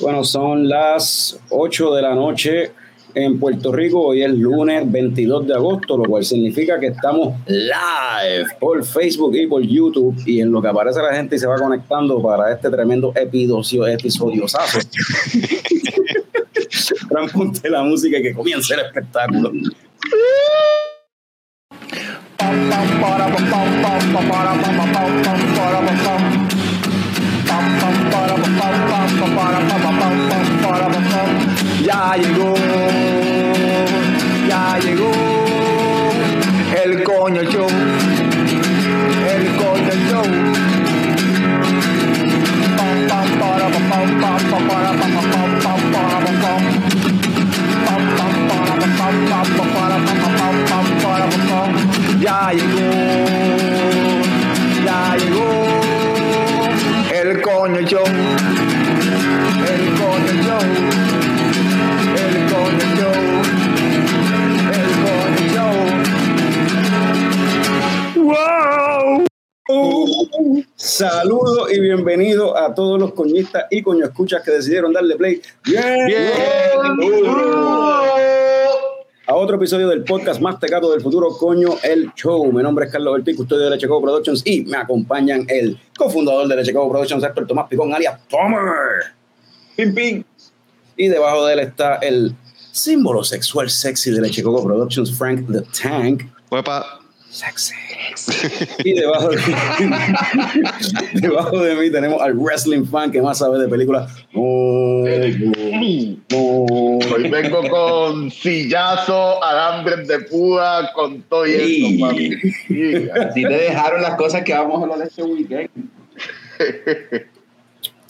Bueno, son las 8 de la noche en Puerto Rico. Hoy es lunes 22 de agosto, lo cual significa que estamos live por Facebook y por YouTube. Y en lo que aparece la gente y se va conectando para este tremendo episodio, episodiosazo. Transponte la música y que comience el espectáculo. Ya llegó, Ya llegó, ya llegó el coño show, el coño show, el coño show, el coño show. ¡Wow! Saludos y bienvenidos a todos los coñistas y coño escuchas que decidieron darle play. Bien. A otro episodio del podcast más tecato del futuro, coño, el show. Mi nombre es Carlos Ortiz, custodio de Leche Coco Productions y me acompañan el cofundador de Leche Coco Productions, Héctor Tomás Picón, alias Tomer. Pim, pim. Y debajo de él está el símbolo sexual sexy de Leche Coco Productions, Frank the Tank. Huepa. Sexy. Y debajo de, debajo de mí tenemos al wrestling fan que más sabe de películas. Oh, oh. Hoy vengo con sillazo, alambres de púa, con todo y Sí. eso, papi. Sí. Así te dejaron las cosas que vamos a hablar este weekend.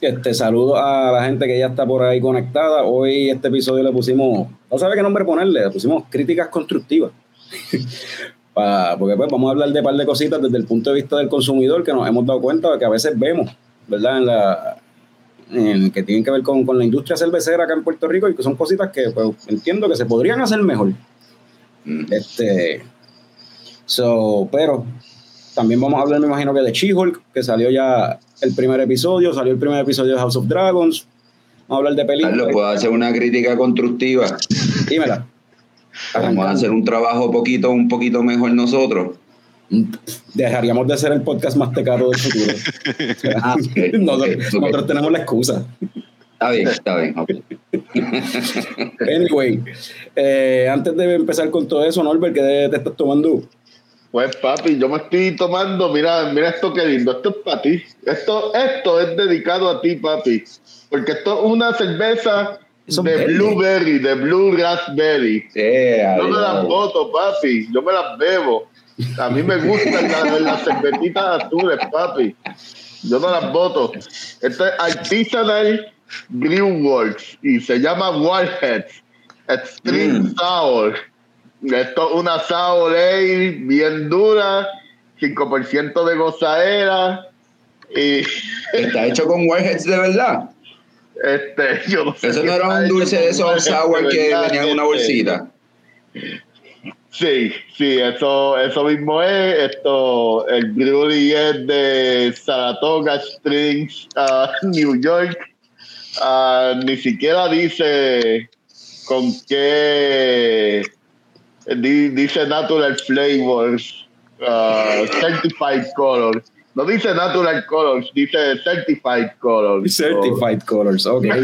Este, saludo a la gente que ya está por ahí conectada. Hoy este episodio le pusimos, no sabe qué nombre ponerle, le pusimos críticas constructivas. Porque pues vamos a hablar de un par de cositas desde el punto de vista del consumidor que nos hemos dado cuenta de que a veces vemos, ¿verdad? En la, en- que tienen que ver con, con la industria cervecera acá en Puerto Rico y que son cositas que pues, entiendo que se podrían hacer mejor. Este, so, pero también vamos a hablar, me imagino que de She-Hulk, que salió ya el primer episodio, salió el primer episodio de House of Dragons. Vamos a hablar de películas. Carlos, puedo hacer una crítica constructiva. Dímela. Vamos a hacer un trabajo poquito, un poquito mejor nosotros. Dejaríamos de ser el podcast más tecado del futuro. Ah, nosotros, tenemos la excusa. Está bien, está bien. Anyway, eh, antes de empezar con todo eso, Norbert, ¿qué te estás tomando? Pues papi, yo me estoy tomando, mira, mira esto qué lindo, esto es para ti. Esto, esto es dedicado a ti, papi. Porque esto es una cerveza Eso de blueberry, de blue raspberry. Eh, Yo me las boto, papi. Yo me las bebo. A mí me gustan las, las cervecitas azules, papi. Yo no las boto. Esto es Artisanal Brewworks y se llama Warheads Extreme Mm. Sour. Esto es una sour ale bien dura, 5% de gozadera. Y Está hecho con Warheads de verdad. Este, yo no sé Eso no era un dulce de esos sour que venía en una este, bolsita. Sí, sí, eso, eso mismo es. Esto, el brewery es de Saratoga Springs, ah, New York. Ah, ni siquiera dice con qué di- dice natural flavors, ah, certified colors. No dice natural colors, dice certified colors. Certified Colors, ok.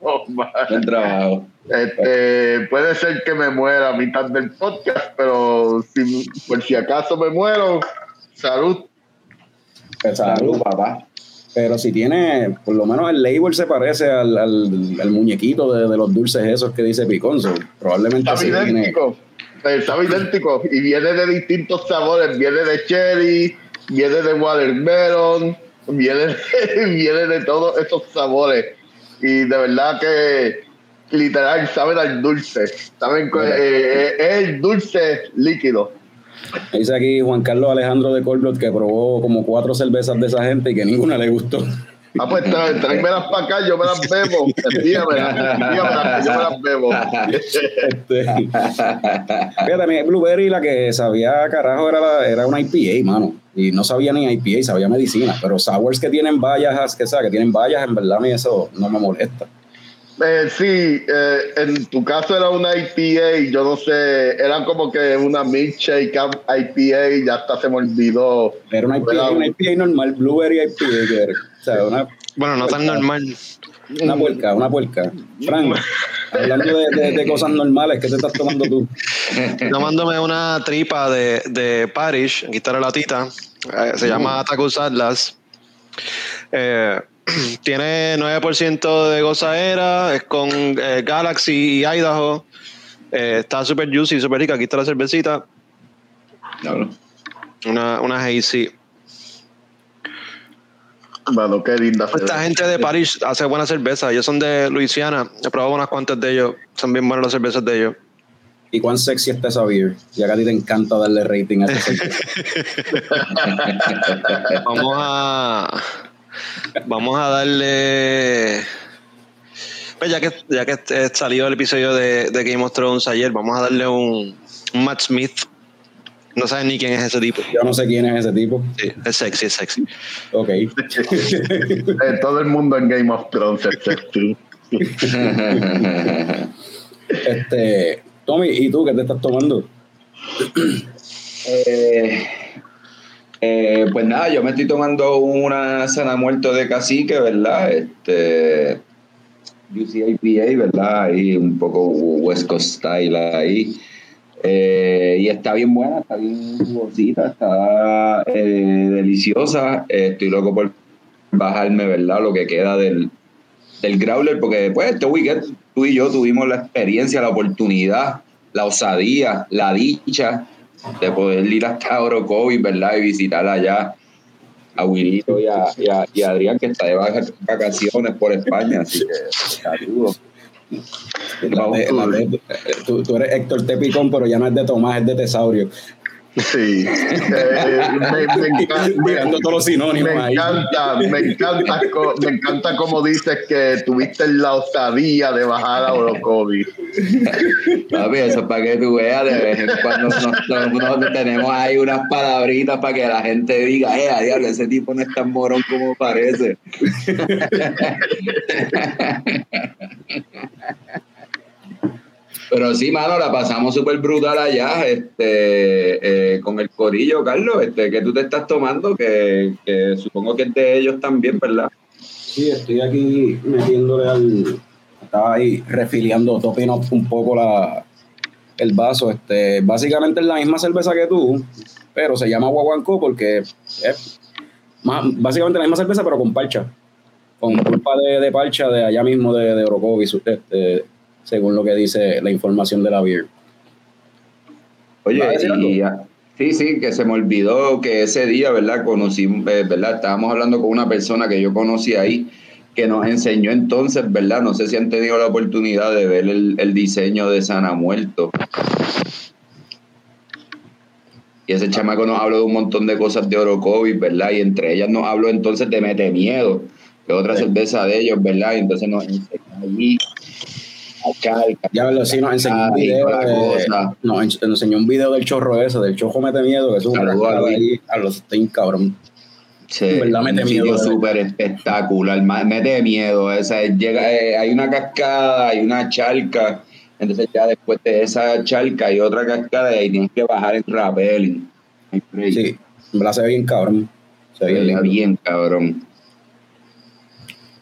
Oh. Buen trabajo. Este, puede ser que me muera a mitad del podcast, pero si, por si acaso me muero, salud. Salud, papá. Pero si tiene, por lo menos el label se parece al, al, al muñequito de, de los dulces esos que dice Picón. so, probablemente tiene. idéntico, eh, sabe idéntico y viene de distintos sabores, viene de cherry, viene de watermelon, viene de, viene de todos esos sabores y de verdad que literal saben al dulce, saben que, eh, eh, es el dulce líquido. Dice aquí Juan Carlos Alejandro de Colblot que probó como cuatro cervezas de esa gente y que ninguna le gustó. Ah, pues tra- tráemelas para acá, yo me las bebo. Envíamelas, envíamelas, yo me las bebo. Este, fíjate, mi Blueberry la que sabía carajo era, la- era una IPA, mano. Y no sabía ni IPA, sabía medicina. Pero sours que tienen vallas, que, sea, que tienen vallas, en verdad a mí eso no me molesta. Eh, sí, eh, en tu caso era una IPA, yo no sé, eran como que una milkshake IPA, ya hasta se me olvidó. Era una IPA, Era una IPA normal, Blueberry IPA. Que era. O sea, una, Bueno, no tan normal. una puerca, una puerca. Frank, hablando de, de- de cosas normales, ¿qué te estás tomando tú? Tomándome una tripa de, de Parish, aquí está la latita, eh, se llama Tacos Atlas. Eh, tiene 9% de gozadera, es con eh, Galaxy y Idaho. Eh, está súper juicy, súper rica. Aquí está la cervecita, una, una hazy. Mano, qué linda. Esta cerveza. gente de París hace buena cerveza. Ellos son de Luisiana. He probado unas cuantas de ellos. Son bien buenas las cervezas de ellos. ¿Y cuán sexy está esa beer? Ya que a ti te encanta darle rating a esa cerveza. Vamos a. Vamos a darle. Pues ya que, ya que salió el episodio de, de Game of Thrones ayer, vamos a darle un, un Matt Smith. No saben ni quién es ese tipo. Yo no sé quién es ese tipo. Sí, es sexy, es sexy. Ok. Eh, todo el mundo en Game of Thrones es sexy. Este, Tommy, ¿y tú qué te estás tomando? Eh, eh, pues nada, yo me estoy tomando una sana muerto de cacique, ¿verdad? Este UCIPA, ¿verdad? Ahí un poco West Coast Style ahí. Eh, y está bien buena, está bien jugosita, está eh, deliciosa. Estoy loco por bajarme, ¿verdad? Lo que queda del, del Growler, porque después este weekend tú y yo tuvimos la experiencia, la oportunidad, la osadía, la dicha de poder ir hasta Orocovis, ¿verdad? Y visitar allá a Wilito y a, a- y a Adrián, que está de vaca- vacaciones por España. Así que saludos. La de- la de- tú, tú eres Héctor Tepicón, pero ya no es de Tomás, es de Tesaurio. Sí. Eh, me, me encanta, Mirando todos los sinónimos me ahí. encanta, me encanta, co- me encanta como dices que tuviste la osadía de bajar a Orocovis. Papi, eso es para que tú veas, de vez en cuando nosotros, nosotros tenemos ahí unas palabritas para que la gente diga, eh, diablo, ese tipo no es tan morón como parece. Pero sí, mano, la pasamos súper brutal allá, este, eh, con el corillo, Carlos, este, que tú te estás tomando, que, supongo que es de ellos también, ¿verdad? Sí, estoy aquí metiéndole al. Estaba ahí refiliando, topping up un poco la, el vaso. Este, básicamente es la misma cerveza que tú, pero se llama Guaguancó porque es más, básicamente la misma cerveza, pero con parcha. Con culpa de, de parcha de allá mismo de, de Orocovis, este, según lo que dice la información de la beer. Oye, ¿Vas a decir y, sí, sí, que se me olvidó que ese día, ¿verdad? Conocí, eh, ¿verdad? Estábamos hablando con una persona que yo conocí ahí, que nos enseñó entonces, ¿verdad? No sé si han tenido la oportunidad de ver el, el diseño de Sana Muerto. Y ese chamaco nos habló de un montón de cosas de Orocovis, ¿verdad? Y entre ellas nos habló entonces de Mete Miedo, que es otra cerveza de ellos, ¿verdad? Y entonces nos enseñó allí Ya lo sí nos enseñó un video, la de- nos nos enseñó un video del chorro ese, del chojo mete miedo, que es un a Luis. ahí, a los Stein, cabrón. Sí, verdad mete un sitio súper espectacular, mete miedo. O sea, llega, eh, hay una cascada, hay una charca, entonces ya después de esa charca hay otra cascada y ahí tienes que bajar en rappelling. Sí, verdad se ve bien cabrón. Se ve bien, cabrón.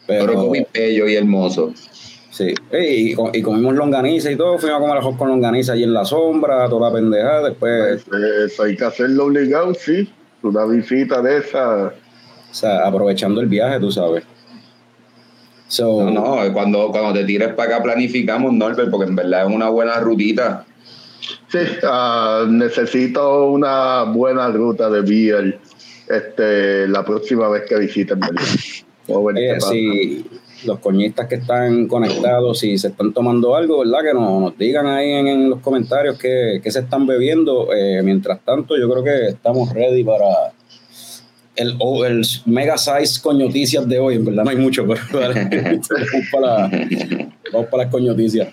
Pero Pero, muy bello y hermoso. Sí. Y, co- y comimos longaniza y todo, fuimos a comer arroz con longaniza allí en la sombra, toda la pendejada, después, Eh, Eso hay que hacerlo obligado, sí. Una visita de esa. o sea, aprovechando el viaje, tú sabes. So, No, no, cuando, cuando te tires para acá planificamos, Norbert, porque en verdad es una buena rutita. Sí, ah, necesito una buena ruta de beer este, la próxima vez que visiten. ¿verdad? Ver eh, si los coñistas que están conectados, si se están tomando algo, ¿verdad? Que nos, digan ahí en, los comentarios qué, qué se están bebiendo. Eh, mientras tanto, yo creo que estamos ready para el, el mega size coñoticias de hoy. En verdad no hay mucho, pero para, vamos para las coñoticias.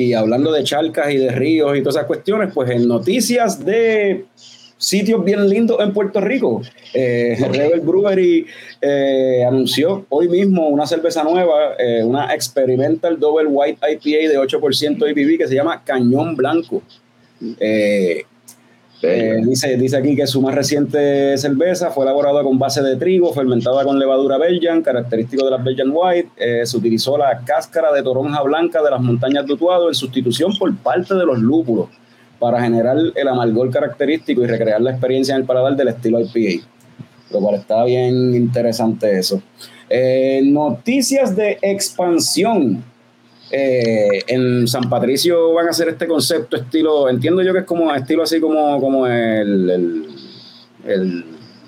Y hablando de charcas y de ríos y todas esas cuestiones, pues en noticias de sitios bien lindos en Puerto Rico, eh, Rebel Brewery eh, anunció hoy mismo una cerveza nueva, eh, una Experimental Double White IPA de 8% ABV que se llama Cañón Blanco. Eh, eh, dice, dice aquí que su más reciente cerveza fue elaborada con base de trigo, fermentada con levadura Belgian, característico de las Belgian White. Eh, se utilizó la cáscara de toronja blanca de las montañas de Utuado en sustitución por parte de los lúpulos para generar el amargor característico y recrear la experiencia en el paladar del estilo IPA. Lo cual está bien interesante eso. Eh, noticias de expansión. Eh, en San Patricio van a hacer este concepto estilo, entiendo yo que es como estilo así como, como el, el, el,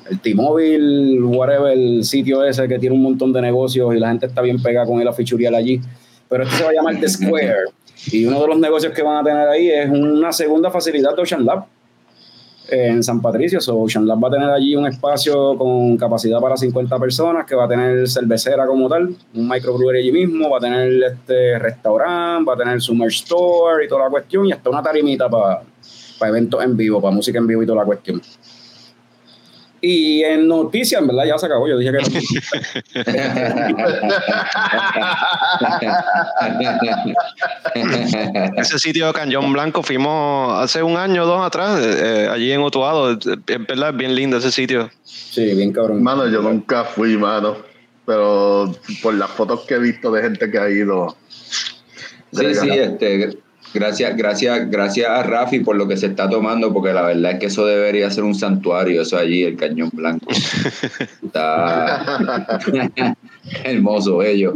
el T-Mobile, whatever, el sitio ese que tiene un montón de negocios y la gente está bien pegada con el afichurial allí. Pero este se va a llamar The Square. Y uno de los negocios que van a tener ahí es una segunda facilidad de Ocean Lab en San Patricio. So, Ocean Lab va a tener allí un espacio con capacidad para 50 personas, que va a tener cervecera como tal, un microbrewery allí mismo, va a tener este restaurante, va a tener su merch store y toda la cuestión, y hasta una tarimita para eventos en vivo, para música en vivo y toda la cuestión. Y en noticias, en verdad, ya se acabó. Yo dije que Ese sitio Cañón Blanco fuimos hace un año o dos atrás, eh, allí en Utuado. Es verdad, es bien lindo ese sitio. Sí, bien cabrón. Mano, yo nunca fui, mano. Pero por las fotos que he visto de gente que ha ido. Sí, sí, este, gracias, gracias, gracias a Rafi por lo que se está tomando, porque la verdad es que eso debería ser un santuario, eso allí, el cañón blanco. Está hermoso, bello.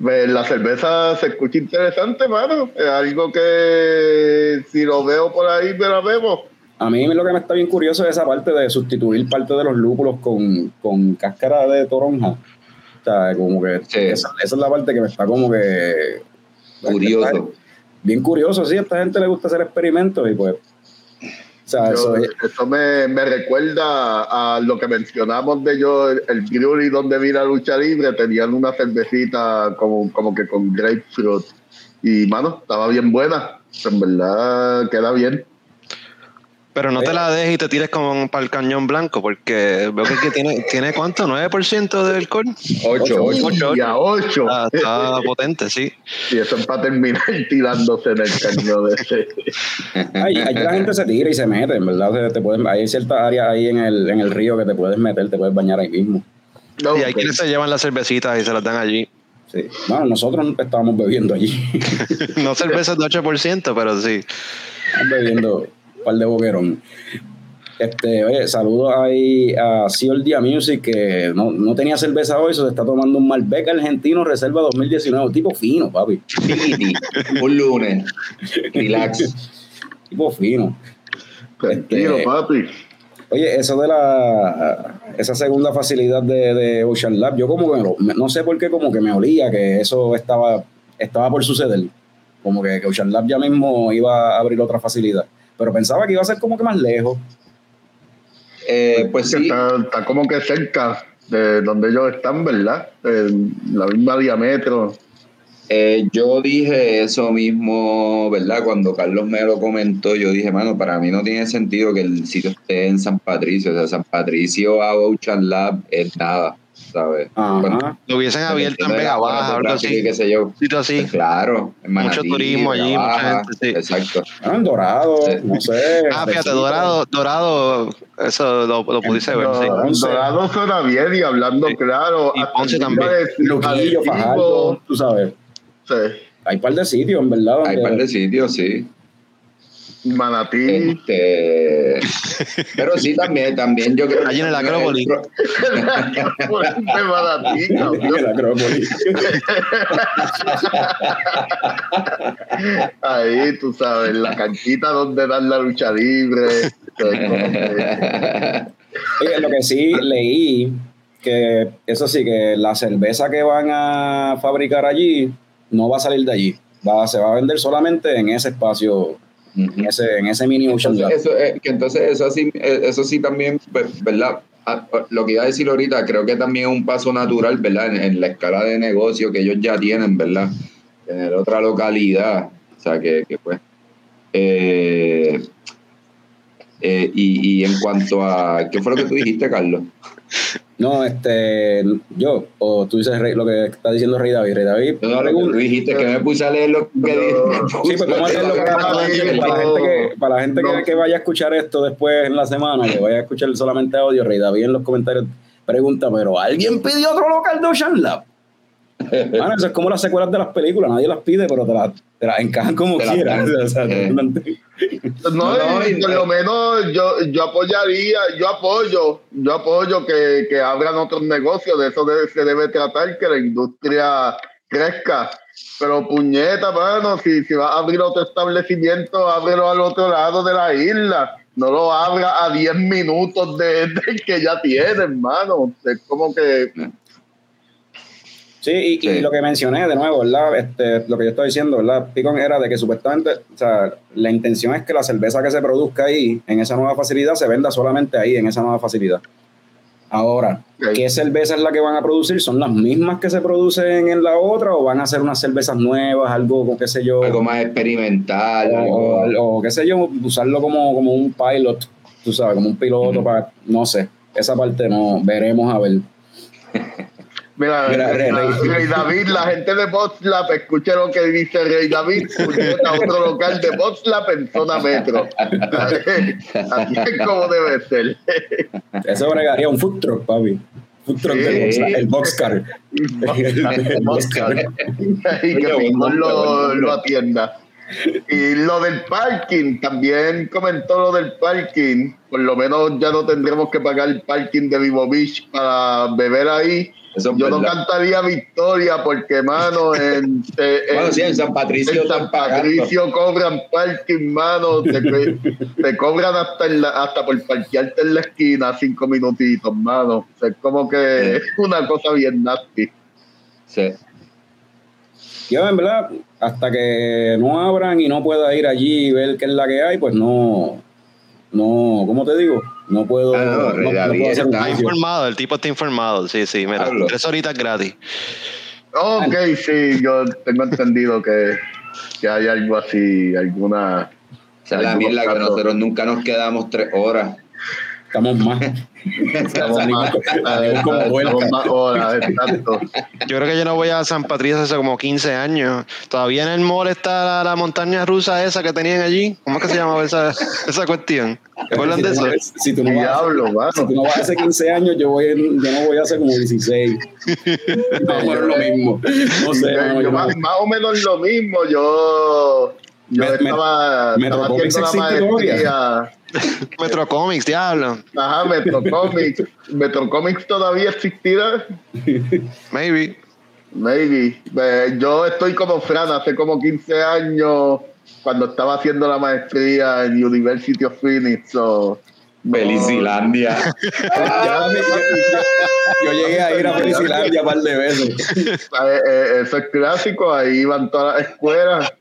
Pues, La cerveza se escucha interesante, mano. Es algo que si lo veo por ahí me la bebo. A mí lo que me está bien curioso es esa parte de sustituir parte de los lúpulos con, con cáscara de toronja. O sea, como que Sí. esa, esa es la parte que me está como que... Curioso. Bien curioso, sí, a esta gente le gusta hacer experimentos y pues... O sea, Yo- eso es, eso me, me recuerda a lo que mencionamos de yo, el, el brewery donde vi la lucha libre, tenían una cervecita como, como que con grapefruit. Y, mano, estaba bien buena. En verdad, queda bien. Pero no te la dejes y te tires como para el Cañón Blanco, porque veo que tiene, tiene ¿cuánto? ¿9% de alcohol? Ocho, ocho. Ocho, Y a 8. Está, está potente, sí. Y eso es para terminar tirándose en el cañón ese. ahí, ahí la gente se tira y se mete, en verdad. Te, te puedes, hay ciertas áreas ahí en el, en el río que te puedes meter, te puedes bañar ahí mismo. No, Y hay ok. quienes se llevan las cervecitas y se las dan allí. Sí. Bueno, nosotros estábamos bebiendo allí. No cervezas de 8%, pero sí. Estamos bebiendo par de boquerón. Este, oye, saludos ahí a Cioldia Music, que no, no tenía cerveza hoy, se está tomando un Malbec argentino Reserva 2019, tipo fino, papi, Fini, un lunes. Relax. tipo fino. Tranquilo, Este- papi. Oye, eso de la esa segunda facilidad de, de Ocean Lab, yo como que me lo- me- no sé por qué como que me olía que eso estaba, estaba por suceder. Como que, que Ocean Lab ya mismo iba a abrir otra facilidad. Pero pensaba que iba a ser como que más lejos. Eh, pues Que sí, está, está como que cerca de donde ellos están, ¿verdad? En la misma diámetro. Eh, yo dije eso mismo, ¿verdad? Cuando Carlos me lo comentó, yo dije, mano, para mí no tiene sentido que el sitio esté en San Patricio. O sea, San Patricio a Ocean Lab es nada, ¿sabes? Bueno, Lo hubiesen abierto en Vega Baja, algo así. qué sé yo. Sitio así. Pues claro, en Mucho Manatí, turismo Vega allí, mucha Baja, gente, sí. Exacto. Ah, en Dorado, Sí. no sé. Ah, fíjate. Dorado, Dorado, eso lo, lo pudiste ver, sí. Ponce. Dorado suena bien y hablando Sí. claro. Y Ponce también. Luquillo, Fajardo, tú sabes. sí. Hay un par de sitios, en verdad. Hay par de sitios, sí. Manatí. Este, pero sí, también, también yo creo Allí en el Acrópolis. Manatí, la Acrópolis. Ahí, tú sabes, la canchita donde dan la lucha libre. Oye, lo que sí leí que eso sí, que la cerveza que van a fabricar allí no va a salir de allí. Va, se va a vender solamente en ese espacio, en ese, en ese mini Ocean. Entonces, eso, eh, que entonces eso sí, eh, eso sí también, pues, ¿verdad? Ah, Lo que iba a decir ahorita, creo que también es un paso natural, ¿verdad? En, en la escala de negocio que ellos ya tienen, ¿verdad? Tener otra localidad. O sea, que, que pues... eh, eh, y, y en cuanto a... ¿Qué fue lo que tú dijiste, Carlos? No, este, yo, o tú dices Rey- lo que está diciendo Rey David. Rey David, No, lo que dijiste que me puse a leer lo que No. Sí, pues vamos a hacerlo para, para la gente, para la gente que, para la gente que vaya a escuchar esto después en la semana, que vaya a escuchar solamente audio, Rey David en los comentarios pregunta, pero ¿alguien pidió otro local de Ocean Lab? Bueno, eso es como las secuelas de las películas, nadie las pide, pero te las, te las encajan como. O sea, Eh. no- No, y por lo menos yo, yo apoyaría, yo apoyo, yo apoyo que, que abran otros negocios, de eso debe- se debe tratar, que la industria crezca. Pero puñeta, mano, si, si vas a abrir otro establecimiento, ábrelo al otro lado de la isla. No lo abra a 10 minutos de, del que ya tiene, hermano. Es como que Sí, y, lo que mencioné de nuevo, ¿verdad? Este, lo que yo estaba diciendo, ¿verdad? Picon era de que supuestamente, o sea, la intención es que la cerveza que se produzca ahí, en esa nueva facilidad, se venda solamente ahí, en esa nueva facilidad. Ahora. ¿qué cerveza es la que van a producir? ¿Son las mismas que se producen en la otra o van a hacer unas cervezas nuevas, algo, con qué sé yo? algo más experimental, o, algo... o qué sé yo, usarlo como, como un pilot, tú sabes, como un piloto para, no sé, esa parte no, veremos a ver. Mira, Mira, Rey, Rey- Rey David, la gente de Botslap, escuche lo que dice Rey David, puñeta, otro local de Botslap en zona metro. Así es como debe ser. Eso bregaría un food truck, papi. Food truck Sí. del box- el boxcar. El boxcar. y que nombre, lo, lo atienda. Y lo del parking, también comentó lo del parking. Por lo menos ya no tendremos que pagar el parking de Vivo Beach para beber ahí. Eso Yo no cantaría victoria porque, mano, en, eh, Bueno, en- sí, en San Patricio en San. Patricio cobran parking, mano. Te, te cobran hasta, en la- hasta por parquearte en la esquina cinco minutitos, mano. O sea, es como que es una cosa bien nasty. Sí. Yo, en verdad, hasta que no abran y no pueda ir allí y ver qué es la que hay, pues no, no, ¿cómo te digo? No puedo, Ah, no, no, no David puedo hacer un está informado, el tipo está informado. Sí, sí, mira, Hablo. tres horitas gratis. Ok, sí, yo tengo entendido que, que hay algo así, alguna. Esa es la mierda que nosotros nunca nos quedamos tres horas. Estamos más. Yo creo que yo no voy a San Patricio hace como 15 años. Todavía en el mall está la, la montaña rusa esa que tenían allí. ¿Cómo es que se llamaba esa, esa cuestión? ¿Se acuerdan si de tú eso? no- Si tú no vas, Diablo, si mano. tú no vas hace 15 años, yo voy en- yo no voy hace como 16. Más o menos lo mismo. No sé, Yo- mano, yo yo más, no- más o menos lo mismo. Yo, yo Me- me- estaba, Metro estaba Comics haciendo la maestría. Metro Comics, diablo. Ajá, Metro Comics. Metro Comics todavía existirá. Maybe. Maybe. Eh, yo estoy como Fran hace como 15 años cuando estaba haciendo la maestría en University of Phoenix. So, no- Felicilandia. Ya me- yo, llegué a ir a Felicilandia un par de veces. Eh, eh, eso es clásico, ahí iban todas las escuelas.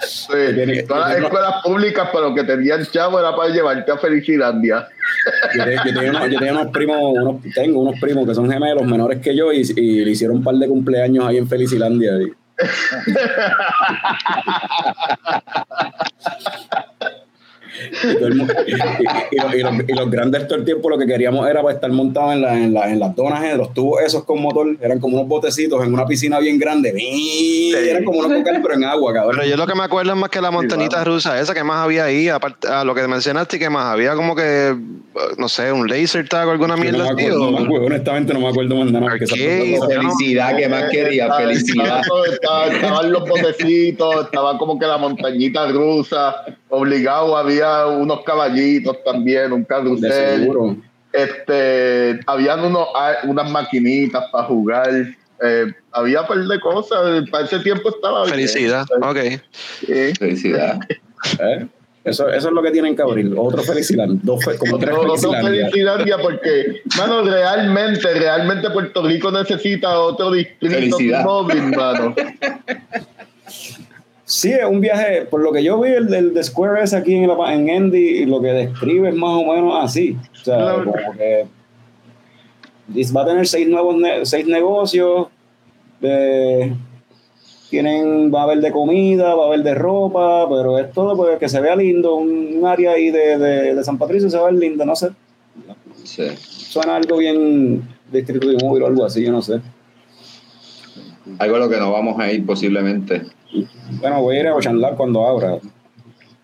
Sí, todas las escuelas públicas para lo que tenían chavo era para llevarte a Felicilandia. Yo, te- yo tenía unos, yo tenía unos primos, unos, tengo unos primos que son gemelos menores que yo y, y le hicieron un par de cumpleaños ahí en Felicilandia. y- Y, y- y- y los, y grandes todo el tiempo lo que queríamos era pues, estar montados en, la, en, la- en las donas, en los tubos esos con motor, eran como unos botecitos en una piscina bien grande, y eran como unos cocales pero en agua, cabrón. Pero yo lo que me acuerdo es más que la montañita rusa esa que más había ahí, aparte a lo que mencionaste, que más había como que, no sé, un laser tag o alguna mierda no me acuerdo, no me acuerdo, honestamente no me acuerdo más nada. cosas- Felicidad, que más quería, Estaba- felicidad. estaba- estaba- estaban los botecitos, estaba como que la montañita rusa, obligado, había unos caballitos también, un carrusel. Este, habían unos, unas maquinitas para jugar. eh, había un par de cosas. Para ese tiempo estaba bien. Felicidad, ok. Sí. Felicidad. ¿eh? Eso, eso es lo que tienen que abrir. Otro Felicilandia. Dos, fe- como tres No, porque, mano, realmente, realmente Puerto Rico necesita otro distrito Felicidad. móvil, mano. Sí, es un viaje, por lo que yo vi, el del de Square es aquí en, la, en Andy, y lo que describe es más o menos así. O sea, Claro. como que dice, va a tener seis nuevos ne- seis negocios, de- tienen, va a haber de comida, va a haber de ropa, pero es todo pues, que se vea lindo, un, un área ahí de, de, de San Patricio se va a ver lindo, no sé. Sí. Suena algo bien distrito de móvil o algo así, yo no sé. Algo a lo que no vamos a ir posiblemente. Bueno, voy a ir a Ocean Lab cuando abra.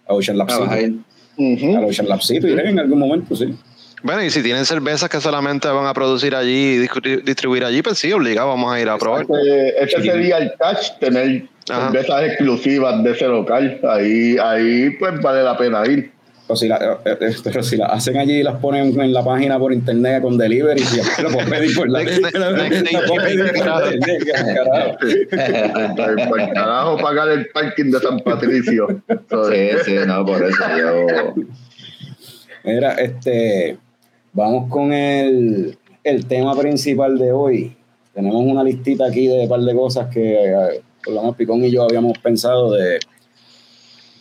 A Ocean Lab Ah, ir. Ujú. A Ocean Lab City iré en algún momento, sí. Bueno, y si tienen cervezas que solamente van a producir allí y distribuir allí, pues sí, obligado, vamos a ir a probar. Eh, ese sería el catch, tener Ajá. cervezas exclusivas de ese local. Ahí, ahí pues vale la pena ir. Pero si, la, eh, eh, pero si las hacen allí y las ponen en la página por internet con delivery, si lo puedo pedir por la la por carajo. Eh, pagar el parking de San Patricio. Sí, sí, no, por eso yo. Mira, este, vamos con el, el tema principal de hoy. Tenemos una listita aquí de un par de cosas que eh, por lo menos Picón y yo habíamos pensado de,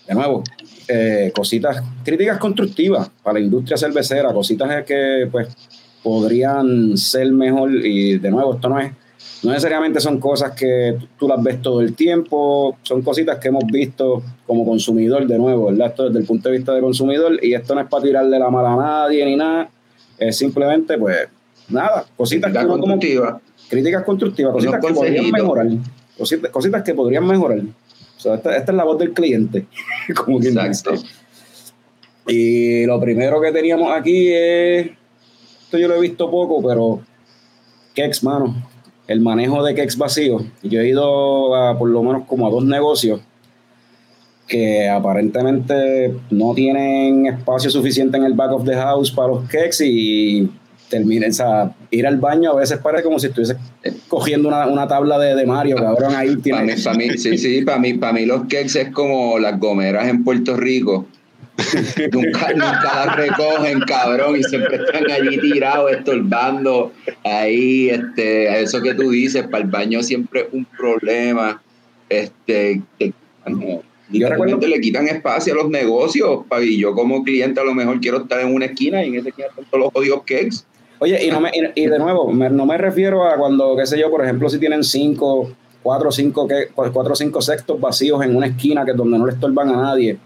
de nuevo, eh, cositas, críticas constructivas para la industria cervecera, cositas que pues podrían ser mejor y de nuevo, esto no es, no necesariamente son cosas que tú las ves todo el tiempo, son cositas que hemos visto como consumidor de nuevo, ¿verdad? Esto desde el punto de vista de consumidor y esto no es para tirarle la mala a nadie ni nada, es simplemente pues nada, cositas que como constructiva. críticas constructivas, cositas que podrían mejorar, cositas, cositas que podrían mejorar. O sea, esta, esta es la voz del cliente, como quien Exacto. dice. Y lo primero que teníamos aquí es, esto yo lo he visto poco, pero Kex, mano, el manejo de Kex vacío. Yo he ido a por lo menos como a dos negocios que aparentemente no tienen espacio suficiente en el back of the house para los Kex y terminen, o sea, ir al baño a veces parece como si estuviese cogiendo una, una tabla de, de Mario, cabrón, ahí Para mí, tiene... pa' mí- sí, sí, para mí, para mí los cakes es como las gomeras en Puerto Rico. nunca, nunca las recogen, cabrón, y siempre están allí tirados, estorbando. Ahí, este, eso que tú dices, para el baño siempre es un problema. Este, que, bueno, Yo recuerdo- le quitan espacio a los negocios. Y yo como cliente a lo mejor quiero estar en una esquina y en esa esquina están todos los jodidos cakes. Oye, y, no me, y, de nuevo, no me refiero a cuando, qué sé yo, por ejemplo, si tienen cinco, cuatro cinco, que- cuatro o cinco sextos vacíos en una esquina que es donde no le estorban a nadie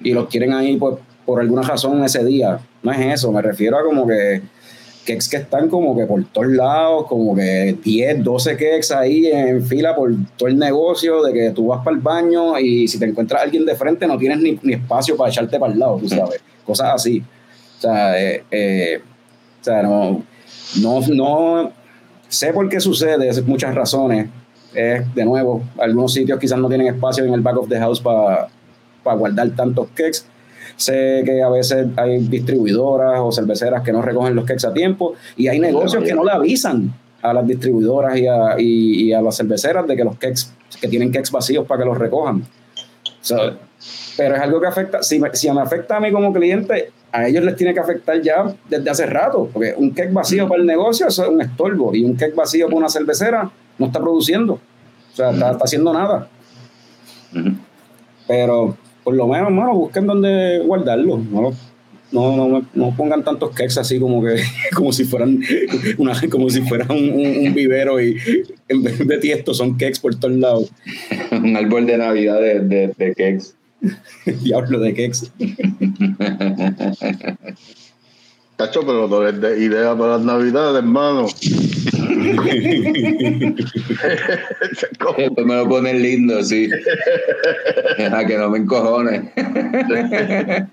y los quieren ahí pues, por alguna razón ese día. No es eso, me refiero a como que cakes que están como que por todos lados, como que 10, 12 cakes ahí en fila por todo el negocio, de que tú vas para el baño y si te encuentras alguien de frente no tienes ni, espacio para echarte para el lado, tú sabes, cosas así. O sea, eh, eh, no, no, no sé por qué sucede, es muchas razones. Es, de nuevo, algunos sitios quizás no tienen espacio en el back of the house para guardar tantos cakes. Sé que a veces hay distribuidoras o cerveceras que no recogen los cakes a tiempo y hay negocios que no le avisan a las distribuidoras y a, y a las cerveceras de que los cakes, que tienen cakes vacíos para que los recojan. So, pero es algo que afecta, si me, si me afecta a mí como cliente, a ellos les tiene que afectar ya desde hace rato, porque un cake vacío para el negocio eso es un estorbo y un cake vacío para una cervecera no está produciendo, o sea, está, está haciendo nada. Pero por lo menos, mano, busquen dónde guardarlo. No, no, no, no pongan tantos cakes así como que como si fueran una, como si fueran un, un- un vivero y en vez de tiesto son cakes por todos lados. Un árbol de Navidad de, de, de cakes. Diablo de cakes. Tacho, pero no les dé idea para las navidades, hermano. Después me lo ponen lindo, sí. A que no me encojones.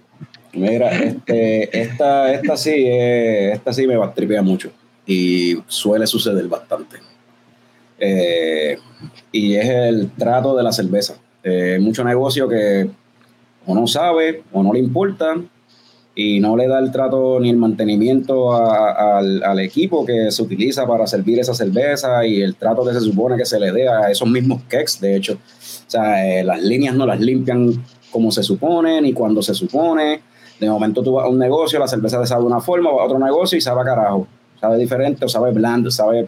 Mira, este, esta, esta sí, eh, esta sí me bastripea mucho y suele suceder bastante. Eh, y es el trato de la cerveza. Eh, mucho negocio que o no sabe o no le importa y no le da el trato ni el mantenimiento al, al equipo que se utiliza para servir esa cerveza y el trato que se supone que se le dé a esos mismos kegs, de hecho. O sea, eh, las líneas no las limpian como se supone, ni cuando se supone. De momento tú vas a un negocio, la cerveza sabe de una forma, vas a otro negocio y sabe a carajo. Sabe diferente o sabe blando, sabe...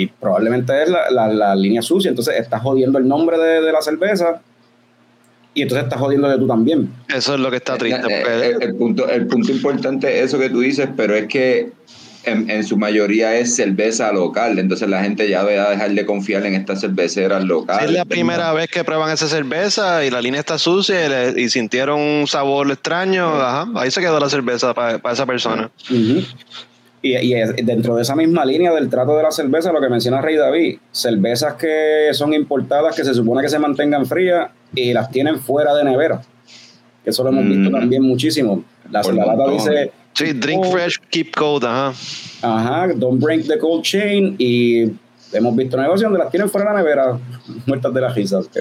Y probablemente es la, la, la línea sucia, entonces estás jodiendo el nombre de, de la cerveza y entonces estás jodiendo de tú también. Eso es lo que está triste. Eh, eh, el, punto, el punto importante es eso que tú dices, pero es que en, en su mayoría es cerveza local, entonces la gente ya va a dejar de confiar en estas cerveceras locales. Si es la primera vez que prueban esa cerveza y la línea está sucia y, le- y sintieron un sabor extraño, ajá, ahí se quedó la cerveza para esa persona. Y, y dentro de esa misma línea del trato de la cerveza, lo que menciona Rey David, cervezas que son importadas, que se supone que se mantengan frías y las tienen fuera de nevera. Que eso lo hemos visto Mm. también muchísimo. La, la lata dice, Sí, drink Oh. fresh, keep cold, ajá. ajá, don't break the cold chain y hemos visto negocios donde las tienen fuera de la nevera, muertas de la risa. que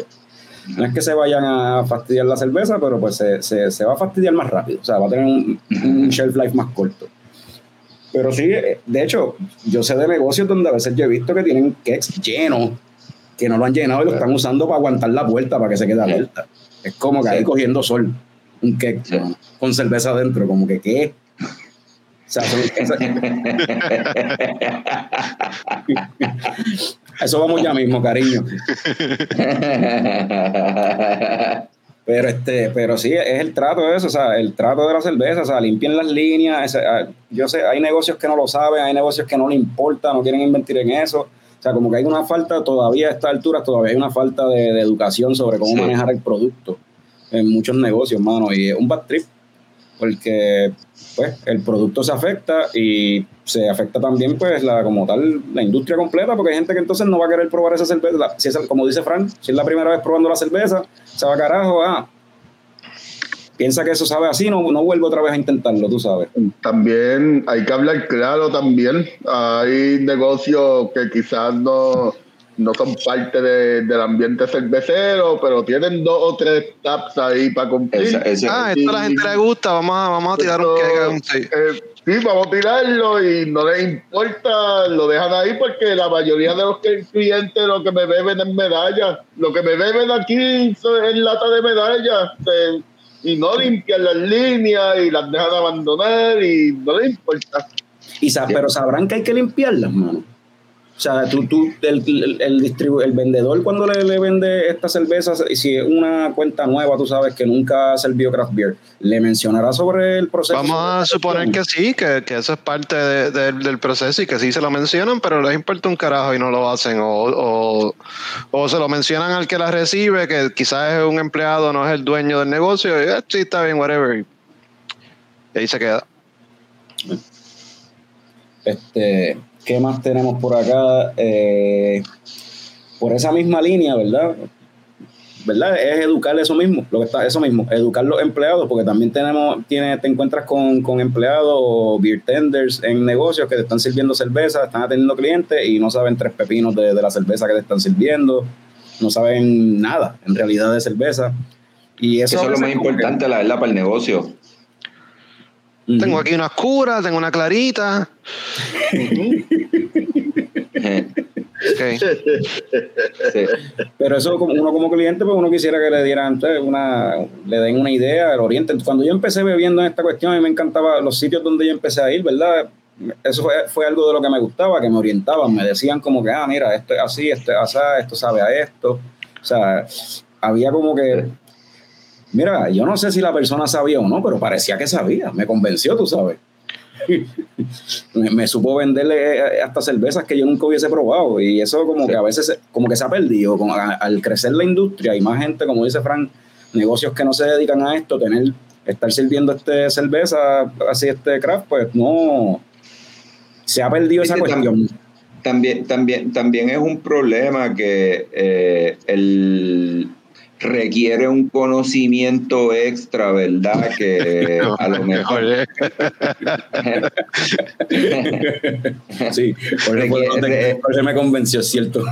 No es que se vayan a fastidiar la cerveza, pero pues se, se- se va a fastidiar más rápido. O sea, va a tener un, un shelf life más corto. Pero sí, eh, de hecho, yo sé de negocios donde a veces yo he visto que tienen cakes llenos, que no lo han llenado y lo están usando para aguantar la puerta para que se quede abierta. Es como que ahí cogiendo sol, un cake Sí. con cerveza adentro, como que qué. O sea, eso vamos ya mismo, cariño. Pero este, pero sí, es el trato de eso, o sea, el trato de la cerveza, o sea, limpien las líneas, yo sé, hay negocios que no lo saben, hay negocios que no le importa, no quieren invertir en eso, o sea, como que hay una falta, todavía a esta altura, todavía hay una falta de, de educación sobre cómo Sí. manejar el producto en muchos negocios, mano, y es un bad trip, porque pues el producto se afecta y se afecta también pues la como tal la industria completa porque hay gente que entonces no va a querer probar esa cerveza si es, como dice Frank si es la primera vez probando la cerveza se va carajo ah piensa que eso sabe así no, no vuelve otra vez a intentarlo tú sabes También hay que hablar claro también. Hay negocios que quizás no, no son parte de- del ambiente cervecero, pero tienen dos o tres taps ahí para cumplir. Esa- esa- Ah, esto a la gente le gusta, vamos a, vamos a tirar un. Sí. Eh, sí, vamos a tirarlo y no les importa, lo dejan ahí porque la mayoría de los que- clientes lo que me beben es medallas. Lo que me beben aquí son- es lata de medallas. y no limpian las líneas y las dejan abandonar y no les importa. y pero sabrán que hay que limpiarlas mano o sea, tú, tú el, el, el distribu- el vendedor cuando le, le vende estas cervezas, y si es una cuenta nueva, tú sabes que nunca ha servido craft beer, le mencionará sobre el proceso. Vamos a suponer que sí, que, que eso es parte de- de- del proceso y que sí se lo mencionan, pero les importa un carajo y no lo hacen. O, o, o se lo mencionan al que la recibe, que quizás es un empleado, no es el dueño del negocio, y "Ah, sí, está bien, whatever. Y ahí se queda. Este, ¿Qué más tenemos por acá? Eh, por esa misma línea, ¿verdad? ¿Verdad? Es educar eso mismo, lo que está, eso mismo, educar los empleados, porque también tenemos, tiene, te encuentras con, con empleados o beer tenders en negocios que te están sirviendo cerveza, están atendiendo clientes y no saben tres pepinos de, de la cerveza que te están sirviendo, no saben nada en realidad de cerveza. Y eso, es lo más que- importante, la verdad, para el negocio. Tengo aquí una oscura, tengo una clarita. Sí. Pero eso, como uno como cliente, pues uno quisiera que le dieran una, le den una idea, el oriente. Cuando yo empecé bebiendo en esta cuestión, a mí me encantaba los sitios donde yo empecé a ir, ¿verdad? Eso fue, fue algo de lo que me gustaba, que me orientaban, me decían como que, ah, mira, esto es así, esto es así, esto sabe a esto. O sea, había como que, mira, yo no sé si la persona sabía o no, pero parecía que sabía, me convenció, tú sabes. me, me supo venderle eh, hasta cervezas que yo nunca hubiese probado y eso como Sí. que a veces como que se ha perdido como a- al crecer la industria y más gente como dice Frank negocios que no se dedican a esto tener estar sirviendo este cerveza así este craft pues no se ha perdido esa cuestión También, también, también es un problema que eh, el, requiere un conocimiento extra, ¿verdad? Que a lo mejor... Oye, sí por eso, donde- por eso me convenció cierto.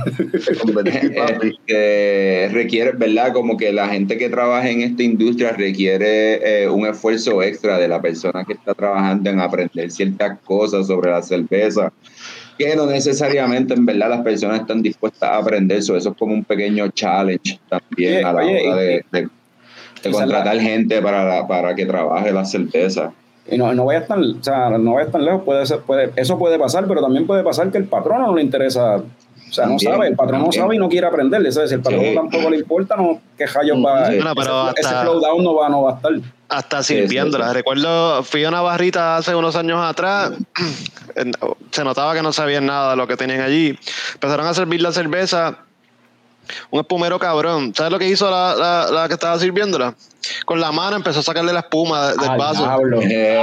Este, requiere, ¿verdad? Como que la gente que trabaja en esta industria requiere eh, un esfuerzo extra de la persona que está trabajando en aprender ciertas cosas sobre la cerveza, que no necesariamente en verdad las personas están dispuestas a aprender eso. Eso es como un pequeño challenge también a la oye, hora y- de, de- de contratar gente para, la- para que trabaje la cerveza. Y no, no vayas tan, o sea, no vayas tan lejos, puede ser, puede, eso puede pasar, pero también puede pasar que el patrono no le interesa, o sea, no sabe, el patrón no sabe y no quiere aprender, eso es, si el patrón Sí. tampoco le importa, no, que rayos va. Bueno, pero ese, ese hasta- flow down no va, no va a estar. Hasta Sí, sí, sirviéndola. sí. Recuerdo, fui a una barrita hace unos años atrás. Se notaba que no sabían nada de lo que tenían allí. Empezaron a servir la cerveza. Un espumero cabrón. ¿Sabes lo que hizo la, la- la que estaba sirviéndola? Con la mano empezó a sacarle la espuma de- del Al vaso. diablo. Eh,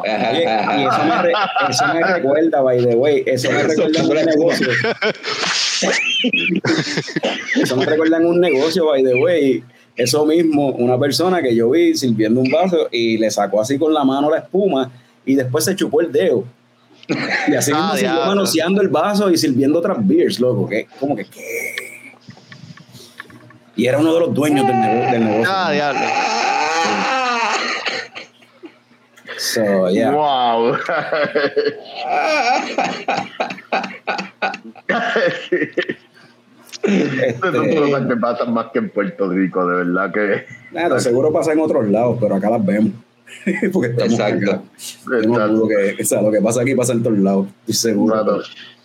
Oye, y eso me, re- eso me recuerda, by the way, eso me recuerda en un negocio. Eso me recuerda en un negocio, by the way. Eso mismo, una persona que yo vi sirviendo un vaso y le sacó así con la mano la espuma y después se chupó el dedo. Y así Ah, mismo siguió manoseando el vaso y sirviendo otras beers, loco. ¿Qué? Como que, ¿qué? Y era uno de los dueños del, nego- del negocio. Ah, diablo. So, yeah. Wow. Este, Estas son cosas que pasan más que en Puerto Rico, de verdad que. Nada, seguro pasa en otros lados, pero acá las vemos. Porque estamos Exacto. acá. No dudo que, o sea, lo que pasa aquí pasa en todos lados, estoy seguro. Bueno,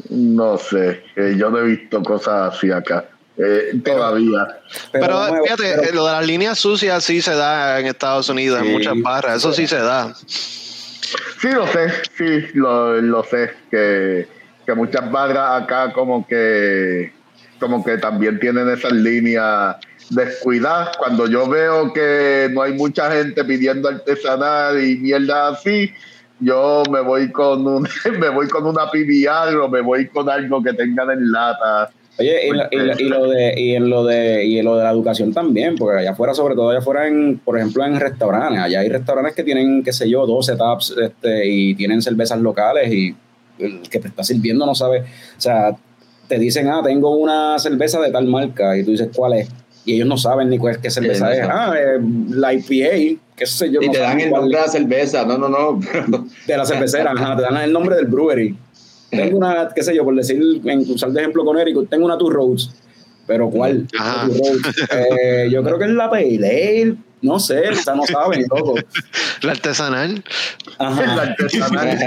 no sé, eh, yo no he visto cosas así acá. Eh, todavía. Pero, fíjate, pero- eh, lo de las líneas sucias sí se da en Estados Unidos, en muchas barras. Eso sí se da. Sí, lo sé, sí, lo, lo sé, que, que muchas barras acá como que como que también tienen esas líneas descuidadas. Cuando yo veo que no hay mucha gente pidiendo artesanal y mierda así, yo me voy con un, me voy con una PBR o me voy con algo que tengan en lata. Oye, y, lo- y lo- y lo de, y en lo de, y en lo de la educación también, porque allá afuera, sobre todo allá afuera, en, por ejemplo, en restaurantes, allá hay restaurantes que tienen, qué sé yo, 12 taps este, y tienen cervezas locales y el que te está sirviendo no sabe, o sea, te dicen, ah, tengo una cerveza de tal marca y tú dices, ¿cuál es? Y ellos no saben ni cuál, qué cerveza no es. Ah, eh, la IPA, qué sé yo. Y no te dan el nombre de la cerveza. No, no, no. de la cervecera, ajá, te dan el nombre del brewery. Tengo una, qué sé yo, por decir, en usar de ejemplo con Eric, tengo una Two Roads, pero ¿cuál? Eh, yo creo que es la Pale Ale, no sé, o sea, no saben, loco. La artesanal. La Ajá. artesanal.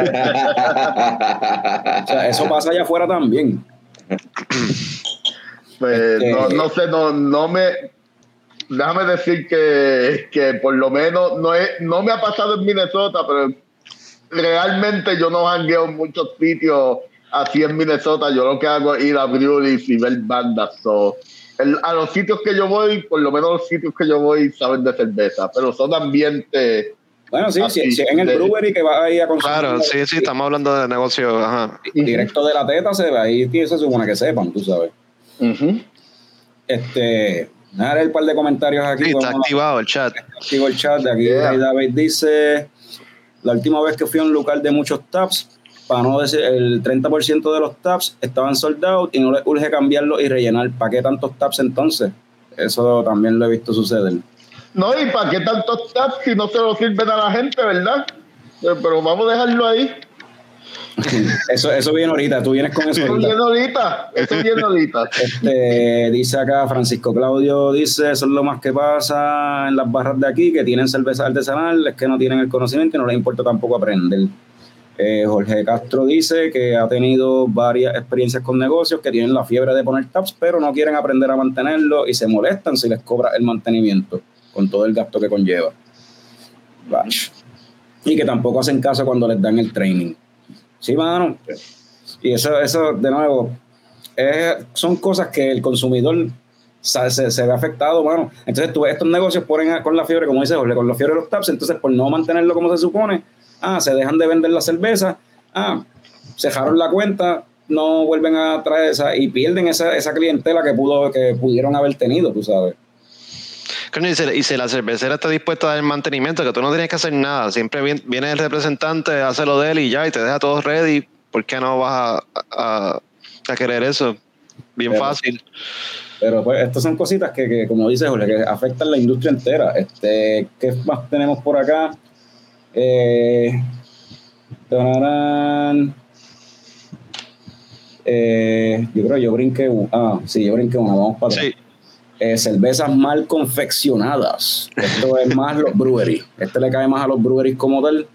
O sea, eso pasa allá afuera también. Pues Este- no, no sé, no, no me. Déjame decir que, que por lo menos no, es, no me ha pasado en Minnesota, pero realmente yo no jangueo en muchos sitios así en Minnesota. Yo lo que hago es ir a breweries y ver bandas. So, el- a los sitios que yo voy, por lo menos los sitios que yo voy saben de cerveza, pero son ambientes. Bueno, sí, Así, si, si en el de- brewery que vas ahí a consumir. Claro, sí, sí, estamos hablando de negocio. Ajá. Directo de la teta se ve ahí, tío, se supone que sepan, tú sabes. Este, nada, el par de comentarios aquí. Sí, está activado el chat. Activo el chat de aquí. Yeah. David dice: La última vez que fui a un local de muchos taps, para no decir el 30% de los taps estaban sold out y no les urge cambiarlo y rellenar. ¿Para qué tantos taps entonces? Eso también lo he visto suceder. No, y para qué tantos taps si no se lo sirven a la gente, ¿verdad? Eh, Pero vamos a dejarlo ahí. Eso, eso viene ahorita, tú vienes con eso Eso viene ahorita. Eso viene ahorita. Este, dice acá Francisco Claudio, dice, eso es lo más que pasa en las barras de aquí, que tienen cerveza artesanal, es que no tienen el conocimiento y no les importa tampoco aprender. Eh, Jorge Castro dice que ha tenido varias experiencias con negocios que tienen la fiebre de poner taps, pero no quieren aprender a mantenerlo y se molestan si les cobra el mantenimiento, con todo el gasto que conlleva. Y que tampoco hacen caso cuando les dan el training. Sí, mano. Y eso, eso de nuevo, son cosas que el consumidor se, se ve afectado, mano. Entonces, tú estos negocios ponen con la fiebre, como dice Jorge, con la fiebre de los taps, entonces por no mantenerlo como se supone, ah, se dejan de vender la cerveza, ah, cerraron la cuenta, no vuelven a traer esa y pierden esa, esa clientela que pudo que pudieron haber tenido, tú sabes. Coño, Y si, y si la cervecera está dispuesta a dar el mantenimiento, que tú no tienes que hacer nada, siempre vien- viene el representante, hace lo de él y ya, y te deja todo ready, ¿por qué no vas a, a- a querer eso? Bien Pero- fácil. Pero pues estas son cositas que, que, como dice Jorge, que afectan la industria entera. Este, ¿Qué más tenemos por acá? Eh, tararán. Eh, yo creo que yo brinqué Ah, sí, yo brinqué una. Vamos para atrás. Sí, eh, cervezas mal confeccionadas. Esto es más los breweries. Este le cae más a los breweries como tal.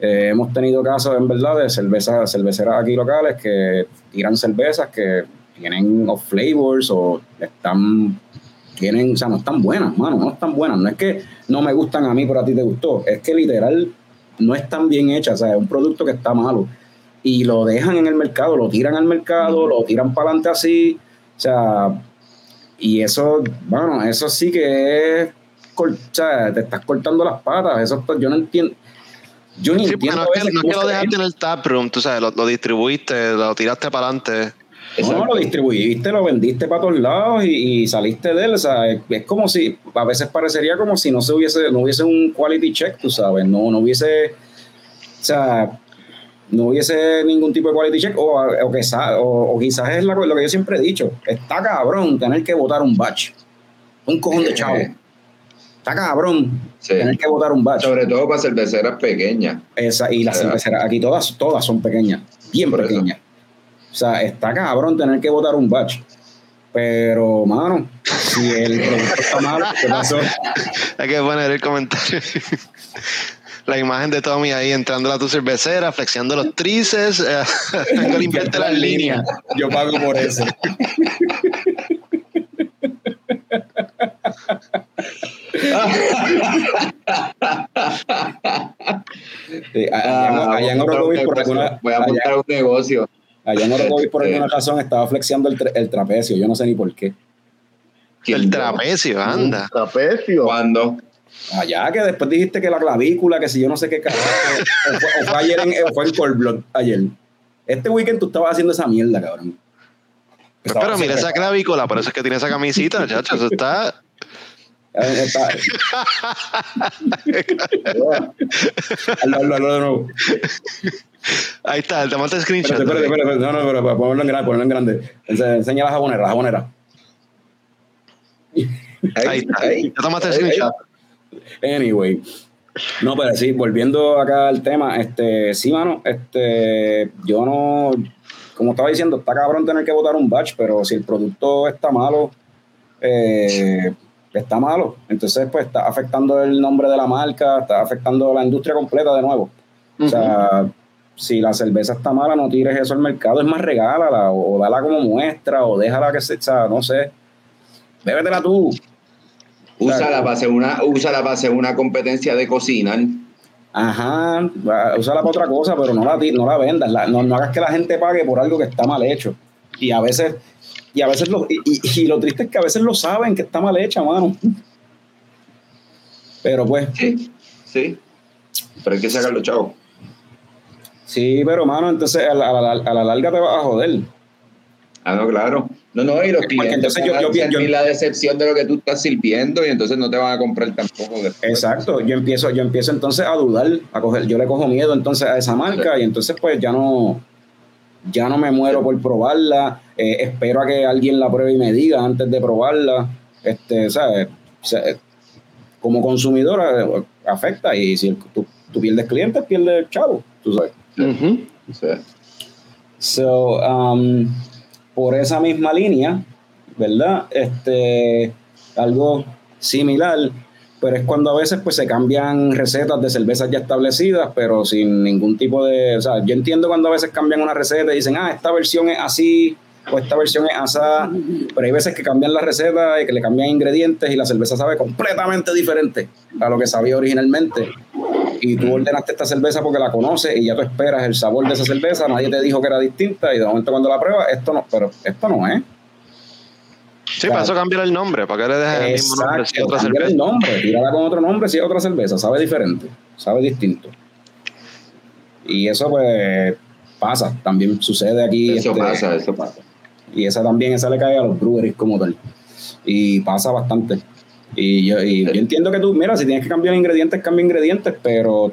Eh, hemos tenido casos, en verdad, de cervezas, cerveceras aquí locales que tiran cervezas que tienen off flavors o están, tienen, o sea, no están buenas, mano, no están buenas. No es que no me gustan a mí, pero a ti te gustó. Es que literal no están bien hechas, o sea, es un producto que está malo. Y lo dejan en el mercado, lo tiran al mercado, lo tiran para adelante así. O sea, y eso, bueno, eso sí que es, o sea, te estás cortando las patas. Eso yo no entiendo. Yo ni Sí, entiendo no es que, no que lo dejaste en el taproom, tú sabes, lo, lo distribuiste, lo tiraste para adelante. No, lo distribuiste, lo vendiste para todos lados y, y saliste de él. O sea, es, es como si, a veces parecería como si no se hubiese, no hubiese un quality check, tú sabes, no, no hubiese, o sea, no hubiese ningún tipo de quality check, o, o, quizás, o, o quizás es la- lo que yo siempre he dicho, está cabrón tener que votar un batch, un cojón de chavo. Está cabrón Sí. tener que votar un batch. Sobre todo para cerveceras pequeñas. Esa, y las cerveceras, aquí todas, todas son pequeñas, bien Por eso. pequeñas. O sea, está cabrón tener que botar un batch. Pero, mano, si el producto está malo, ¿qué pasó? Hay que poner el comentario. La imagen de Tommy ahí entrando a tu cervecera, flexiando los trices, eh, tengo que limpiarte las líneas. Yo pago por eso. Sí, allá, en- allá en voy a montar un Orocovis, por negocio, alguna, voy a allá- montar un negocio. allá en Orocovis, por Este. alguna razón, estaba flexiando el, tra- el trapecio. Yo no sé ni por qué. El trapecio, anda. Trapecio. ¿Cuándo? Allá que después dijiste que la clavícula, que si yo no sé qué carajo. o, fue, o fue ayer en, o fue en Cold Blood, ayer. Este weekend tú estabas haciendo esa mierda, cabrón. Estabas Pero mira esa clavícula, por eso es que tiene esa camisita, chacho. Eso está. Está- Hazlo, hazlo, hazlo de nuevo. Ahí está, te el screenshot. Espérate, espérate, espérate. No, no, pero ponerlo en grande, ponerlo en grande. Ense- Enseña la jabonera, la jabonera. Ahí está. Ya tomaste el ahí, screenshot. Anyway. No, pero sí, volviendo acá al tema, este, sí, mano, este, yo no, como estaba diciendo, está cabrón tener que votar un batch, pero si el producto está malo, eh, está malo. Entonces, pues está afectando el nombre de la marca, está afectando la industria completa de nuevo. O sea, si la cerveza está mala, no tires eso al mercado, es más regálala o, o dala como muestra o déjala que se, o sea, no sé. Bébetela tú. Úsala para hacer una, úsala para hacer una competencia de cocina. Ajá, úsala para otra cosa, pero no la, no la vendas, la- no, no hagas que la gente pague por algo que está mal hecho. Y a veces, y a veces lo, y, y- y lo triste es que a veces lo saben que está mal hecha, mano. Pero pues, Sí, sí. Pero hay que sacarlo, chavo. sí, pero mano, entonces a la, a la- a la larga te vas a joder. Ah, no, claro. No, no, y los Porque clientes entonces van yo- a yo- sentir yo- la decepción de lo que tú estás sirviendo y entonces no te van a comprar tampoco. después. Exacto, yo empiezo, yo empiezo entonces a dudar, a coger, yo le cojo miedo entonces a esa marca y entonces pues ya no, ya no me muero por probarla, eh, espero a que alguien la pruebe y me diga antes de probarla, este, ¿sabes? O sea, como consumidora eh, afecta y si el- tú, tú pierdes clientes, pierdes chavo, tú sabes. Sea, So, um, por esa misma línea, ¿verdad? Este, algo similar, pero es cuando a veces pues se cambian recetas de cervezas ya establecidas, pero sin ningún tipo de, o sea, yo entiendo cuando a veces cambian una receta y dicen, ah, esta versión es así o esta versión es asá, pero hay veces que cambian la receta y que le cambian ingredientes y la cerveza sabe completamente diferente a lo que sabía originalmente y tú ordenaste esta cerveza porque la conoces y ya tú esperas el sabor de esa cerveza, nadie te dijo que era distinta y de momento cuando la pruebas, esto no, pero esto no es. Sí, para eso cambiar el nombre, para que le dejes el mismo nombre si otra cambia el cerveza. nombre, tírala con otro nombre si es otra cerveza, sabe diferente, sabe distinto. Y eso pues pasa, también sucede aquí. eso este, pasa, eso pasa. y esa también, esa le cae a los breweries como tal. Y pasa bastante. Y yo, y yo entiendo que tú, mira, si tienes que cambiar ingredientes, cambia ingredientes, pero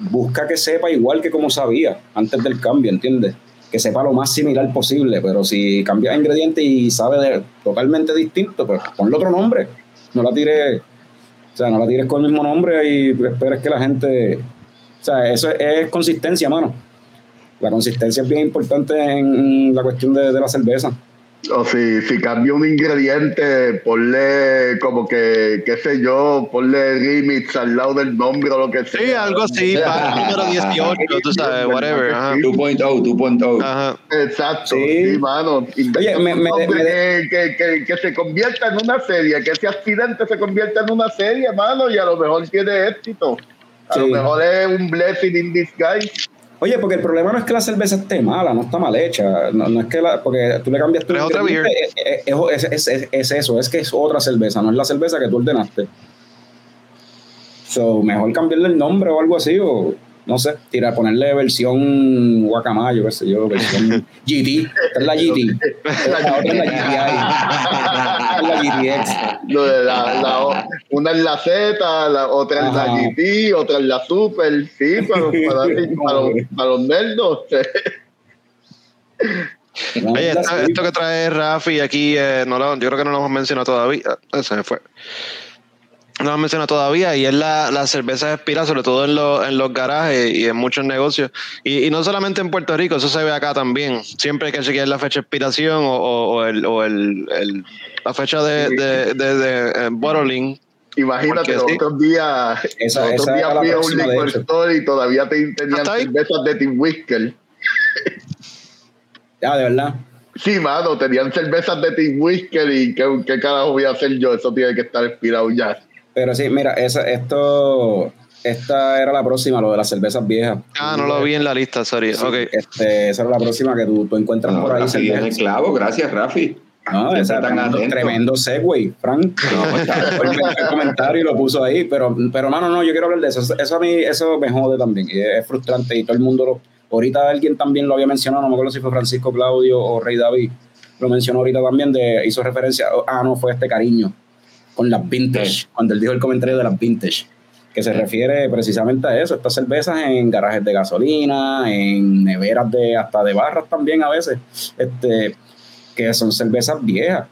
busca que sepa igual que como sabía antes del cambio, ¿entiendes? Que sepa lo más similar posible, pero si cambias ingredientes y sabe de, totalmente distinto, pues ponle otro nombre. No la tires, o sea, no la tires con el mismo nombre y esperes que la gente, o sea, eso es, es consistencia, mano. La consistencia es bien importante en la cuestión de, de la cerveza. O si, si cambia un ingrediente, ponle como que, qué sé yo, ponle remix al lado del nombre o lo que sea. Sí, algo así, para el número 18, tú sabes, whatever. Ajá. 2.0, 2.0. Ajá. Exacto, Sí. sí, mano. Oye, me- me- me- que, que, que se convierta en una serie, que ese accidente se convierta en una serie, mano, y a lo mejor tiene éxito. A lo Sí. mejor es un blessing in disguise. Oye, porque el problema no es que la cerveza esté mala, no está mal hecha. No, no es que la, porque tú le cambias tu es otra es, es- es- es- es eso, es que es otra cerveza, no es la cerveza que tú ordenaste. So, mejor cambiarle el nombre o algo así, o no sé, tirar, ponerle versión guacamayo, qué sé yo, versión GT. Esta es la GT. La otra es la GTI. Esta es la GTX. La- la una es la Z, la otra es la. GT, otra es la Super, sí, para, para, para los, para los nerdos. No, Oye, es la esto, que trae Rafi aquí, eh, no lo, yo creo que no lo hemos mencionado todavía. Ah, se me fue. No lo hemos mencionado todavía y es la, la cerveza expira, sobre todo en, los en los garajes y en muchos negocios. Y, y no solamente en Puerto Rico, eso se ve acá también. Siempre hay que chequear la fecha de expiración o, o- o el, o el, el- la fecha de, de, de, de, eh, bottling. Imagínate, los sí. otros días, Esa- los otros días fui a un de liquor store y todavía te- tenían cervezas de Tim Whisker. Ya, de verdad. Sí, mano, tenían cervezas de Tim Whisker y ¿qué, qué carajo voy a hacer yo? Eso tiene que estar expirado ya. Pero sí, mira, esa, esto, esta era la próxima, lo de las cervezas viejas. Ah, no lo vi en la lista, sorry. Sí, Ok. este, esa era la próxima que tú, tú encuentras No, por ahí. Rafi dio en el cervezas. clavo, gracias, Rafi. No, esa, tan tremendo, tremendo segue, Frank. No, metió el comentario y lo puso ahí, pero, pero mano, no, yo quiero hablar de eso. Eso a mí, eso me jode también. y es frustrante y todo el mundo lo. Ahorita alguien también lo había mencionado, no me acuerdo si fue Francisco Claudio o Rey David. Lo mencionó ahorita también, de, hizo referencia. Ah, no, fue este cariño con las vintage, cuando él dijo el comentario de las vintage, que se refiere precisamente a eso. Estas cervezas en garajes de gasolina, en neveras de hasta de barras también a veces, este, que son cervezas viejas.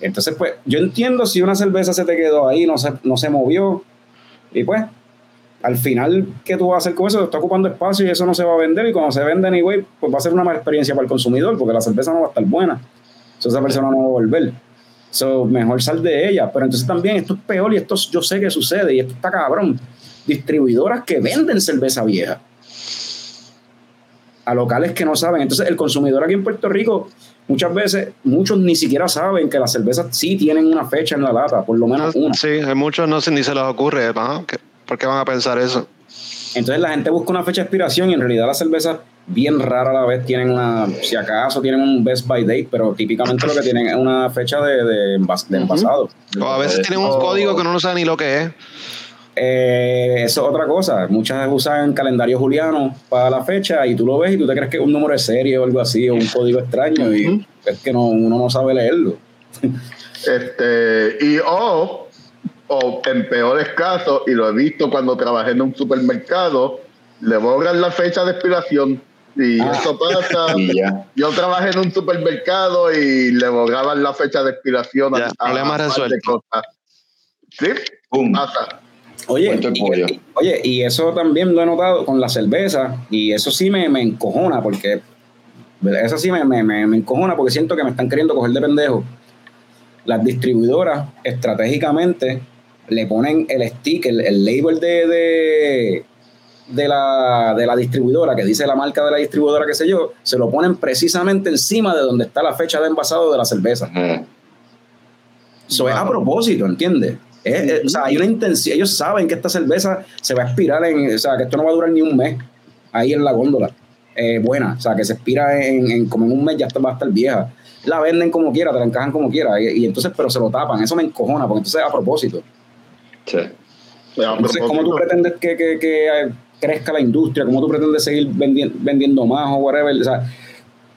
Entonces, pues, yo entiendo si una cerveza se te quedó ahí, no se, no se movió, y pues, al final, ¿qué tú vas a hacer con eso? Está ocupando espacio y eso no se va a vender, y cuando se vende anyway, pues va a ser una mala experiencia para el consumidor, porque la cerveza no va a estar buena. So, esa persona no va a volver. So, mejor sal de ella. Pero entonces también esto es peor y esto yo sé que sucede y esto está cabrón. Distribuidoras que venden cerveza vieja a locales que no saben. Entonces el consumidor aquí en Puerto Rico muchas veces, muchos ni siquiera saben que las cervezas sí tienen una fecha en la lata, por lo menos una. Sí, a muchos no se ni se les ocurre. ¿qué- ¿Por qué van a pensar eso? Entonces la gente busca una fecha de expiración y en realidad las cervezas bien rara a la vez tienen una, si acaso tienen un best by date, pero típicamente lo que tienen es una fecha de, de, envas- de envasado. O a veces tienen un Oh. código que uno no sabe ni lo que es. Eh, eso es otra cosa. Muchas usan calendario juliano para la fecha y tú lo ves y tú te crees que es un número de serie o algo así o un código extraño y es que no, uno no sabe leerlo. Este, y o, o en peores casos, y lo he visto cuando trabajé en un supermercado, le borran la fecha de expiración. Y Ah. eso pasa. Y ya. Yo trabajé en un supermercado y le borraban la fecha de expiración Ya, problema par de resuelto. cosas. Sí, Pum. pasa. Oye, Cuento el y, pollo. oye, y eso también lo he notado con la cerveza y eso sí me, me encojona porque eso sí me, me, me- me encojona porque siento que me están queriendo coger de pendejo. Las distribuidoras estratégicamente le ponen el sticker, el label de, de, de la, de la distribuidora que dice la marca de la distribuidora, qué sé yo, se lo ponen precisamente encima de donde está la fecha de envasado de la cerveza. Eso es a propósito, ¿entiendes? Es- es- o sea, hay una intención, ellos saben que esta cerveza se va a expirar en, o sea, que esto no va a durar ni un mes ahí en la góndola. Eh, buena, o sea, que se expira en, en- como en un mes ya va a estar vieja. La venden como quiera, te la encajan como quiera, y, y entonces, pero se lo tapan, eso me encojona, porque entonces es a propósito. Sí. Entonces, ¿cómo tú pretendes que, que- que, eh, crezca la industria? ¿Cómo tú pretendes seguir vendi- vendiendo más o whatever? O sea,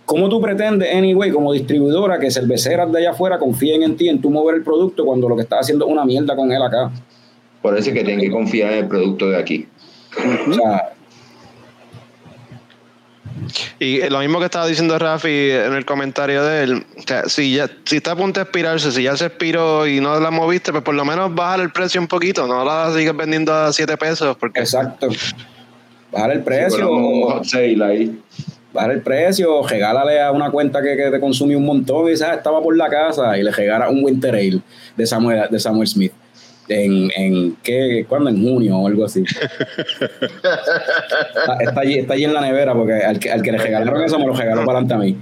¿cómo tú pretendes, anyway, como distribuidora, que cerveceras de allá afuera confíen en ti, en tu mover el producto, cuando lo que estás haciendo es una mierda con él acá? Por eso es que tienen que confiar en el producto de aquí. O sea, Y lo mismo que estaba diciendo Rafi en el comentario de él, o sea, si ya si está a punto de expirarse, si ya se expiró y no la moviste, pues por lo menos bajar el precio un poquito, no la sigues vendiendo a 7 pesos, porque exacto. Bajar el Sí, precio. ponemos un o- hot sale ahí. bajar el precio, regálale a una cuenta que, que te consume un montón y dices, ah, estaba por la casa y le regala un Winter Ale de Samuel, de Samuel Smith. En, en ¿qué? ¿Cuándo? En junio o algo así. está, está allí, está allí en la nevera porque al que, al que le regalaron eso me lo regaló para adelante a mí.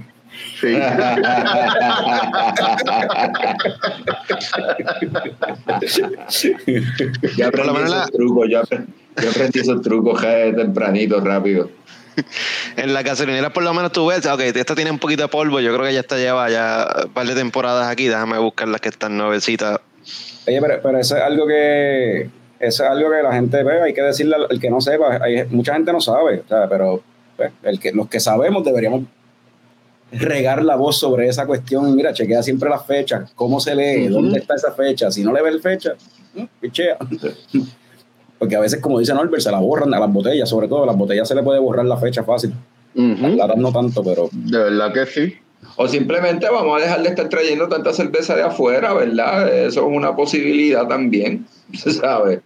Sí. Yo aprendí esos trucos, yo, yo aprendí esos trucos tempranito, rápido. En la gasolinera por lo menos tú ves, ok, esta tiene un poquito de polvo, yo creo que ya está lleva ya un par de temporadas aquí, déjame buscar las que están nuevecitas. Oye, pero, pero eso es algo que eso es algo que la gente ve, hay que decirle al que no sepa, hay, mucha gente no sabe, o sea, pero pues, el que, los que sabemos deberíamos regar la voz sobre esa cuestión. Mira, chequea siempre las fechas, cómo se lee, Ujú. dónde está esa fecha. Si no le ves fecha, mm, pichea. Porque a veces, como dice Norbert, se la borran a las botellas, sobre todo a las botellas se le puede borrar la fecha fácil. Las Ujú. latas no tanto, pero De verdad que sí. O simplemente vamos a dejar de estar trayendo tanta cerveza de afuera, ¿verdad? Eso es una posibilidad también, se sabe.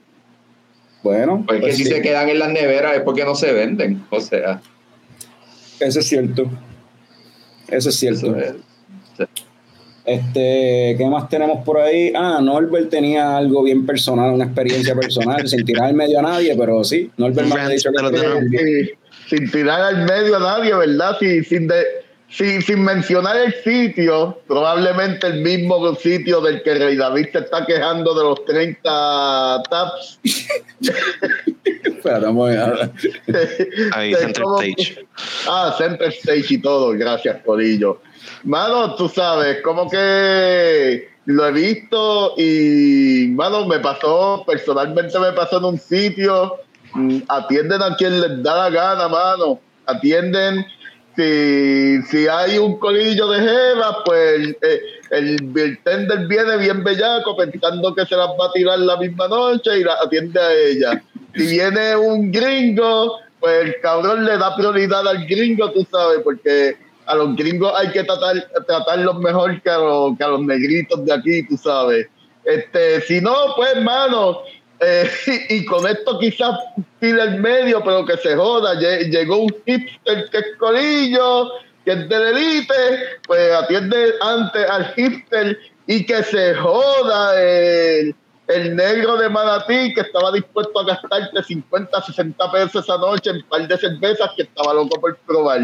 bueno, Porque pues si sí, se quedan en las neveras es porque no se venden. O sea, eso es cierto. Eso es cierto. eso es. Este, ¿qué más tenemos por ahí? Ah, Norbert tenía algo bien personal, una experiencia personal, sin tirar al medio a nadie, pero sí, Norbert me ha dicho que sin tirar al medio a nadie, ¿verdad? Sí, sin, de, sí, sin mencionar el sitio, probablemente el mismo sitio del que Rey David se está quejando de los 30 taps. Vamos a ver. Ahí, Center Stage. Ah, Center Stage y todo, gracias, Corillo. Mano, tú sabes, como que lo he visto y, mano, me pasó, personalmente me pasó en un sitio, mm, atienden a quien les da la gana, mano, atienden, si, si hay un colillo de jeva, pues eh, el bartender viene bien bellaco pensando que se las va a tirar la misma noche y la atiende a ella. Si viene un gringo, pues el cabrón le da prioridad al gringo, tú sabes, porque a los gringos hay que tratar, tratarlos mejor que a, los, que a los negritos de aquí, tú sabes. Este, si no, pues, mano, eh, y, con esto quizás tira el medio, pero que se joda. Lle- Llegó un hipster que es colillo, que es de la elite, pues atiende antes al hipster y que se joda el, el negro de Manatí que estaba dispuesto a gastarte 50, 60 pesos esa noche en un par de cervezas que estaba loco por probar.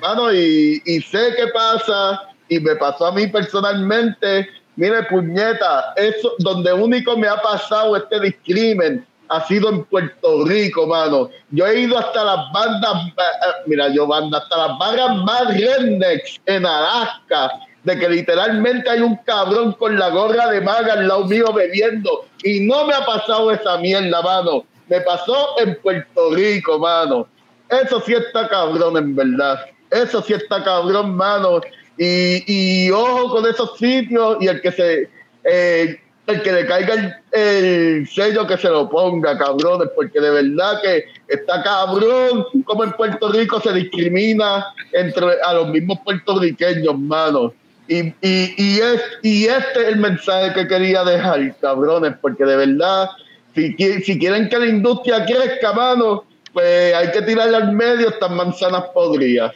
Mano, y, y sé qué pasa, y me pasó a mí personalmente. Mire, puñeta, eso donde único me ha pasado este discrimen ha sido en Puerto Rico, mano. Yo he ido hasta las bandas, eh, mira, yo banda, hasta las barras más rednecks en Alaska, de que literalmente hay un cabrón con la gorra de maga al lado mío bebiendo, y no me ha pasado esa mierda, mano. Me pasó en Puerto Rico, mano. Eso sí está cabrón, en verdad. Eso sí está cabrón, mano. Y, y ojo con esos sitios y el que se eh, el que le caiga el, el sello que se lo ponga, cabrones, porque de verdad que está cabrón como en Puerto Rico se discrimina entre a los mismos puertorriqueños, mano. Y, y, y, es, y este es el mensaje que quería dejar, cabrones, porque de verdad, si, si quieren que la industria crezca, mano, pues hay que tirarle al medio estas manzanas podridas,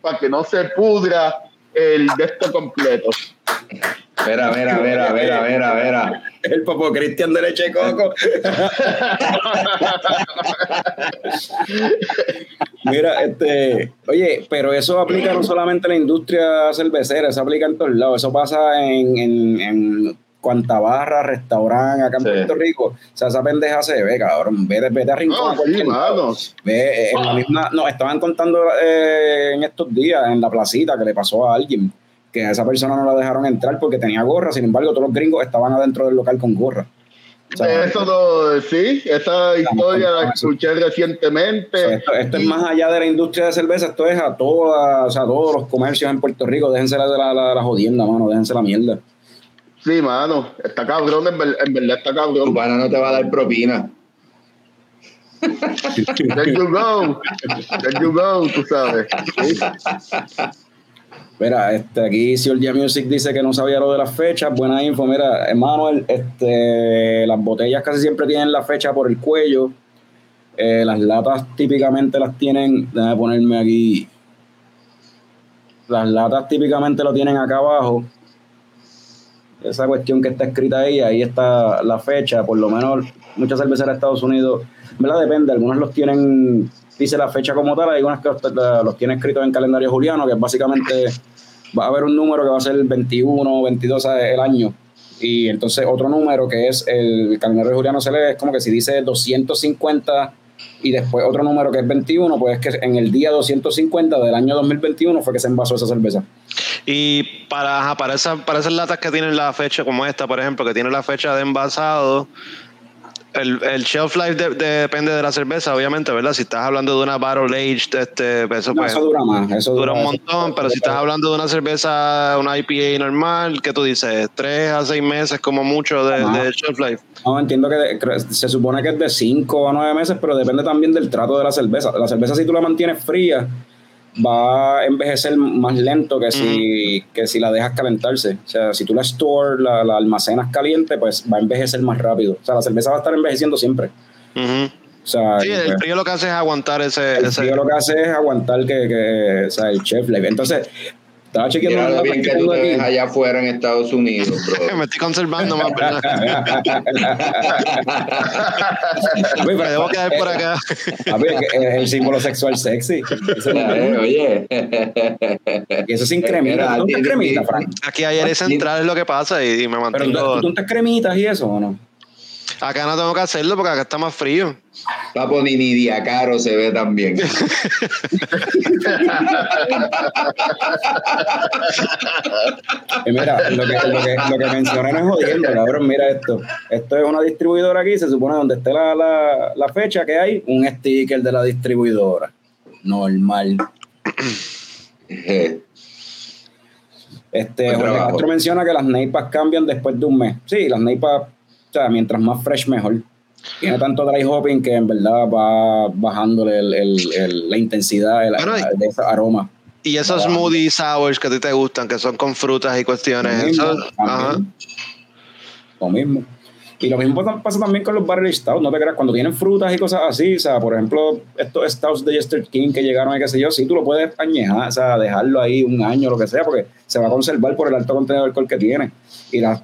para que no se pudra el de esto completo. Mira, mira, mira, mira, mira, mira. El papo Cristian de leche de coco. Mira, este, oye, pero eso aplica no solamente a la industria cervecera, eso aplica en todos lados. Eso pasa en, en, en cuanta barra, restaurante acá en Sí. Puerto Rico. O sea, esa pendeja se ve, cabrón. Vete, vete a Rincón. No, a sí, lado. mano. Ve, eh, en la misma, no, estaban contando eh, en estos días en la placita que le pasó a alguien que a esa persona no la dejaron entrar porque tenía gorra, sin embargo todos los gringos estaban adentro del local con gorra. O sea, Eso no, sí, esa historia la escuché recientemente. esto, esto es más allá de la industria de cerveza, esto es a toda, o sea, todos los comercios en Puerto Rico, déjense la, la, la, la jodienda, mano, déjense la mierda. Sí, mano, está cabrón, en, ver- en verdad está Tu cabrón. pana no te va a dar propina. There you go, there you go, tú sabes. Sí. Mira, este, aquí Georgia Music dice que no sabía lo de las fechas. Buena info. Mira, Emanuel, este, las botellas casi siempre tienen la fecha por el cuello. Eh, las latas típicamente las tienen. Déjame ponerme aquí las latas típicamente lo tienen acá abajo. Esa cuestión que está escrita ahí, ahí está la fecha, por lo menos muchas cerveceras de Estados Unidos, ¿verdad? Depende, algunos los tienen, dice la fecha como tal, hay algunas que los, los tienen escritos en calendario juliano, que básicamente va a haber un número que va a ser el 21 o 22 el año. Y entonces otro número que es el calendario juliano se lee, es como que si dice 250 y después otro número que es 21, pues es que en el día 250 del año 2021 fue que se envasó esa cerveza. Y para, para, esa- para esas latas que tienen la fecha como esta, por ejemplo, que tiene la fecha de envasado, el, el shelf life de- de- depende de la cerveza, obviamente, ¿verdad? Si estás hablando de una barrel aged, este, eso, No, pues, eso dura más, eso dura un eso- montón, pero si estás hablando de una cerveza, una IPA normal, ¿qué tú dices? Tres a seis meses como mucho de, shelf life. No, entiendo que de- se supone que es de 5 a 9 meses, pero depende también del trato de la cerveza. La cerveza, si tú la mantienes fría, va a envejecer más lento que si, que si la dejas calentarse. O sea, si tú la store, la, la almacenas caliente, pues va a envejecer más rápido. O sea, la cerveza va a estar envejeciendo siempre. O sea, Sí, el pues, frío lo que hace es aguantar ese... el ese- frío lo que hace es aguantar que, que o sea, el chef life. Entonces, estaba chequeando Mira lo bien que tú te ves allá afuera en Estados Unidos, bro. Me estoy conservando más, ¿verdad? Papi, Me debo quedar por acá. es que es el símbolo sexual sexy. Eso, Eh, Oye, y eso sin cremita. ¿Tú di- Frank? Aquí ayer es central es lo que pasa y, y me Pero tú, mantengo... tú untas cremitas y eso, ¿o no? Acá no tengo que hacerlo porque acá está más frío. papo, ni ni Diacaro se ve tan bien. Y mira, lo que, lo, que, lo que mencioné no es jodiendo, cabrón. Mira esto. Esto es una distribuidora aquí. Se supone donde esté la, la, la fecha que hay, un sticker de la distribuidora. Normal. Este, Jorge. Castro menciona que las neipas cambian después de un mes. Sí, las neipas, o sea, mientras más fresh, mejor. Tiene tanto dry hopping que en verdad va bajándole el, el- el- la intensidad el- Bueno, y- de ese aroma. Y esos Ah. smoothie sours que a ti te gustan, que son con frutas y cuestiones. Lo mismo, eso- ajá. también. Lo mismo. Y lo mismo pasa- también con los barrel stouts, no te creas, cuando tienen frutas y cosas así, o sea, por ejemplo, estos stouts de Jester King que llegaron y qué sé yo, sí, tú lo puedes añejar, o sea, dejarlo ahí un año, lo que sea, porque se va a conservar por el alto contenido de alcohol que tiene. Y las,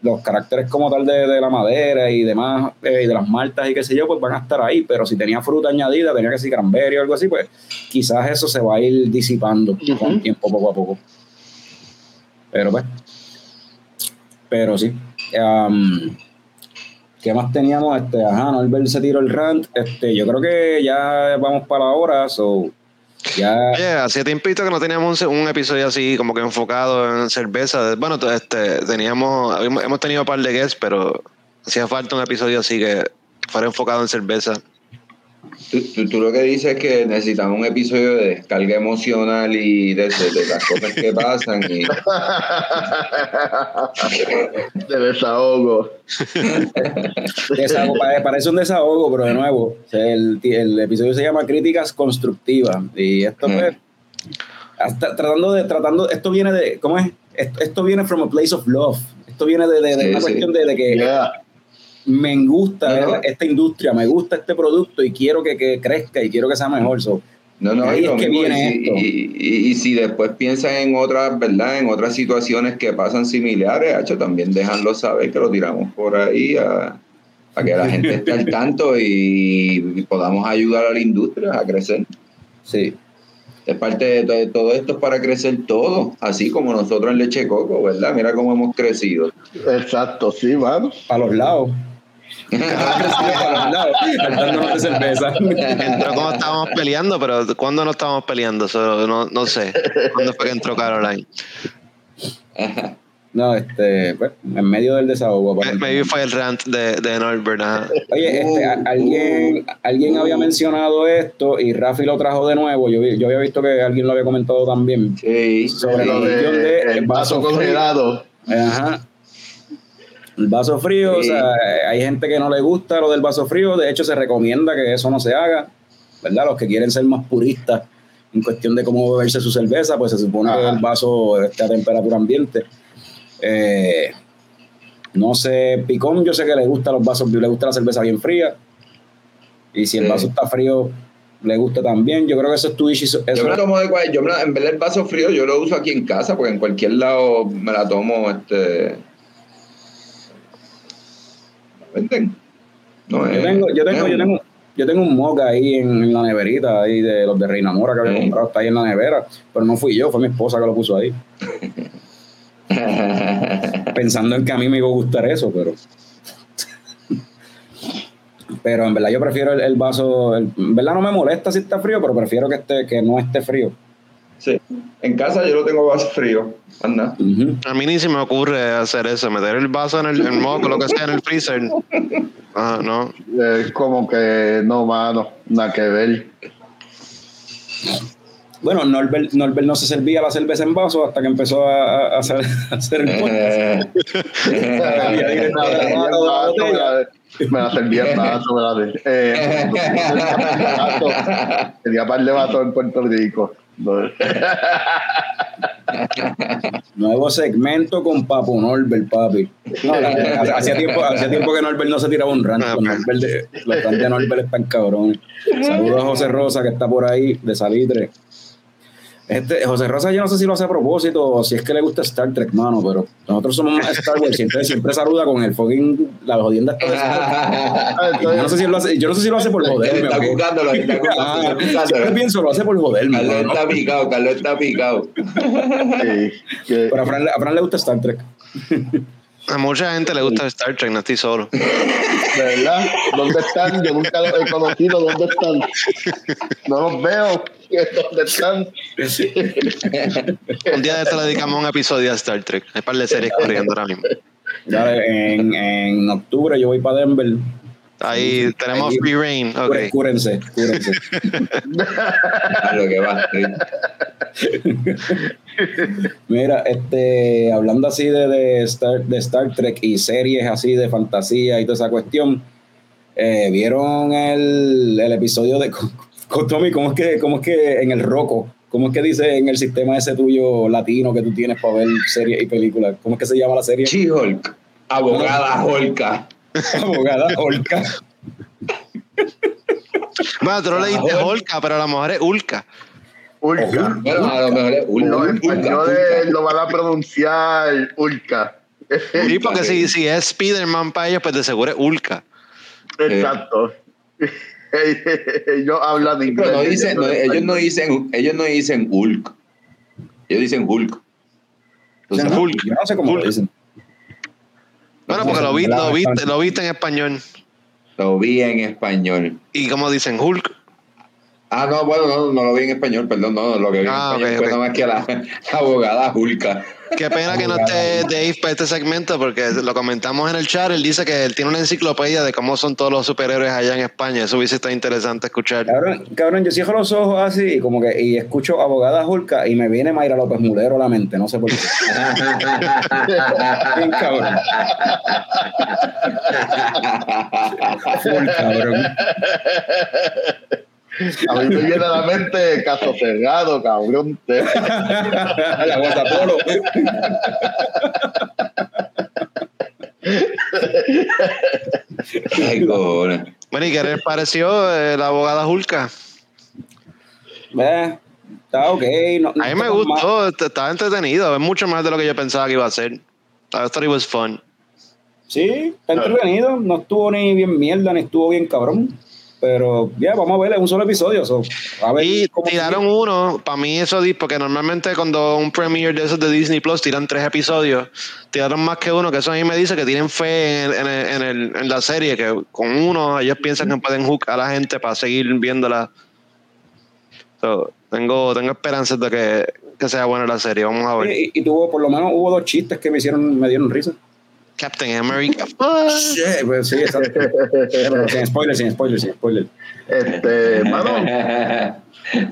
los caracteres como tal de, de la madera y demás, eh, y de las maltas y qué sé yo, pues van a estar ahí, pero si tenía fruta añadida, tenía que ser cranberry o algo así, pues quizás eso se va a ir disipando con el tiempo, poco a poco. Pero pues, pero sí. ¿Qué más teníamos? Este, ajá, Norbert se tiró el rant. Este, yo creo que ya vamos para la hora, so ya Oye, hacía tiempito que no teníamos un, episodio así como que enfocado en cerveza. Bueno, este, teníamos, hemos tenido un par de guests, pero hacía falta un episodio así que fuera enfocado en cerveza. Tú, tú- tú lo que dices es que necesitamos un episodio de descarga emocional y de, de- de las cosas que pasan. Y, de desahogo. desahogo, pare- parece un desahogo, pero de nuevo, el, el episodio se llama Críticas Constructivas. Y esto Mm. pues, hasta tratando de, tratando, esto viene de, ¿cómo es? Esto, esto viene from a place of love. Esto viene de, de- de Sí, una sí. cuestión de, de que Yeah. Me gusta No, no. esta industria, me gusta este producto y quiero que, que crezca y quiero que sea mejor. So, no, no, Ahí es que viene y, si- esto. y- y- y si después piensan en otras, ¿verdad? En otras situaciones que pasan similares, hacho, también déjanlo saber que lo tiramos por ahí a, a que la gente esté al tanto y, y podamos ayudar a la industria a crecer. sí. Es parte de todo, todo esto es para crecer todo, así como nosotros en Leche Coco, ¿verdad? Mira cómo hemos crecido. Exacto, sí, mano. Para los lados. De cerveza. Entró como estábamos peleando, pero ¿cuándo no estábamos peleando? Eso no, no sé. ¿Cuándo fue que entró Caroline? No, este, pues, en medio del desahogo. Maybe fue el rant de, de Norbert. ajá. Oye, este, a- alguien, alguien había mencionado esto y Rafi lo trajo de nuevo. Yo, yo había visto que alguien lo había comentado también. Sí, Sobre la Lo cuestión de de el vaso congelado. Ajá. El vaso frío, Sí. o sea, hay gente que no le gusta lo del vaso frío. De hecho, se recomienda que eso no se haga, ¿verdad? Los que quieren ser más puristas en cuestión de cómo beberse su cerveza, pues se supone que el vaso esté a temperatura ambiente. Eh, no sé, Picón, yo sé que le gusta los vasos, le gusta la cerveza bien fría. Y si el Sí. vaso está frío, le guste también. Yo creo que eso es Eso, Yo me la tomo de yo me la- en vez del vaso frío, yo lo uso aquí en casa, porque en cualquier lado me la tomo, este... ¿Venden? No, yo es- tengo, yo tengo, yo un- tengo, yo tengo un mug ahí en, en la neverita, ahí de los de Reina Mora que había Sí. comprado, está ahí en la nevera, pero no fui yo, fue mi esposa que lo puso ahí, pensando en que a mí me iba a gustar eso, pero. Pero en verdad yo prefiero el, el vaso, el- en verdad no me molesta si está frío, pero prefiero que esté, que no esté frío. Sí. En casa yo lo tengo vaso frío. Anda. Ujú. A mí ni se me ocurre hacer eso, meter el vaso en el, el moco, lo que sea, en el freezer. Ah, no. Es como que no, mano, nada que ver. Bueno, Norbert, Norbert no se servía la cerveza en vaso hasta que empezó a, a hacer, a hacer el podcast. Eh, Me la servía en vaso, me la de. Eh, tenía par de vasos en Puerto Rico. Nuevo segmento con Papo Norbert, papi. No, la- hacía, tiempo, hacía tiempo que Norbert no se tiraba un rant. Ah. Norbert de- los rants de Norbert están cabrones. Saludos a José Rosa, que está por ahí, de Salitre. Este, José Rosa, yo no sé si lo hace a propósito o si es que le gusta Star Trek, mano, pero nosotros somos más Star Wars. Siempre, siempre saluda con el fucking, la jodienda. Yo no sé si lo hace, yo no sé si lo hace por joderme. Está buscándolo, está Ah, buscándolo. siempre pienso, lo hace por joderme. Carlos está picado, Carlos está picado. Sí, que- Pero a Fran, a Fran le gusta Star Trek. A mucha gente le gusta Star Trek, no estoy solo. ¿De verdad? ¿Dónde están? Yo nunca los he conocido. ¿Dónde están? No los veo. ¿Dónde están? Un día de esto le dedicamos un episodio a Star Trek. Hay un par de series corriendo ahora mismo. Dale, en, en octubre yo voy para Denver. Ahí tenemos Ahí- free reign. Ok. Cúrense, cúrense. A lo que va. Mira, este, hablando así de, de, Star, de Star Trek y series así de fantasía y toda esa cuestión, eh, ¿vieron el, el episodio de Tommy? ¿Cómo es, que, ¿Cómo es que en el Roco? ¿Cómo es que dice en el sistema ese tuyo latino que tú tienes para ver series y películas? ¿Cómo es que se llama la serie? She-Hulk. Abogada Holka. Abogada Olca. Bueno, tú lo leíste Holka, pero a lo mejor es Ulka. Ulca. Bueno, a lo mejor es españoles Ulka. lo van a pronunciar Ulca. Sí, porque si, si es Spider-Man para ellos, pues de seguro es Ulka. Exacto. Ellos hablan inglés. Pero no dicen, no, ellos no dicen. ellos no dicen Hulk. Ellos dicen Hulk. Tú sabes. Hulk. Yo no sé cómo lo dicen. Bueno, porque lo, vi- lo, viste, lo viste en español. Lo vi en español. ¿Y cómo dicen Hulk? Ah, no, bueno, no, no lo vi en español, perdón, no, lo que vi Ah, en español ok, fue ok. nada más que la, la abogada Hulka. Qué pena que no esté Dave para este segmento, porque lo comentamos en el chat. Él dice que él tiene una enciclopedia de cómo son todos los superhéroes allá en España. Eso hubiese estado interesante escuchar. Cabrón, cabrón, yo cierro los ojos así y como que y escucho abogada Julka y me viene Mayra López Mulero a la mente, no sé por qué. Bien cabrón. Full cabrón. A mí me viene a la mente caso cerrado, cabrón. la guatapolo. Ay, cojones. Bueno, ¿y qué les pareció eh, la abogada Hulka? Eh, está ok. no- no A mí me está gustó, est- estaba entretenido. Es mucho más de lo que yo pensaba que iba a ser. I thought it was fun. Sí, está entretenido. No estuvo ni bien mierda, ni estuvo bien cabrón. Pero ya, vamos a ver, es un solo episodio. so, a ver Y tiraron uno, para mí eso, porque normalmente cuando un premiere de esos de Disney Plus tiran tres episodios, tiraron más que uno, que eso a mí me dice que tienen fe en, el- en el- en el- en la serie, que con uno ellos piensan que pueden hook a la gente para seguir viéndola. So, tengo, tengo esperanzas de que, que sea buena la serie, vamos a ver. Y, y tuvo, por lo menos hubo dos chistes que me hicieron, me dieron risa. Captain America. Sí, pues sí, exacto. Pero sin spoiler, sin spoiler, sin spoiler. Este, mano,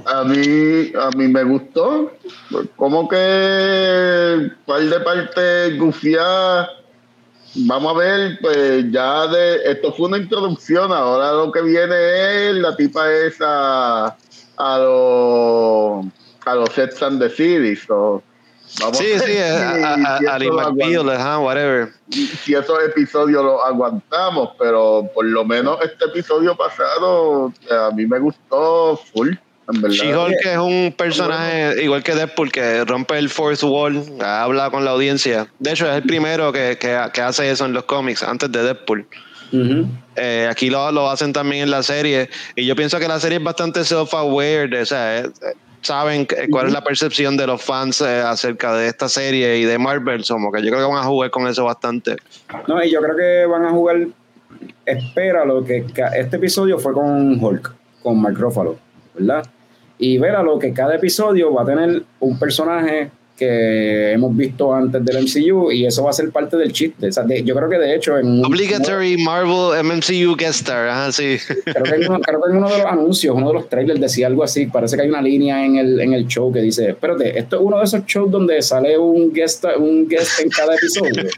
a mí, a mí me gustó. Como que par de partes gufiadas. Vamos a ver, pues ya de esto fue una introducción. Ahora lo que viene es la tipa esa a los a los Sex and the City. so, Vamos Sí, sí, a, a, a- si eso lo McBeal, ajá, whatever. si esos episodios los aguantamos, pero por lo menos este episodio pasado eh, a mí me gustó full, en verdad. She-Hulk es un personaje igual que Deadpool que rompe el fourth wall, habla con la audiencia. De hecho, es el primero que, que, que hace eso en los cómics, antes de Deadpool. Ujú. Eh, aquí lo, lo hacen también en la serie. Y yo pienso que la serie es bastante self-aware. O sea, eh, eh, saben cuál es la percepción de los fans eh, acerca de esta serie y de Marvel. Como que yo creo que van a jugar con eso bastante. No, y yo creo que van a jugar. Espera lo que este episodio fue con Hulk, con Mark Ruffalo, ¿verdad? Y verá lo que cada episodio va a tener un personaje que hemos visto antes del MCU y eso va a ser parte del chiste. O sea, de- yo creo que de hecho en un- Obligatory Marvel MCU guest star. Ajá, sí. creo que, en uno, creo que en uno de los anuncios, uno de los trailers decía algo así. Parece que hay una línea en el, en el show que dice: Espérate, esto es uno de esos shows donde sale un guest, un guest en cada episodio. Yo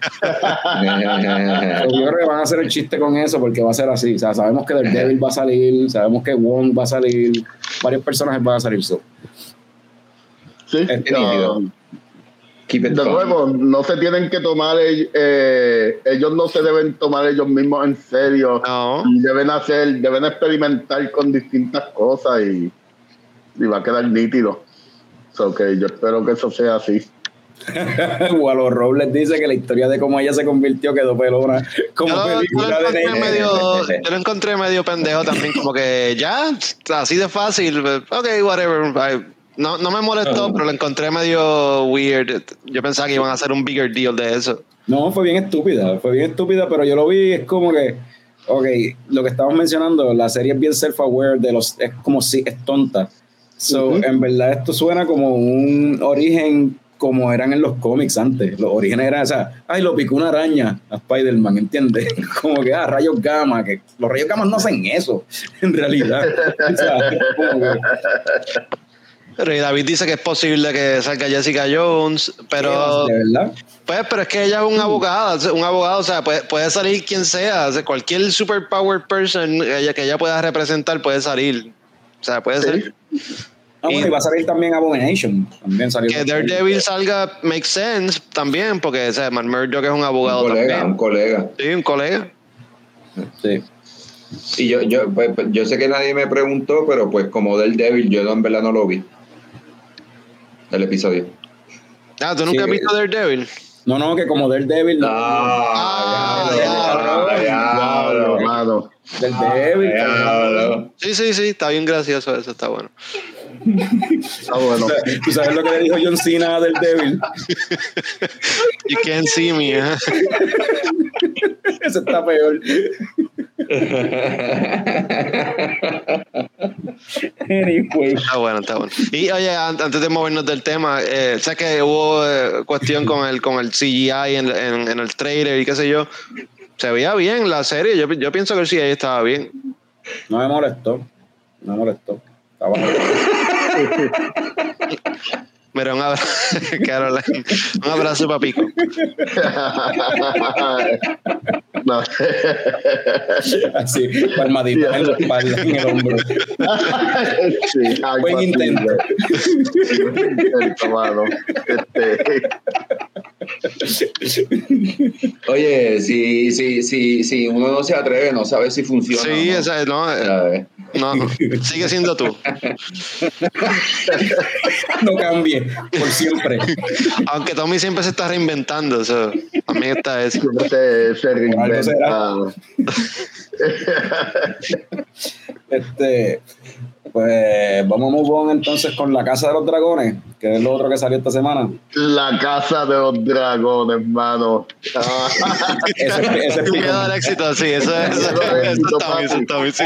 creo que van a hacer el chiste con eso porque va a ser así. O sea, sabemos que Daredevil va a salir, sabemos que Wong va a salir, varios personajes van a salir. So. Sí, no, Keep it de nuevo, no se tienen que tomar, eh, ellos no se deben tomar ellos mismos en serio. No. Y deben hacer, deben experimentar con distintas cosas y, y va a quedar nítido. So que yo espero que eso sea así. Wallo Robles dice que la historia de cómo ella se convirtió quedó pelona como Yo, lo- yo película de medio, yo lo encontré medio pendejo también, como que ya, así de fácil, ok, whatever. I- No, no me molestó, pero lo encontré medio weird. Yo pensaba que iban a hacer un bigger deal de eso. No, fue bien estúpida, fue bien estúpida, pero yo lo vi, es como que, ok, lo que estamos mencionando, la serie es bien self-aware, de los, es como si es tonta. So, en verdad esto suena como un origen como eran en los cómics antes. Los orígenes eran, o sea, ay, lo picó una araña a Spider-Man, ¿entiendes? Como que, ah, rayos gamma, que los rayos gamma no hacen eso, en realidad. O sea, como que, Pero y David dice que es posible que salga Jessica Jones, pero de verdad. pues, pero es que ella es un abogado, un abogado, o sea, puede, puede salir quien sea, o sea, cualquier superpower person que ella, que ella pueda representar puede salir. O sea, puede Sí. ser Ah, bueno, Y- y va a salir también Abomination. También salió. que Daredevil salga makes sense también, porque o sea, Matt Murdock es un Un abogado colega, también. un colega. Sí, un colega. Sí. Y yo, yo, pues, pues, yo sé que nadie me preguntó, pero pues como del débil, yo en verdad no lo vi. El episodio. Ah, ¿tú nunca Sí. has visto Daredevil? No, no, que como Daredevil. no. Ah, diablo, ya, diablo, Hermano. Del Devil. diablo. Sí, sí, sí, está bien gracioso, eso está bueno. Ah, bueno. ¿Tú sabes lo que le dijo John Cena del Devil? You can't see me. ¿eh? Ese está peor. Anyway. Está bueno, está bueno. Y oye, an- antes de movernos del tema, eh, sé que hubo eh, cuestión con el, con el CGI en, en- en el trailer y qué sé yo. Se veía bien la serie, yo, yo pienso que el CGI estaba bien. No me molestó. No me molestó. Mira, un abrazo, Caroline, un abrazo para Pico. No. así, palmadita en la espalda, en el hombro. Sí, Buen intento. intento, mano. Este, Oye, si, si, si, si uno no se atreve, no sabe si funciona. Sí, no. esa, no, eh. No, sigue siendo tú. No cambie, por siempre. Aunque Tommy siempre se está reinventando, eso también está eso. siempre se, se reinventa. Este, pues vamos a move on entonces con la Casa de los Dragones, que es lo otro que salió esta semana. La casa de los dragones, mano. Ah, Ese, ese es Sin miedo al picón. éxito, sí, eso, eso, eso, es Tommy, eso es Tommy, sí.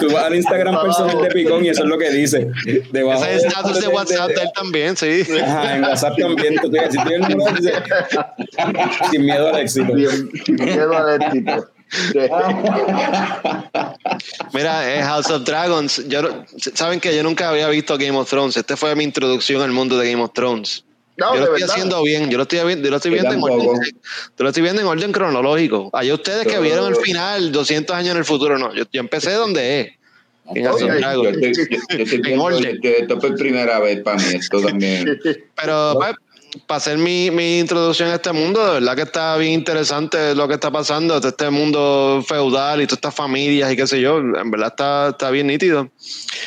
Tú vas al Instagram personal de Picón y eso es lo que dice. Debajo Ese es el status de WhatsApp de él también, sí. Ajá, en WhatsApp también. Tú tienes, si tienes el número, dice, sin miedo al éxito. Sin miedo al éxito. Mira, eh, House of Dragons, yo, saben que yo nunca había visto Game of Thrones. Este fue mi introducción al mundo de Game of Thrones. No, yo lo estoy verdad. haciendo bien, yo lo estoy, yo lo estoy viendo en orden, yo lo estoy viendo en orden cronológico. Hay ustedes que vieron el final 200 años en el futuro, no. Yo, yo empecé donde es. En House of Ok. Dragon. Yo estoy, yo- yo estoy En orden. esto es primera vez para mí, esto también. Pero pues, para hacer mi, mi introducción a este mundo, de verdad que está bien interesante lo que está pasando, este mundo feudal y todas estas familias y qué sé yo, en verdad está, está bien nítido.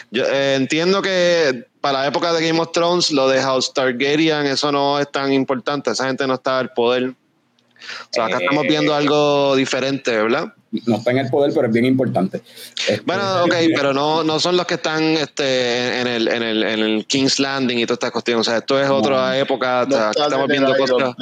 Yo eh, entiendo que para la época de Game of Thrones, lo de House Targaryen, eso no es tan importante, esa gente no está al poder. O sea, acá Eh. estamos viendo algo diferente, ¿verdad? No está en el poder, pero es bien importante. Este, Bueno, ok, pero no, no son los que están este, en, el, en, el, en el King's Landing y todas estas cuestiones. O sea, esto es otra época. No o sea, está estamos viendo cosas.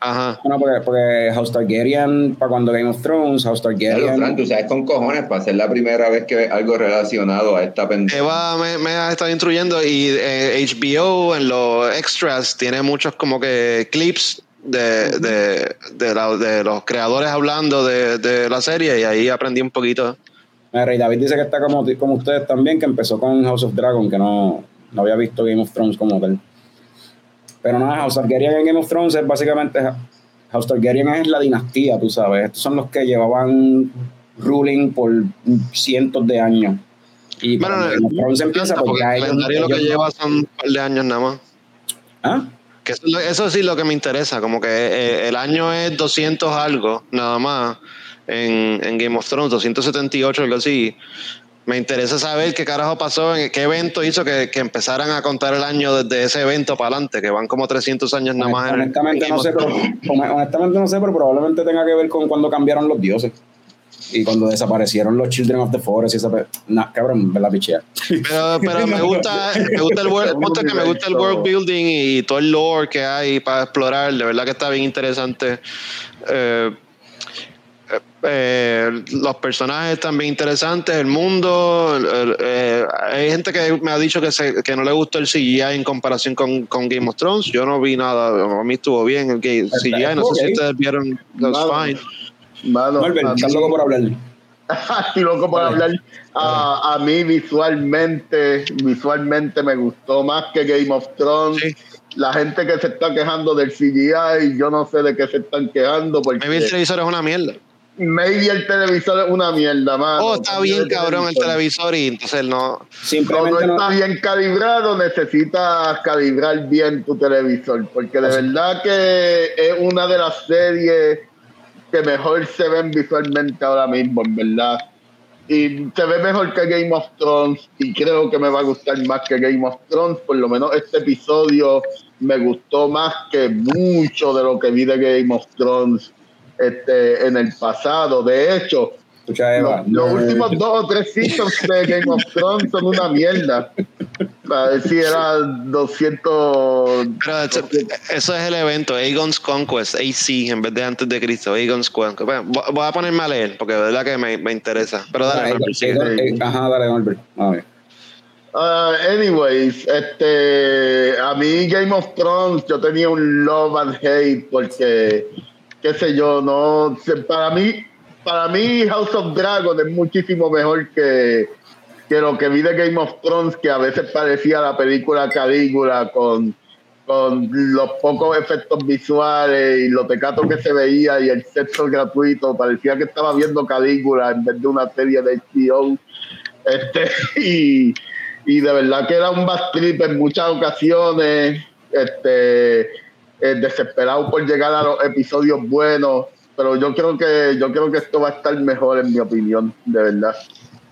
Ajá. Bueno, porque, porque House Targaryen, para cuando Game of Thrones, House Claro, Targaryen. Fran, tú sabes con cojones para ser la primera vez que algo relacionado a esta pendeja. Eva me, me ha estado instruyendo y eh, HBO en los extras tiene muchos como que clips de, de, de, la- de los creadores hablando de, de la serie y ahí aprendí un poquito. Mira, y David dice que está como, como ustedes también, que empezó con House of Dragon, que no, no había visto Game of Thrones como tal. Pero nada, House Targaryen en Game of Thrones es básicamente. House Targaryen es la dinastía, tú sabes. Estos son los que llevaban ruling por cientos de años. Y Bueno, Game of Thrones empieza, porque porque ya el ellos- lo que ellos- lleva son un par de años nada más. ¿Ah? Que eso, es lo- eso sí es lo que me interesa, como que eh, el año es 200 algo, nada más, en, en Game of Thrones, 278, algo así. Me interesa saber qué carajo pasó, en qué evento hizo que, que empezaran a contar el año desde ese evento para adelante, que van como 300 años nada más. en- honestamente en no sé, pero, honestamente no sé, pero probablemente tenga que ver con cuando cambiaron los dioses. Y cuando desaparecieron los Children of the Forest y esa... Nah, cabrón, me la pichea. Pero, pero me gusta, me gusta el world, que me gusta el world building y todo el lore que hay para explorar. De verdad que está bien interesante. Eh, eh, eh, los personajes están bien interesantes, el mundo. eh, hay gente que me ha dicho que, se- que no le gustó el CGI en comparación con, con Game of Thrones. Yo no vi nada. A mí estuvo bien el CGI. No sé si ustedes vieron. Mano, fine. Mano, a estás loco por hablar. Estoy loco por hablar. A, a mí visualmente, visualmente me gustó más que Game of Thrones. Sí. La gente que se está quejando del CGI, yo no sé de qué se están quejando porque Maybe el televisor es una mierda. maybe el televisor es una mierda más. Oh, está bien cabrón el televisor y entonces no. Cuando Simplemente no, está bien calibrado, necesitas calibrar bien tu televisor, porque de verdad que es una de las series que mejor se ven visualmente ahora mismo, en verdad. Y se ve mejor que Game of Thrones, y creo que me va a gustar más que Game of Thrones, por lo menos este episodio me gustó más que mucho de lo que vi de Game of Thrones este, en el pasado. De hecho, escucha Eva. los, últimos dos o tres seasons de Game of Thrones son una mierda. A ver si era 200. Pero eso, eso es el evento, Aegon's Conquest, AC, en vez de antes de Cristo, Aegon's Conquest. Bueno, voy a ponerme a leer, porque de verdad que me, me interesa. Pero dale, Ah, Norbert, eh, eh, Ajá, dale, Norbert. Ah, anyways, este, a mí Game of Thrones yo tenía un love and hate porque, qué sé yo, no, para mí, para mí House of Dragon es muchísimo mejor que, que lo que vi de Game of Thrones, que a veces parecía la película Calígula con, con los pocos efectos visuales y lo tecato que se veía y el sexo gratuito, parecía que estaba viendo Calígula en vez de una serie de HBO. Este, y, y de verdad que era un bad en muchas ocasiones, este, eh, desesperado por llegar a los episodios buenos, pero yo creo que yo creo que esto va a estar mejor en mi opinión, de verdad.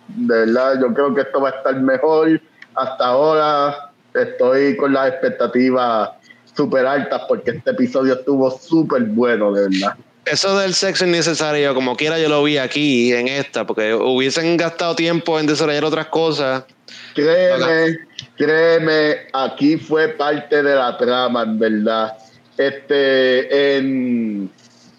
De verdad, yo creo que esto va a estar mejor. Hasta ahora estoy con las expectativas súper altas porque este episodio estuvo súper bueno, de verdad. Eso del sexo innecesario, como quiera yo lo vi aquí, en esta, porque hubiesen gastado tiempo en desarrollar otras cosas. Créeme, créeme, aquí fue parte de la trama, en verdad. Este, en,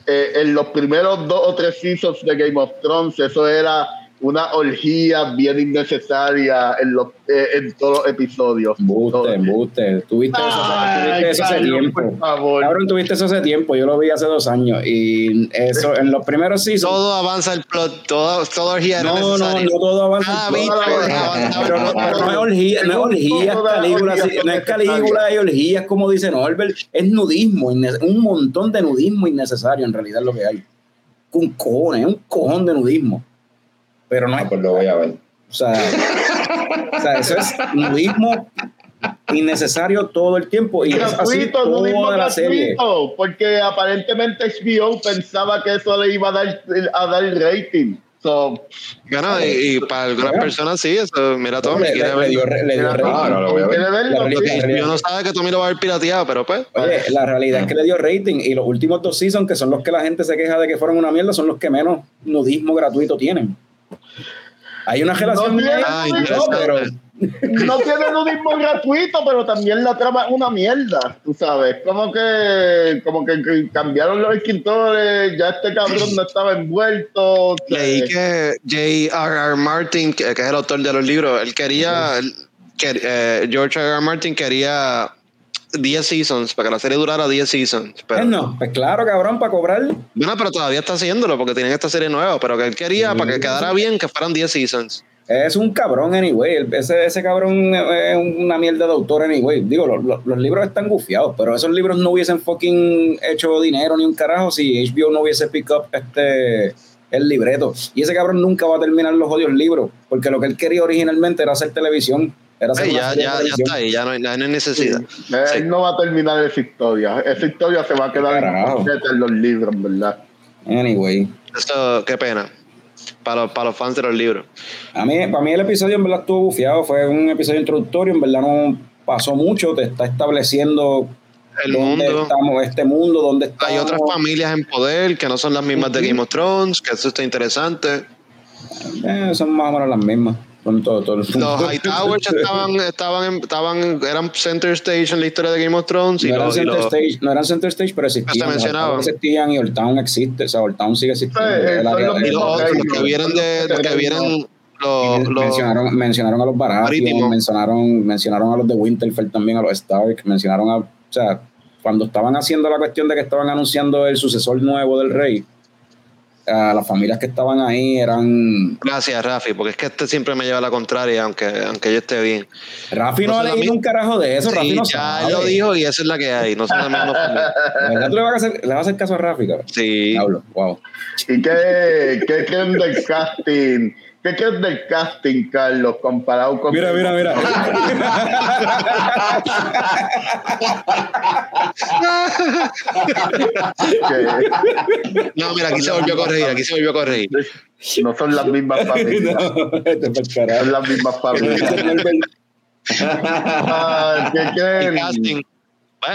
eh, en los primeros dos o tres seasons de Game of Thrones, eso era una orgía bien innecesaria en, los, eh, en todos los episodios. Embuste, embuste. Tuviste eso, tuviste eso hace tiempo. por favor. Cabrón, tuviste eso hace tiempo. Yo lo vi hace dos años. Y eso, en los primeros seasons. Todo avanza el plot, todo, todo orgía era No, no, necesario. no todo avanza. Ah, viste, avanza. avanzaba Pero no, pero no es orgía, no es orgía, es Calígula, no es Calígula y orgías, como dice Norbert, es nudismo, un montón de nudismo innecesario en realidad es lo que hay. Un cojón, es un cojón de nudismo. Pero no Ah, es, pues lo voy a ver. o sea, O sea, eso es nudismo innecesario todo el tiempo y es así gratuito, nudismo toda la serie. gratuito, porque aparentemente HBO pensaba que eso le iba a dar, a dar rating. So, Bueno, y, y para algunas Mira. personas sí, eso, mira Tommy, Le, quiere le- le ver. dio, re- le dio rating. Claro, lo voy a ver. Yo no sabe que Tommy lo va a ver pirateado, pero pues. Oye, la realidad es que le dio rating y los últimos dos seasons, que son los que la gente se queja de que fueron una mierda, son los que menos nudismo gratuito tienen. Hay una relación. tiene Ah, no, interesante. pero No tiene nudismo gratuito, pero también la trama es una mierda, tú sabes. Como que, como que, cambiaron los escritores, ya este cabrón no estaba envuelto. Leí que J.R.R. Martin, que, que es el autor de los libros, él quería, que, eh, George R.R. Martin quería 10 seasons, para que la serie durara 10 seasons. Pero, no, pues claro, cabrón, para cobrar. Bueno, pero todavía está haciéndolo porque tienen esta serie nueva, pero que él quería, para que quedara bien, que fueran 10 seasons. Es un cabrón, anyway. Ese, ese cabrón es una mierda de autor, anyway. Digo, los, los- los libros están gufiados, pero esos libros no hubiesen fucking hecho dinero ni un carajo si HBO no hubiese pick up este el libreto. Y ese cabrón nunca va a terminar los odios libros, porque lo que él quería originalmente era hacer televisión. Era ya, ya, ya está ahí, ya no hay, ya no hay necesidad. él Sí. no va a terminar esa historia. Esa historia se va a quedar en los libros, ¿verdad? Anyway. Esto, qué pena. Para, los- para los fans de los libros. A mí, para mí el episodio en verdad estuvo bufiado, fue un episodio introductorio, en verdad no pasó mucho, te está estableciendo El dónde mundo. estamos, este mundo, dónde estamos. Hay otras familias en poder que no son las mismas de Game of Thrones, que eso está interesante. Eh, son más o menos las mismas. Con todo, todo el Los Hightowers estaban, estaban, en- estaban, eran center stage en la historia de Game of Thrones y no, eran los, y center los- stage, no eran center stage, pero existían. Hightowers existían y Old Town existe. O sea, Old Town sigue existiendo. Sí, El son área los de- que vienen de, los que vienen los, los- mencionaron, mencionaron a los Baratheon, mencionaron, mencionaron a los de Winterfell también, a los Stark, mencionaron a, o sea, cuando estaban haciendo la cuestión de que estaban anunciando el sucesor nuevo del rey, a las familias que estaban ahí eran Gracias, Rafi, porque es que este siempre me lleva a la contraria, aunque, aunque yo esté bien. Rafi no, No ha las leído un carajo de eso, Rafi Sí, no ya sabe. lo dijo y esa es la que hay. No son la misma familia. ¿De ¿Verdad tú le vas a hacer, le vas a hacer caso a Rafi, cabrón? Sí. Diablo, wow. ¿Y qué, qué creen del casting? ¿Qué creen del casting, Carlos, comparado con... Mira, mira, mira. No, mira, aquí se volvió a corregir, aquí se volvió a corregir. no son las mismas familias. no, este carajo. Son las mismas familias. Ah, ¿Qué El casting.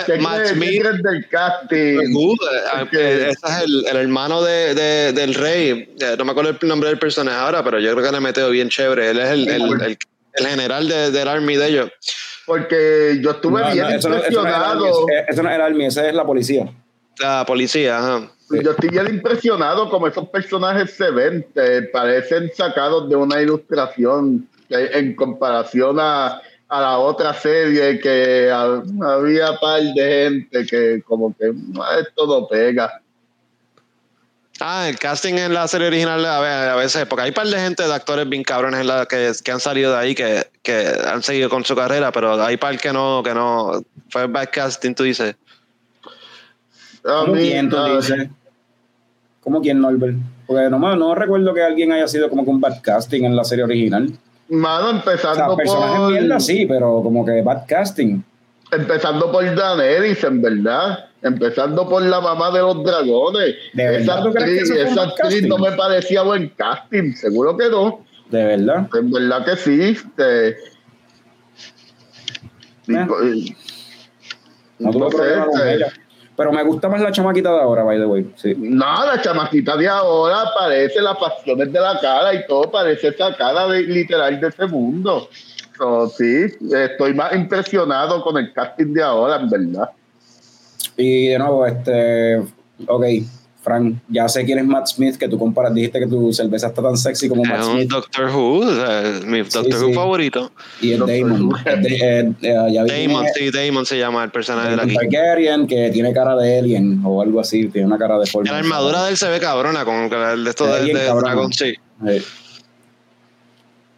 ¿Qué Eh, Matt creen, ¿Qué Smith, creen del casting? uh, eh, eh, ese es el, el hermano de, de- del rey. Eh, No me acuerdo el nombre del personaje ahora, pero yo creo que le metió bien chévere. Él es el, el, el- el general de- del army de ellos. Porque yo estuve No, bien no, eso no- eso no es el impresionado. Army, Eso no es el Army, ese es la policía. La policía, ajá. Yo estoy bien impresionado como esos personajes se ven, te parecen sacados de una ilustración en comparación a, a la otra serie que ha- había par de gente que como que "Ah, esto no pega. Ah, el casting en la serie original a ve- a veces, porque hay un par de gente de actores bien cabrones en la, que, que han salido de ahí que, que han seguido con su carrera, pero hay par que no, que no, fue bad casting, tú dices. ¿Cómo quién tú dices? ¿Cómo quién, Norbert? Porque nomás no recuerdo que alguien haya sido como que un bad casting en la serie original. Mano, O empezando sea, personajes por mierda sí, pero como que bad casting. empezando por Daenerys, en verdad. Empezando por la mamá de los dragones. ¿De verdad esa actriz, esa actriz no me parecía buen casting, seguro que no. De verdad. En verdad que sí. este, Eh. y- No tuve no sé, con este, ella. Pero me gusta más la chamaquita de ahora, by the way. Sí. No, la chamaquita de ahora parece las facciones de la cara y todo parece sacada de, literal de ese mundo. So, sí, estoy más impresionado con el casting de ahora, en verdad. Y de nuevo, este. Ok, Frank, ya sé quién es Matt Smith, que tú comparas, dijiste que tu cerveza está tan sexy como Matt Es un Smith. Doctor Who, o sea, es mi Doctor sí. Who favorito. Y es Doctor Damon. Es de- eh, eh, ya Damon, es sí, Damon se llama el personaje de aquí. Targaryen que tiene cara de alien o algo así, tiene una cara de forma. La armadura de él se ve cabrona con el de esto de. Dragon, sí.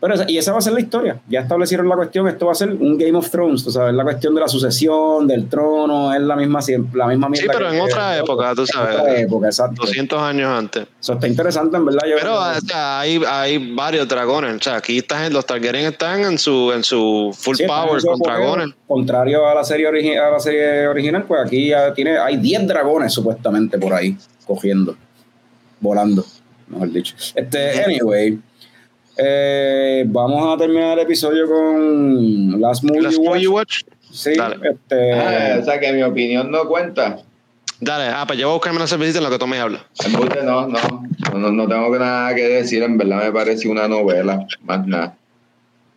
Pero esa- y esa va a ser la historia. Ya establecieron la cuestión. Esto va a ser un Game of Thrones. Tú sabes, la cuestión de la sucesión, del trono, es la misma siempre, la misma Sí, pero en otra época, tú en sabes. otra época, exacto. 200 años antes. Eso está interesante, en verdad. Yo Pero o sea, hay, hay varios dragones. O sea, aquí están, los Targaryen están en su, en su full Sí, en power su con dragones. Contrario a la serie a la serie original, pues aquí ya tiene, hay 10 dragones supuestamente por ahí, cogiendo, volando, mejor dicho. Este, anyway, eh, vamos a terminar el episodio con Last Movie Las Watch. Watch. Sí, Dale. este, Ah, o sea que mi opinión no cuenta. Dale, ah, pues yo voy a buscarme una cervecita en lo que tú me hablas. No, no, no, no tengo nada que decir, en verdad me parece una novela, más nada.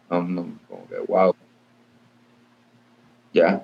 No, no, como que wow. Ya.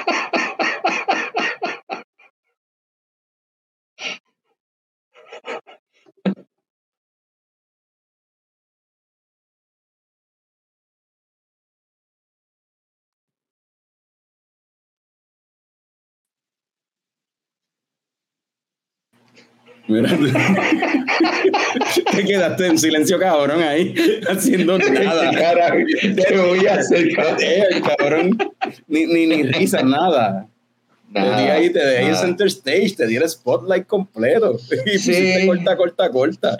te quedaste en silencio, cabrón, ahí, haciendo nada. Carajo, te voy a hacer cabrón. Eh, cabrón, ni, ni, ni risa, nada. Te di ahí, te dejé en nada. center stage, te di el spotlight completo. Y Sí. pusiste corta, corta, corta.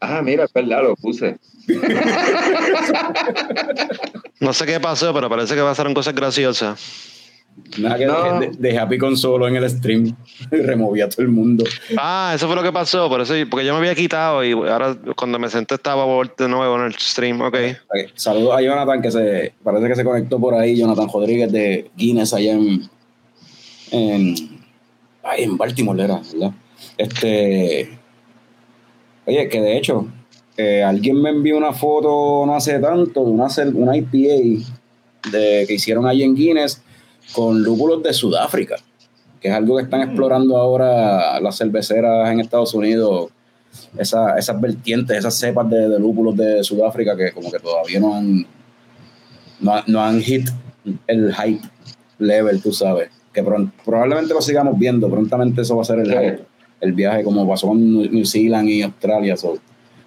Ah, mira, es verdad, lo puse. No sé qué pasó, pero parece que pasaron cosas graciosas. Nada que No. dejé, dejé a Picon solo en el stream. Y removí a todo el mundo. Ah, eso fue lo que pasó, por eso, porque yo me había quitado y ahora cuando me senté estaba de nuevo en el stream, ok. Ok, Saludos a Jonathan que se parece que se conectó por ahí. Jonathan Rodríguez de Guinness allá en, en, ay, en Baltimore, era, ¿verdad? Este. Oye, que de hecho, eh, alguien me envió una foto no hace tanto una, una IPA de, que hicieron allí en Guinness con lúpulos de Sudáfrica, que es algo que están explorando ahora las cerveceras en Estados Unidos, esa- esas vertientes, esas cepas de, de lúpulos de Sudáfrica que como que todavía no han, no, han- no han hit el hype level, tú sabes, que pron- probablemente lo sigamos viendo, prontamente eso va a ser el hype, el viaje como pasó con New New Zealand y Australia, so,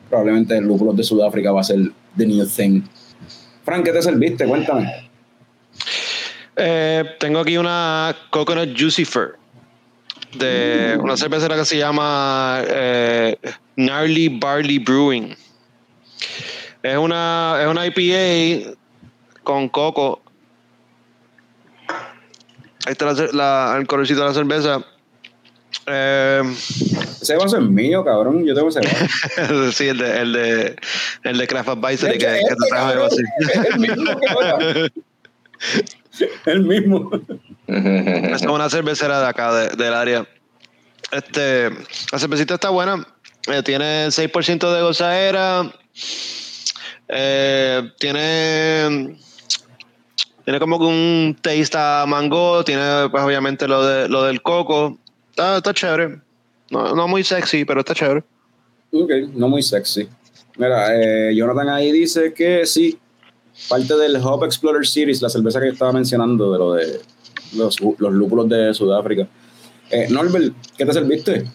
probablemente el lúpulos de Sudáfrica va a ser the new thing. Frank, ¿qué te serviste? Cuéntame. Eh, tengo aquí una Coconut Juicifer de una cervecera que se llama eh, Gnarly Barley Brewing. Es una, es una IPA con coco. Ahí está la cer- la- el colorcito de la cerveza. Eh, Ese vaso es mío, cabrón. Yo tengo ese vaso. sí, el de, el de, el de Craft Advisory que, De hecho, que te este, trajo algo así. el mismo. Es una cervecera de acá, de- del área. Este, la cervecita está buena. eh, tiene 6% de gozadera. eh, tiene. Tiene como que un taste a mango. Tiene, pues, obviamente, lo, de, lo del coco. Está, está chévere. No, no muy sexy, pero está chévere. Ok, no muy sexy. Mira, eh, Jonathan ahí dice que sí, parte del Hop Explorer Series, la cerveza que estaba mencionando, de lo de los, los lúpulos de Sudáfrica. Eh, Norbert, ¿qué te serviste?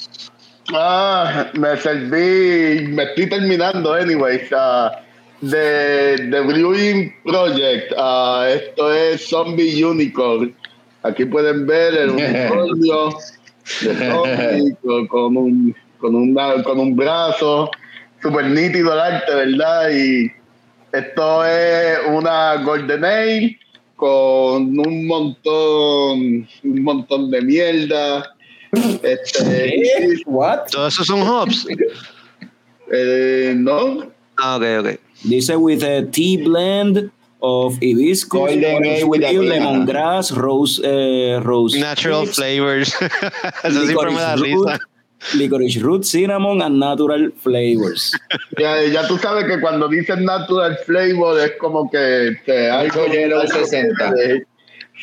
Ah, me serví, me estoy terminando, anyways, ah, de, de Brewing Project. ah, esto es Zombie Unicorn. Aquí pueden ver el unicornio de zombie con un, con, una- con un brazo. Súper nítido el arte, ¿verdad? Y esto es una Golden Ale con un montón, un montón de mierda. Este, ¿What? Todo eso son hops. eh, no, Ah, ok, ok. Dice with a tea blend of hibiscus, lemongrass, rose, eh, rose Natural flavors. Eso siempre me da risa. Licorice root, cinnamon and natural flavors. ya, ya tú sabes que cuando dicen natural flavor es como que, que algo Yellow 60. Eh,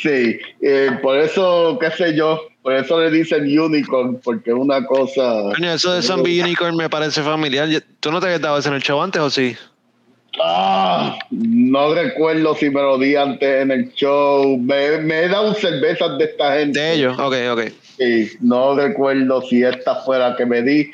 Sí, eh, por eso, qué sé yo, por eso le dicen unicorn, porque es una cosa. Coño, eso de Zombie Unicorn me parece familiar. ¿Tú no te habías dado eso en el show antes o sí? Ah, no recuerdo si me lo di antes en el show. Me, me he dado cervezas de esta gente. De ellos, ok, ok. Sí, no recuerdo si esta fue la que me di.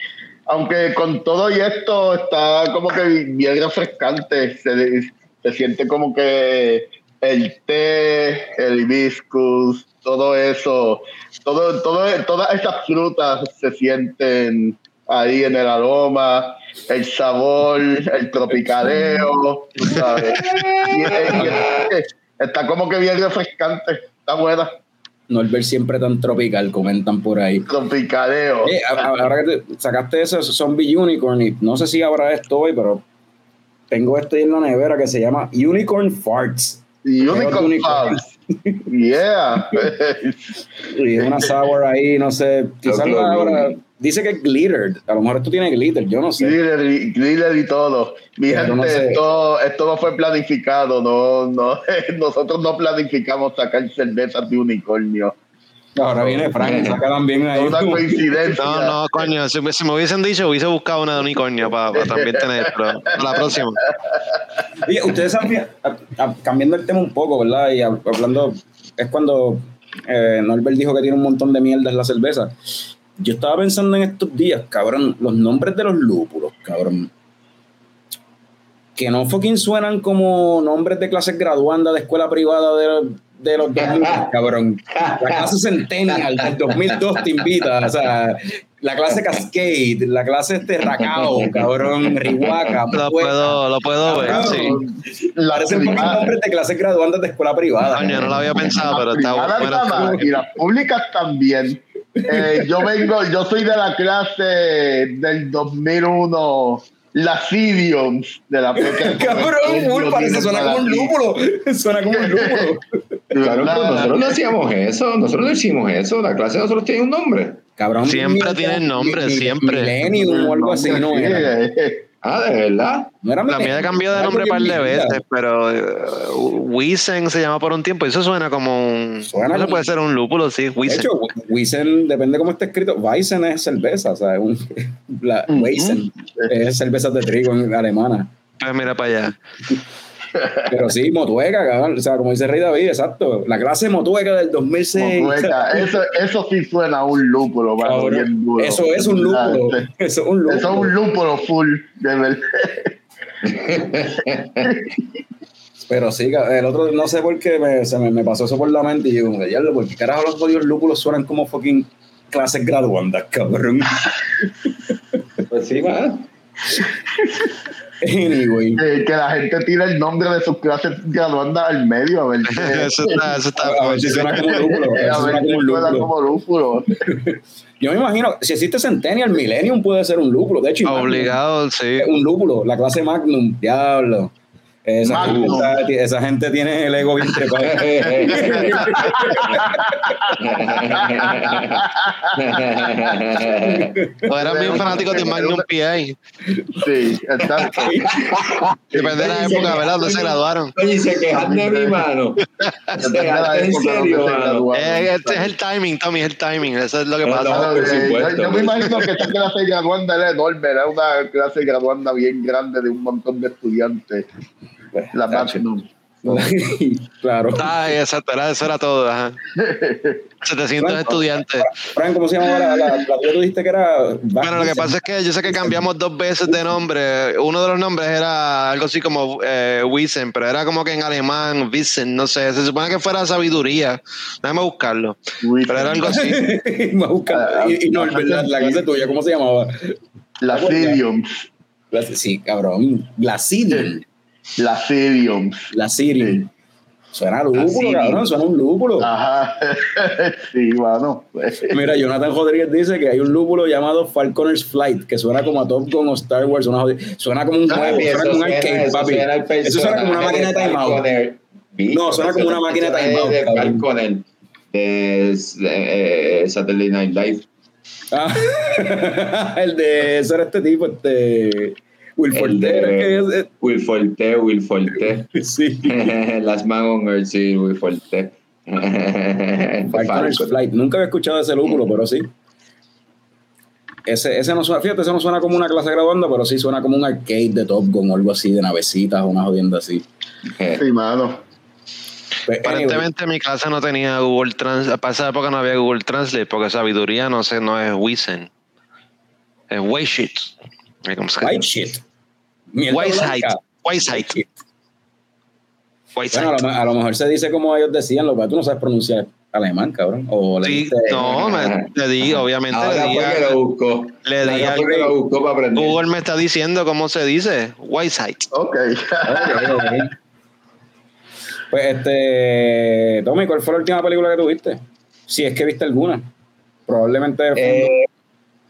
Aunque con todo y esto está como que bien refrescante. Se, se siente como que el té, el hibiscus, todo eso, todo, todo, todas esas frutas se sienten ahí en el aroma, el sabor, el tropicaleo, sabes. Está como que bien refrescante, está buena. Norbert siempre tan tropical, comentan por ahí. Tropicaleo. Eh, ahora que te sacaste ese Zombie Unicorn, y no sé si habrá esto hoy, pero tengo esto ahí en la nevera que se llama Unicorn Farts. Unicorn Unicorn. Farms. Yeah. Y una sour ahí, no sé. Quizás la ahora. Unicorn. Dice que es glittered. A lo mejor esto tiene glitter, yo no sé. Glitter y, glitter y todo. Mi gente, no sé. esto, esto no fue planificado. No, no, nosotros no planificamos sacar cervezas de unicornio. Ahora viene Frank, saca también ahí. Una coincidencia. No, no, coño, si, si me hubiesen dicho, hubiese buscado una de unicornio para, también tener, pero para la próxima. Oye, ustedes a- cambiando el tema un poco, ¿verdad? Y hab- hablando, es cuando eh, Norbert dijo que tiene un montón de mierda en la cerveza. Yo estaba pensando en estos días, cabrón, los nombres de los lúpulos, cabrón. Que no fucking suenan como nombres de clases graduandas de escuela privada de, de los 2000, cabrón. La clase Centennial del 2002 te invita, o sea, la clase Cascade, la clase este Racao, cabrón, Rihuaca, Lo puedo, lo puedo ver, sí. Parecen nombres de clases graduandas de escuela privada. Coño, no lo había pensado, pero está bueno. y las públicas también. Eh, yo vengo, yo soy de la clase del 2001, las idioms de la fecha. Cabrón, full, parece, suena como un lúpulo. Suena como un lúpulo. Claro, pero nosotros no hacíamos eso, nosotros no hicimos eso, la clase de nosotros tiene un nombre. Cabrón. Siempre tienen nombre, siempre. Millennium o algo así, no Sí, era. Ah, de verdad. No era La mía cambió de nombre un par de veces, pero eh, Wiesen se llama por un tiempo y eso suena como un. Suena eso puede ser un lúpulo, sí, De Wiesen. hecho, Weizen, depende cómo esté escrito. Weizen es cerveza, o sea, es un, la, es cerveza de trigo en alemana. Pues mira para allá. Pero sí, motueca, cabrón. O sea, como dice Rey David, exacto. La clase motueca del 2006. motueca. Eso, eso sí suena a un lúpulo, mano, Cabrón, bien duro. Eso es un lúpulo. Eso es un lúpulo. Eso es un lúpulo full, de verdad. Pero sí, el otro, no sé por qué me, se me, me pasó eso por la mente y digo, como que, diablo, ¿por qué carajo los jodidos lúpulos suenan como fucking clases graduandas, cabrón? Pues sí, va. Anyway. Eh, que la gente tira el nombre de sus clases graduandas al medio, a ver qué- Eso está, eso está. A ver si suena como un lúpulo. a ver si a suena como lúpulo. Yo me imagino, si existe Centennial, Millennium puede ser un lúpulo. De hecho, Obligado, sí. un lúpulo. La clase Magnum, diablo. Esa, gente, está- esa gente tiene el ego bien trepado. O eran bien fanáticos de Magnum PA. Sí, exacto. Depende de la época, ¿verdad? Donde se graduaron. Oye, se quejan de mi mano. La en serio, se mano. Eh, este es el timing, Tommy, es el timing. Eso es lo que pasa. no. Eh, yo, me imagino que esa clase graduanda era enorme, era una clase graduanda bien grande de un montón de estudiantes. La Magnum. claro. Ah, exacto, era, eso era todo. Ajá. 700 estudiantes. Fran, ¿cómo se llamaba la, la, la tuya? Tú dijiste que era. Bueno, lo que pasa es que yo sé que cambiamos dos veces de nombre. Uno de los nombres era algo así como eh, Wiesen, pero era como que en alemán, Wissen, no sé. Se supone que fuera sabiduría. Déjame buscarlo. Pero era algo así. Me busca- y, y no, ¿verdad? la clase tuya, ¿cómo se llamaba? Las idioms. La- sí, cabrón. La Sidium. Las idioms. La Sidium. Suena a lúpulo, cabrón. Suena un lúpulo. Ajá. Sí, mano. Mira, Jonathan Rodríguez dice que hay un lúpulo llamado Falconer's Flight, que suena como a Top Gun o Star Wars. Una suena como un juego, suena como un arcade, papi. Eso suena como una máquina de timeout. No, suena como una máquina de timeout, De. Falconer, de eh, Saturday Night Live. Ah, el de ser este tipo, este. Will Forte, es que Will Forte, Will Forte. es- sí. Las Man on Earth, sí, Will Forte. Falconer's Flight. Nunca había escuchado ese lúpulo, pero sí. ese, ese no suena, fíjate, ese no suena como una clase graduanda, pero sí suena como un arcade de Top Gun o algo así, de navecitas o una jodienda así. Eh, Sí, mano. Pues, anyway, Aparentemente mi clase no tenía Google Translate. Para esa época no había Google Translate porque sabiduría no sé, no es Wizen. Es Weishit. ¿Cómo se llama? white shit. Mierda Weisheit. blanca. Weisheit. Bueno, a lo, a lo mejor se dice como ellos decían, lo que tú no sabes pronunciar alemán, cabrón. O le Sí, no, me- le di, obviamente Ahora le di, a- lo buscó. le di fue que lo buscó para aprender. Google me está diciendo cómo se dice. Weisheit. Ok. Ok, ok. Pues este, Tommy, ¿cuál fue la última película que tuviste? Si es que viste alguna. Probablemente Eh,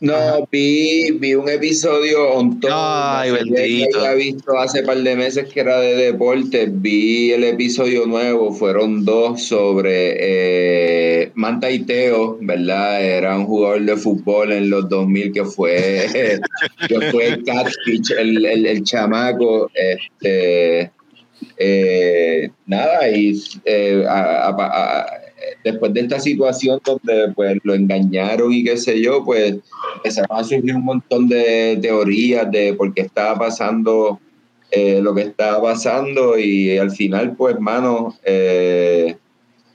no, vi, vi un episodio on top, Ay, bendito. Que había visto hace par de meses que era de deporte. Vi el episodio nuevo, fueron dos sobre eh, Manta y Teo, ¿verdad? Era un jugador de fútbol en los 2000 que fue, que fue el catfish, el, el, el chamaco. Este, eh, nada, y eh, a- a- a- después de esta situación donde pues lo engañaron y qué sé yo, pues empezaron a surgir un montón de teorías de por qué estaba pasando eh, lo que estaba pasando y al final pues mano eh,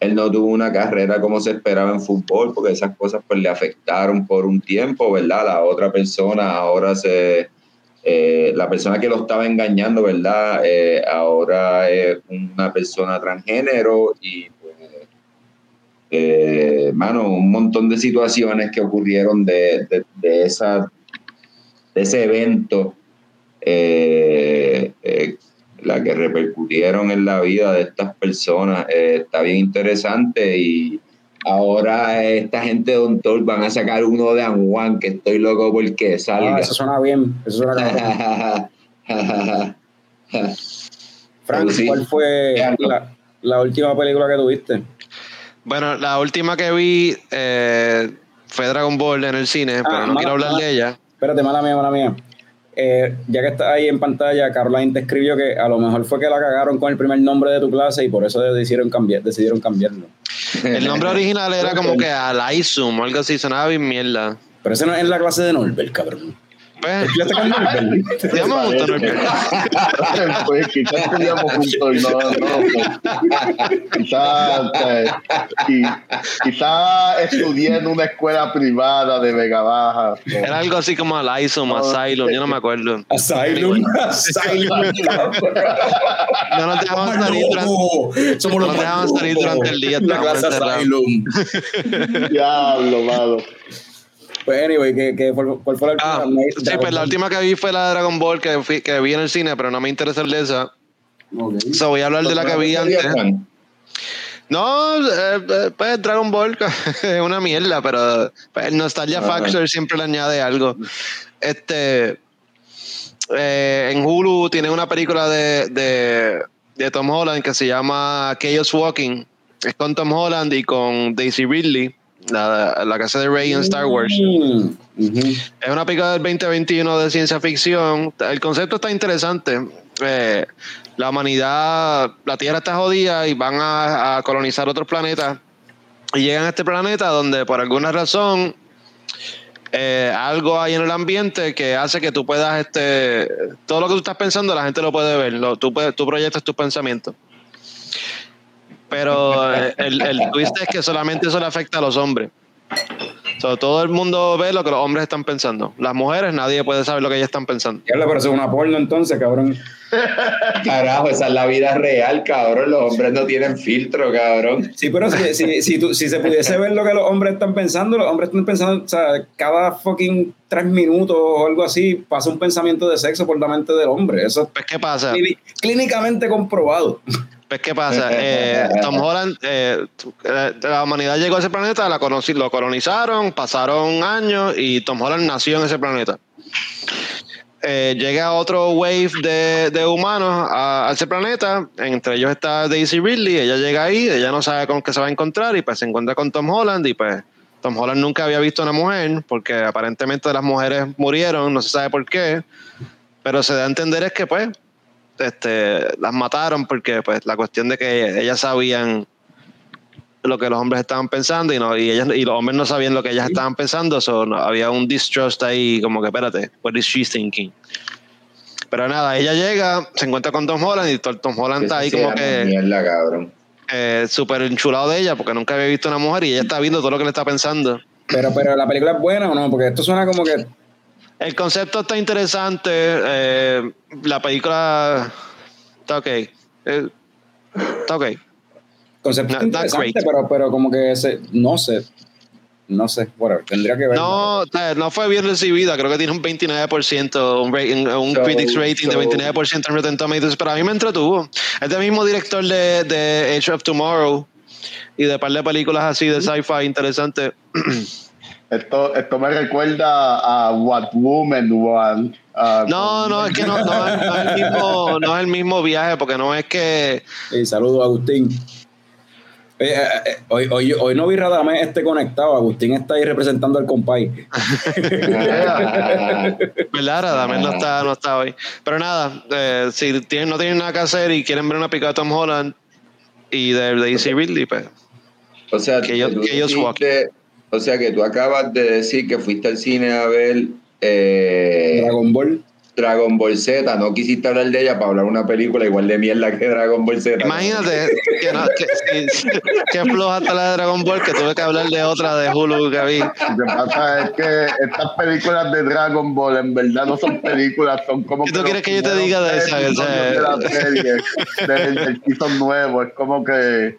él no tuvo una carrera como se esperaba en fútbol porque esas cosas pues le afectaron por un tiempo, ¿verdad? La otra persona ahora se... eh, la persona que lo estaba engañando, ¿verdad? Eh, ahora es una persona transgénero y eh, mano, un montón de situaciones que ocurrieron de, de, de esa, de ese evento, eh, eh, la que repercutieron en la vida de estas personas. Eh, está bien interesante y ahora esta gente de Don Tol van a sacar uno de An Juan, que estoy loco porque Ah, salga. eso suena bien. Eso suena. Frank. ¿cuál fue la, la última película que tuviste? Bueno, la última que vi eh, fue Dragon Ball en el cine, Ah, pero no mala- quiero hablar mala- de ella. Espérate, mala mía, mala mía. Eh, ya que está ahí en pantalla, Caroline te escribió que a lo mejor fue que la cagaron con el primer nombre de tu clase y por eso decidieron, cambiar, decidieron cambiarlo. El nombre original era como que Alaizum o algo así, sonaba bien mierda. Pero ese no es en la clase de Norbert, cabrón. Pues, me Norbert. pues quizás estudiamos juntos y no, no. Quizás eh, quizás estudié en una escuela privada de Vega Baja. Era algo así como Alaizum, Asylum, yo no me acuerdo. Asylum, Asylum. No nos dejaban salir durante, Somos no nos dejaban salir durante el día. La clase. Asylum. Diablo, mano. Pues, anyway, ¿qué, ¿cuál fue la última? Ah, Me- sí, pues la última que vi fue la de Dragon Ball que, fui- que vi en el cine, pero no me interesa el de esa. Ok. So, voy a hablar de la que vi antes. No, eh, eh, pues Dragon Ball es una mierda, pero pues, el Nostalgia Ajá. Factor siempre le añade algo. Este eh, en Hulu tiene una película de, de, de Tom Holland que se llama Chaos Walking. Es con Tom Holland y con Daisy Ridley, la, la casa de Rey en Star Wars. Mm. Es una película del 2021 de ciencia ficción. El concepto está interesante. Eh, la humanidad, la Tierra está jodida y van a, a colonizar otros planetas. Y llegan a este planeta donde por alguna razón eh, algo hay en el ambiente que hace que tú puedas, este, todo lo que tú estás pensando, la gente lo puede ver. Lo- tú, tú proyectas tus pensamientos. Pero eh, el, el twist es que solamente eso le afecta a los hombres. So, todo el mundo ve lo que los hombres están pensando. Las mujeres, nadie puede saber lo que ellas están pensando. Ya le parece una porno entonces, cabrón. Carajo, esa es la vida real, cabrón. Los hombres no tienen filtro, cabrón. Sí, pero si, si, si, tú- si se pudiese ver lo que los hombres están pensando, los hombres están pensando, o sea, cada fucking tres minutos o algo así pasa un pensamiento de sexo por la mente del hombre. Eso Pues, ¿qué pasa? es clí- clínicamente comprobado. Pues, ¿qué pasa? Eh, Tom Holland, eh, eh, la humanidad llegó a ese planeta, la conocí, lo colonizaron, pasaron años y Tom Holland nació en ese planeta. Eh, llega otro wave de, de humanos a, a ese planeta, entre ellos está Daisy Ridley, ella llega ahí, ella no sabe con qué se va a encontrar y pues se encuentra con Tom Holland y pues Tom Holland nunca había visto a una mujer porque aparentemente las mujeres murieron, no se sabe por qué, pero se da a entender es que pues este, las mataron porque pues la cuestión de que ellas sabían lo que los hombres estaban pensando y no y ellas y los hombres no sabían lo que ellas estaban pensando, so, no, había un distrust ahí como que espérate, what is she thinking? Pero nada, ella llega, se encuentra con Tom Holland y Tom Holland está ahí como que Mierda, cabrón. eh, súper enchulado de ella porque nunca había visto una mujer y ella está viendo todo lo que le está pensando. Pero, pero la película es buena o no, porque esto suena como que El concepto está interesante, eh, la película está ok. eh, está ok. concepto No, interesante, pero, pero como que se, no sé, no sé, whatever, tendría que ver. No, eh, no fue bien recibida, creo que tiene un 29%, un, rating- un So- critics rating de so- 29% en Rotten Tomatoes, pero a mí me entretuvo. Es del mismo director de, de Age of Tomorrow y de par de películas así de sci-fi interesantes. Esto, esto me recuerda a What Woman Want. ah, No, no, es que no, no es, no es el mismo, no es el mismo viaje, porque no es que saludos, Agustín. Eh, eh, eh, hoy, hoy, hoy no vi Radamés este conectado. Agustín está ahí representando al compay. ¿Verdad? Radamés no está, no está hoy. Pero nada, eh, si tienen, no tienen nada que hacer y quieren ver una pica de Tom Holland y de Daisy Ridley, pues O sea, Que ellos- que ellos o sea que tú acabas de decir que fuiste al cine a ver eh, Dragon Ball. Dragon Ball Z, no quisiste hablar de ella para hablar una película igual de mierda que Dragon Ball Z. imagínate que, no, que, sí, que floja hasta la de Dragon Ball que tuve que hablar de otra de Hulu que vi. Lo que pasa es que estas películas de Dragon Ball en verdad no son películas, son como. ¿Qué tú quieres que yo te diga de esa? de la serie, del, del season nuevo, es como que.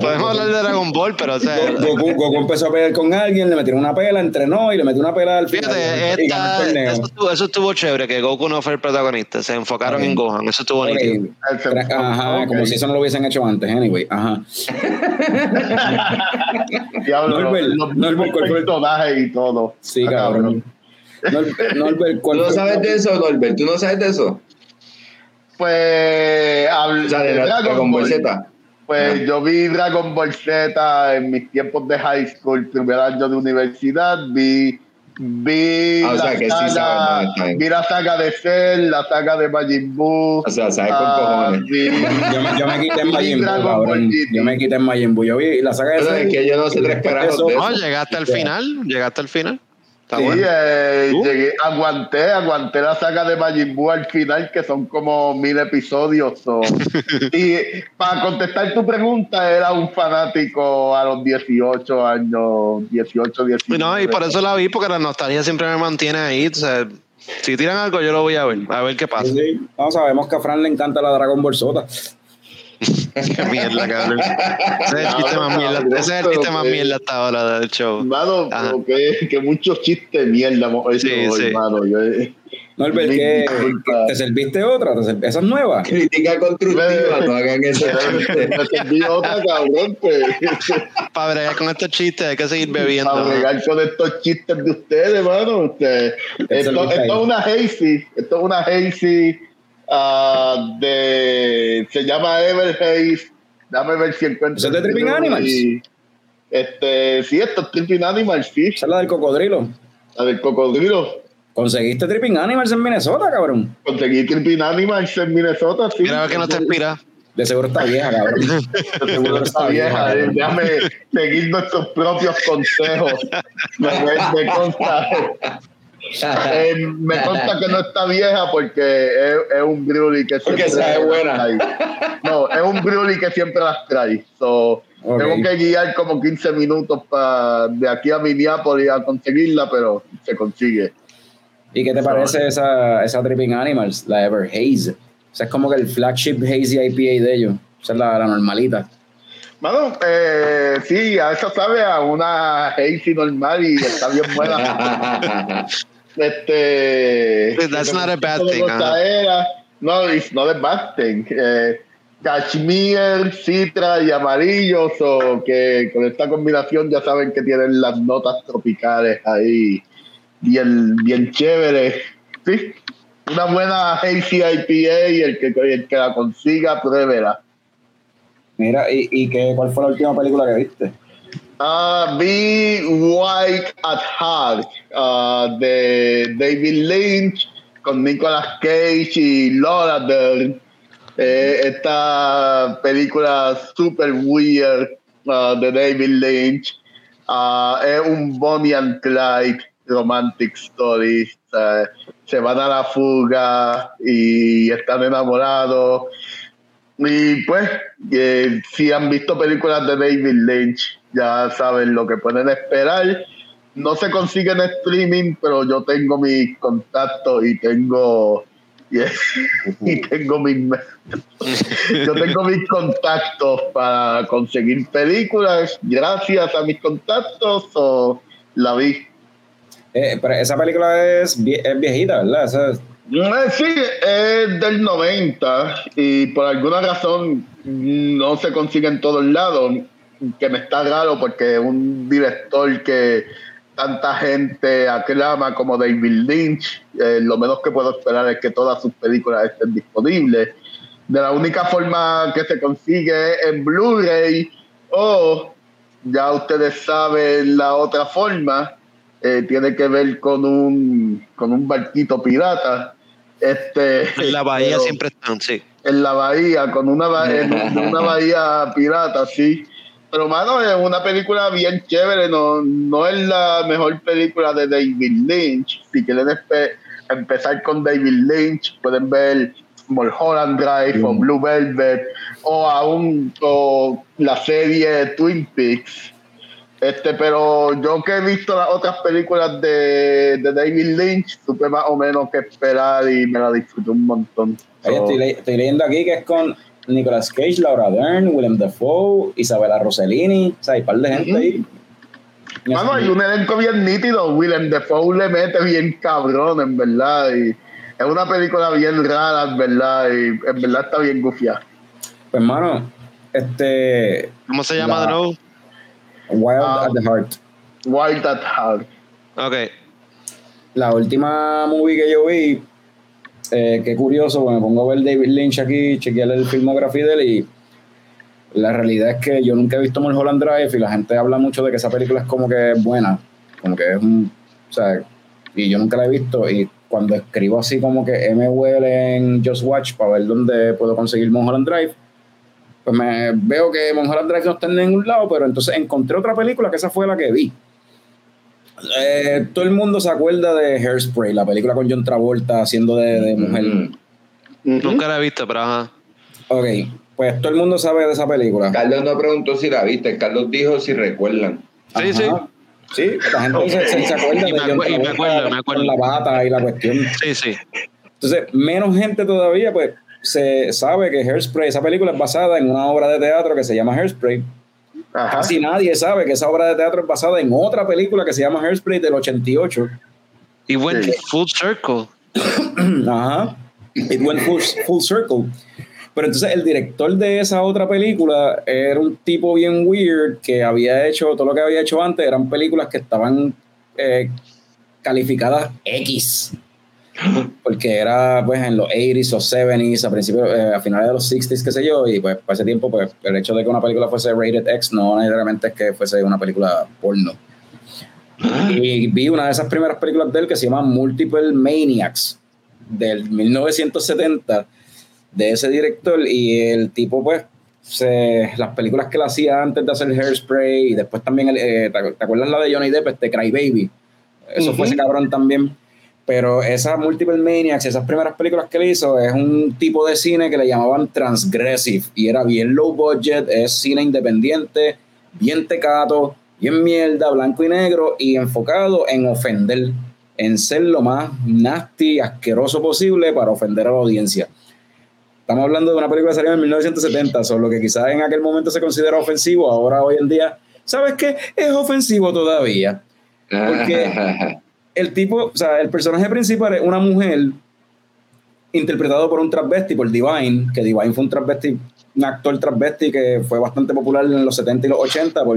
Podemos hablar de Dragon Ball, pero o sea, Goku, Goku empezó a pelear con alguien, le metieron una pela, entrenó y le metió una pela al final. fíjate, esta, eso, estuvo, eso estuvo chévere, que Goku no fue el protagonista, se enfocaron en Gohan, eso estuvo bonito. Ajá, como si eso no lo hubiesen hecho antes, anyway. Ajá. Diablo, Norbert, Norbert, mismos ¿cuál fue? personajes y todo. Sí, Ah, cabrón. Norbert, Norbert, ¿Tú ¿cuál no sabes de eso, Norbert? ¿Tú no sabes de eso? Pues. habl- O sea, de de Dragon Ball Z. Pues yo vi Dragon Ball Z en mis tiempos de high school, primer año de universidad, vi, vi, Ah, o sea, la, que sí saga, sabes, no, está bien. vi la saga de Cell, la saga de Majin Buu. O sea, sabes con ah, cojones. vi- Yo me, yo me quité en Majin Buu, cabrón. Yo me quité en Majin Buu. Yo vi la saga de Pero es Cell. que yo no sé tres carajos No, llegaste al final, llegaste al final. Está Sí, bueno. eh, llegué, aguanté, aguanté la saga de Majin Buu al final, que son como mil episodios. so. y para contestar tu pregunta, era un fanático a los 18 años, 18, 19. No, y por eso la vi, porque la nostalgia siempre me mantiene ahí. O sea, si tiran algo, yo lo voy a ver, a ver qué pasa. Sí. No, sabemos que a Fran le encanta la Dragon Ball Sota. Qué mierda, cabrón. Ese es el chiste más mierda, ese es el chiste más mierda hasta ahora del show. Pero que, que muchos chistes de mierda hemos hecho Sí, hoy, sí. hermano. Yo, eh, Norbert, ¿qué. ¿te serviste otra? ¿Te ser- ¿Esa es nueva? Crítica constructiva, no hagan me serví otra, cabrón, pues, Para bregar con estos chistes hay que seguir para bebiendo. bregar con estos chistes de ustedes, hermano. Usted, esto, esto es una hazy, esto es una hazy ah, de, se llama Ever Haze. Dame ver si encuentro. ¿Eso es de Tripping Animals? y- Este, sí, esto es Tripping Animals, sí. Esa es la del cocodrilo. La del cocodrilo. ¿Conseguiste Tripping Animals en Minnesota, cabrón? Conseguí Tripping Animals en Minnesota, sí. Mira a ver que no te inspira. De seguro está vieja, cabrón. De seguro está vieja, eh, déjame seguir nuestros propios consejos. Me, me- me consta, eh, me consta que no está vieja porque es, es un brewly que Porque siempre las buena. trae. No, es un brewly que siempre las trae. So, Ok. Tengo que guiar como 15 minutos para de aquí a Minneapolis a conseguirla, pero se consigue. ¿Y qué te parece esa, esa Tripping Animals, la Ever Haze? O sea, es como que el flagship Hazy IPA de ellos. Esa es la, la normalita. Bueno, eh, sí, a eso sabe a una hazy normal y está bien buena. este That's not a bad de thing, gozadera. No, it's not a bad thing. Eh, cashmere, citra y amarillo, so que con esta combinación ya saben que tienen las notas tropicales ahí bien, bien chéveres. Sí, una buena hazy IPA y el que, el que la consiga, pruébela. Mira, ¿y, y qué, cuál fue la última película que viste? Ah, vi White at Heart ah, de David Lynch con Nicolas Cage y Laura Dern. Eh, esta película super weird uh, de David Lynch uh, es un Bonnie and Clyde romantic story. Se van a la fuga y están enamorados. Y pues, eh, si han visto películas de David Lynch, ya saben lo que pueden esperar. No se consigue en streaming, pero yo tengo mis contactos y tengo y tengo mis yo tengo mis contactos para conseguir películas gracias a mis contactos o la vi Eh, pero esa película es, vie- es viejita, ¿verdad? Esa es- Eh, Sí, es del 90 y por alguna razón no se consigue en todos lados, que me está raro porque un director que tanta gente aclama como David Lynch, eh, lo menos que puedo esperar es que todas sus películas estén disponibles. De la única forma que se consigue es en Blu-ray o ya ustedes saben la otra forma, eh, tiene que ver con un, con un barquito pirata. Este, En la bahía pero siempre están, sí. En la bahía, con una, ba- en una bahía pirata, sí. Pero, mano, es una película bien chévere. No, no es la mejor película de David Lynch. Si quieren empezar con David Lynch, pueden ver Mulholland Drive o Blue Velvet o aún o la serie Twin Peaks. Este, pero yo que he visto las otras películas de, de David Lynch, supe más o menos qué esperar y me la disfruté un montón. Oye, So, estoy, le- estoy leyendo aquí que es con Nicolas Cage, Laura Dern, Willem Dafoe, Isabella Rossellini, o sea, hay un par de gente ahí. Mano, hay un elenco bien nítido. Willem Dafoe le mete bien cabrón, en verdad. Y es una película bien rara, en verdad. Y en verdad está bien gufiada. Pues, hermano, este. ¿Cómo se llama La- de nuevo? Wild Ah. at the Heart. Wild at Heart. Ok. La última movie que yo vi, eh, qué curioso, me pongo a ver David Lynch aquí, chequear el filmografía de él y la realidad es que yo nunca he visto Mulholland Drive y la gente habla mucho de que esa película es como que es buena, como que es un, o sea, y yo nunca la he visto y cuando escribo así como que M. Well en Just Watch para ver dónde puedo conseguir Mulholland Drive, pues me veo que Mulholland Drive no está en ningún lado, pero entonces encontré otra película que esa fue la que vi. Eh, todo el mundo se acuerda de Hairspray, la película con John Travolta haciendo de, de mujer. Mm. Nunca la he visto, pero ajá. Ok, pues todo el mundo sabe de esa película. Carlos no preguntó si la viste, Carlos dijo si recuerdan. Sí, sí. Ajá. Sí, la gente se, se- se acuerda Y de me John acu- y me Travolta acuerdo, me acuerdo. con la bata y la cuestión. Sí, sí. Entonces, menos gente todavía, pues, se sabe que Hairspray, esa película es basada en una obra de teatro que se llama Hairspray. Ajá. Casi nadie sabe que esa obra de teatro es basada en otra película que se llama Hairspray del 88. Y went Sí. full circle. Ajá. It went full, full circle. Pero entonces el director de esa otra película era un tipo bien weird que había hecho, todo lo que había hecho antes eran películas que estaban eh, calificadas X. Porque era pues en los 80s, los 70s, a principios, eh, a finales de los 60s, qué sé yo, y pues para ese tiempo pues el hecho de que una película fuese rated X no necesariamente es que fuese una película porno. Y vi una de esas primeras películas de él que se llama Multiple Maniacs del 1970 de ese director y el tipo pues se, las películas que él hacía antes de hacer Hairspray y después también el, eh, ¿te, acuerdas la de Johnny Depp este Cry Baby eso fue ese cabrón también pero esas Multiple Maniacs esas primeras películas que él hizo es un tipo de cine que le llamaban transgressive y era bien low budget es cine independiente bien tecato bien mierda blanco y negro y enfocado en ofender en ser lo más nasty, asqueroso posible para ofender a la audiencia. Estamos hablando de una película que salió en 1970, solo que quizás en aquel momento se considera ofensivo, ahora hoy en día, ¿sabes qué? Es ofensivo todavía. Porque- El tipo, o sea, el personaje principal es una mujer interpretado por un transvesti, por Divine, que Divine fue un transvesti, un actor transvesti que fue bastante popular en los 70 y los 80 por,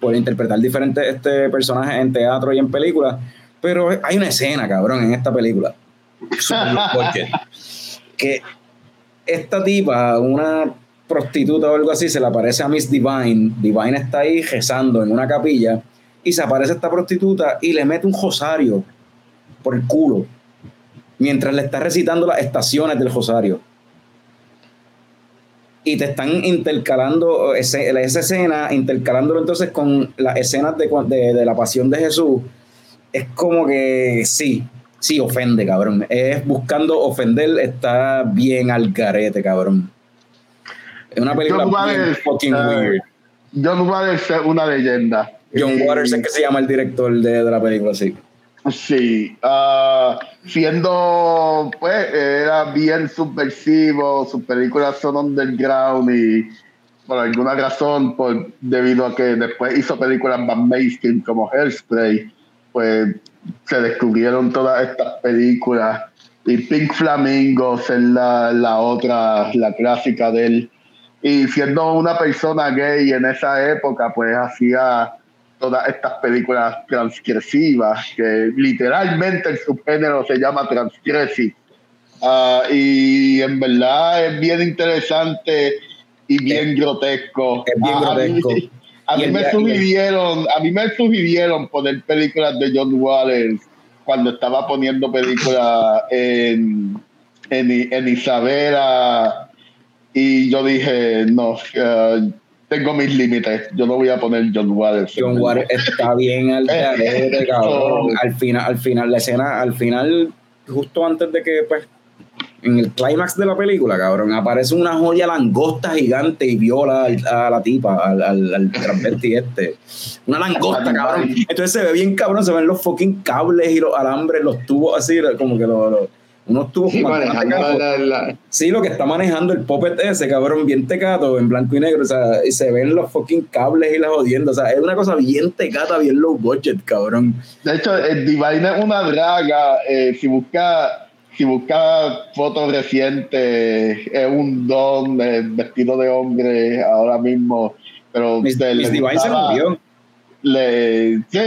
por interpretar diferentes este, personajes en teatro y en películas. Pero hay una escena, cabrón, en esta película. Que esta tipa, una prostituta o algo así, se le aparece a Miss Divine. Divine está ahí rezando en una capilla y se aparece esta prostituta y le mete un rosario por el culo mientras le está recitando las estaciones del rosario. y te están intercalando ese- esa escena, intercalándolo entonces con las escenas de, de, de la pasión de Jesús, es como que sí, sí ofende, cabrón. Es buscando ofender, está bien al garete, cabrón. Es una película John bien fucking eh, weird. John Waters es una leyenda. John Y- Waters es que se llama el director de, de la película, sí. Sí, ah, siendo, pues, era bien subversivo, sus películas son underground y por alguna razón, por, debido a que después hizo películas más mainstream como Hairspray, pues se descubrieron todas estas películas y Pink Flamingos es la, la otra, la clásica de él. Y siendo una persona gay en esa época, pues hacía todas estas películas transgresivas, que literalmente el subgénero se llama transgresive. Ah, y en verdad es bien interesante y bien grotesco. es bien A- a mí-. A me sugirieron, a mí me sugirieron poner películas de John Waters cuando estaba poniendo películas en, en, en Isabela y yo dije, no, eh, tengo mis límites, yo no voy a poner John Waters. John Waters está bien al garete, cabrón. Al final, al final, la escena, al final, justo antes de que, pues, en el clímax de la película, cabrón, aparece una joya langosta gigante y viola al- a la tipa, al, al, al transvesti este. Una langosta, cabrón. Entonces se ve bien cabrón, se ven los fucking cables y los alambres, los tubos así, como que los, los- unos tubos Sí, manejando bastante la, la- Sí, lo que está manejando el puppet ese, cabrón, bien tecato, en blanco y negro, o sea, y se ven los fucking cables y las jodiendo, o sea, es una cosa bien tecata, bien low budget, cabrón. De hecho, el Divine es una draga. eh, si busca si busca fotos recientes, es un don eh, vestido de hombre ahora mismo. Pero Miss, le- Miss le Divine se gustaba- murió. le, sí,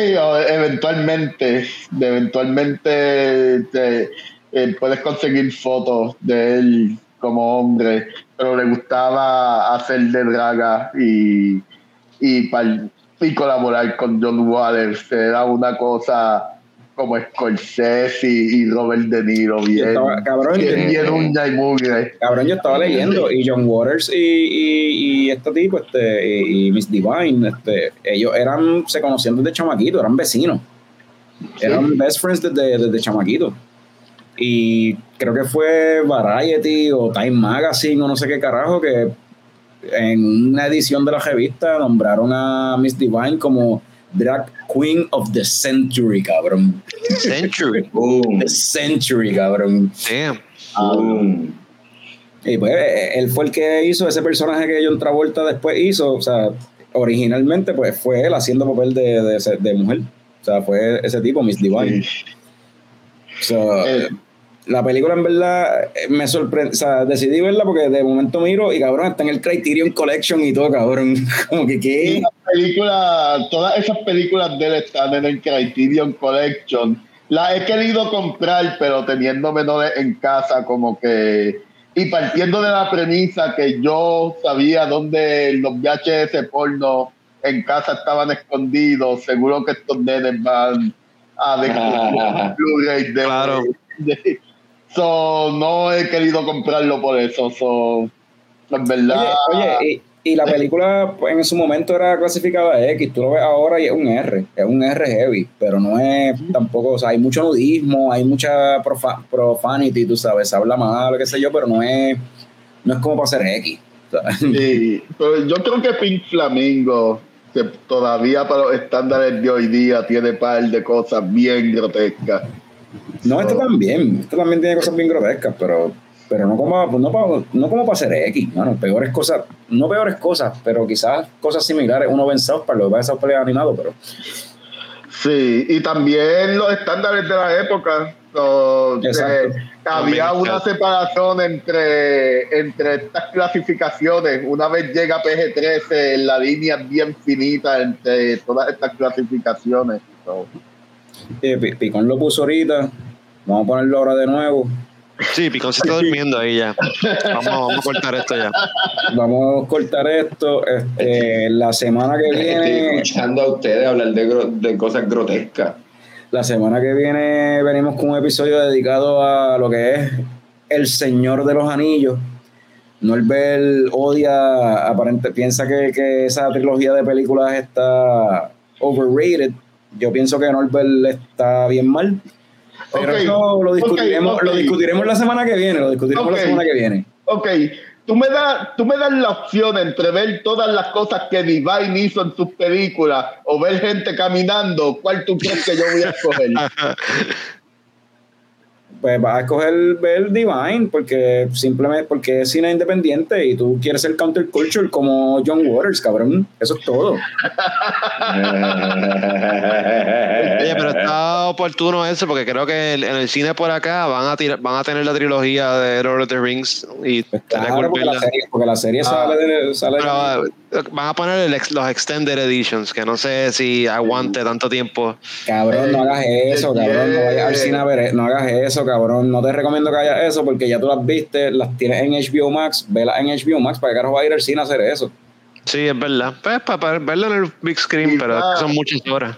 eventualmente, de- eventualmente te- eh, puedes conseguir fotos de él como hombre, pero le gustaba hacer de draga y, y, y colaborar con John Waters. Era una cosa como Scorsese y, Robert De Niro, bien, estaba- cabrón, bien, yo- bien uña y mugre. Cabrón, yo estaba leyendo, y John Waters y, y, y este tipo, este, y, y Miss Divine, este, ellos eran, se conocían desde chamaquito, eran vecinos. Eran best friends desde, desde chamaquito. Y creo que fue Variety o Time Magazine o no sé qué carajo que en una edición de la revista nombraron a Miss Divine como Drag Queen of the Century, cabrón. Century. Boom, The Century, cabrón. Damn. boom. Y pues él fue el que hizo ese personaje que John Travolta después hizo. O sea, originalmente pues fue él haciendo papel de, de, de mujer. O sea, fue ese tipo, Miss Divine. O sea, Eh, la película en verdad eh, me sorprende. O sea, decidí verla porque de momento miro y cabrón está en el Criterion Collection y todo, cabrón. Como que qué. las películas, todas esas películas de él están en el Criterion Collection. Las he querido comprar, pero teniendo menores en casa, como que. Y partiendo de la premisa que yo sabía dónde los VHS porno en casa estaban escondidos, seguro que estos nenes van a descubrir Blu-ray de. Claro. de- so, no he querido comprarlo por eso. So, en verdad. Oye, oye, y, y la película pues, en su momento era clasificada X, tú lo ves ahora y es un R, es un R heavy, pero no es tampoco, o sea, hay mucho nudismo, hay mucha profa- profanity, tú sabes, se habla mal, qué sé yo, pero no es, no es como para ser X. Sí, pero yo creo que Pink Flamingo, que todavía para los estándares de hoy día tiene par de cosas bien grotescas. No, este también, este también tiene cosas bien grotescas, pero, pero no como, no para, no como para ser X, mano, peores cosas, no peores cosas, pero quizás cosas similares, uno ve en South Park, lo que pasa es que South Park es animado, pero Sí, y también los estándares de la época. so, había una separación entre, entre estas clasificaciones. Una vez llega PG-13, la línea es bien finita entre todas estas clasificaciones. So, eh, Pi- Picón lo puso ahorita, vamos a ponerlo ahora de nuevo. Sí, Picón se está durmiendo ahí ya. Vamos, vamos a cortar esto ya. Vamos a cortar esto. Este, la semana que Estoy viene, escuchando a ustedes hablar de, de cosas grotescas. la semana que viene venimos con un episodio dedicado a lo que es El Señor de los Anillos. Norbert odia, aparente, piensa que, que esa trilogía de películas está overrated. Yo pienso que Norbert está bien mal. Pero eso lo discutiremos, lo discutiremos la semana que viene, lo discutiremos Ok. la semana que viene. Ok, tú me, das, tú me das la opción entre ver todas las cosas que Divine hizo en sus películas o ver gente caminando. ¿Cuál tú crees que yo voy a escoger? Pues vas a escoger ver Divine porque simplemente porque es cine independiente y tú quieres ser counterculture como John Waters, cabrón. Eso es todo. Oye, pero está oportuno eso porque creo que en el cine por acá van a tirar- van a tener la trilogía de Lord of the Rings y Pues claro, porque la serie, porque la serie Ah. sale de. Sale Pero, uh, van a poner el ex- los extended editions que no sé si aguante tanto tiempo. Cabrón, no hagas eso, cabrón. No vayas al cine a ver. No hagas eso, cabrón. No te recomiendo que hagas eso porque ya tú las viste, las tienes en HBO Max. Velas en HBO Max. ¿Para qué carajo va a ir al hacer eso? Sí, es verdad. Pues para, verlo en el big screen, Sí, pero va. son muchas horas.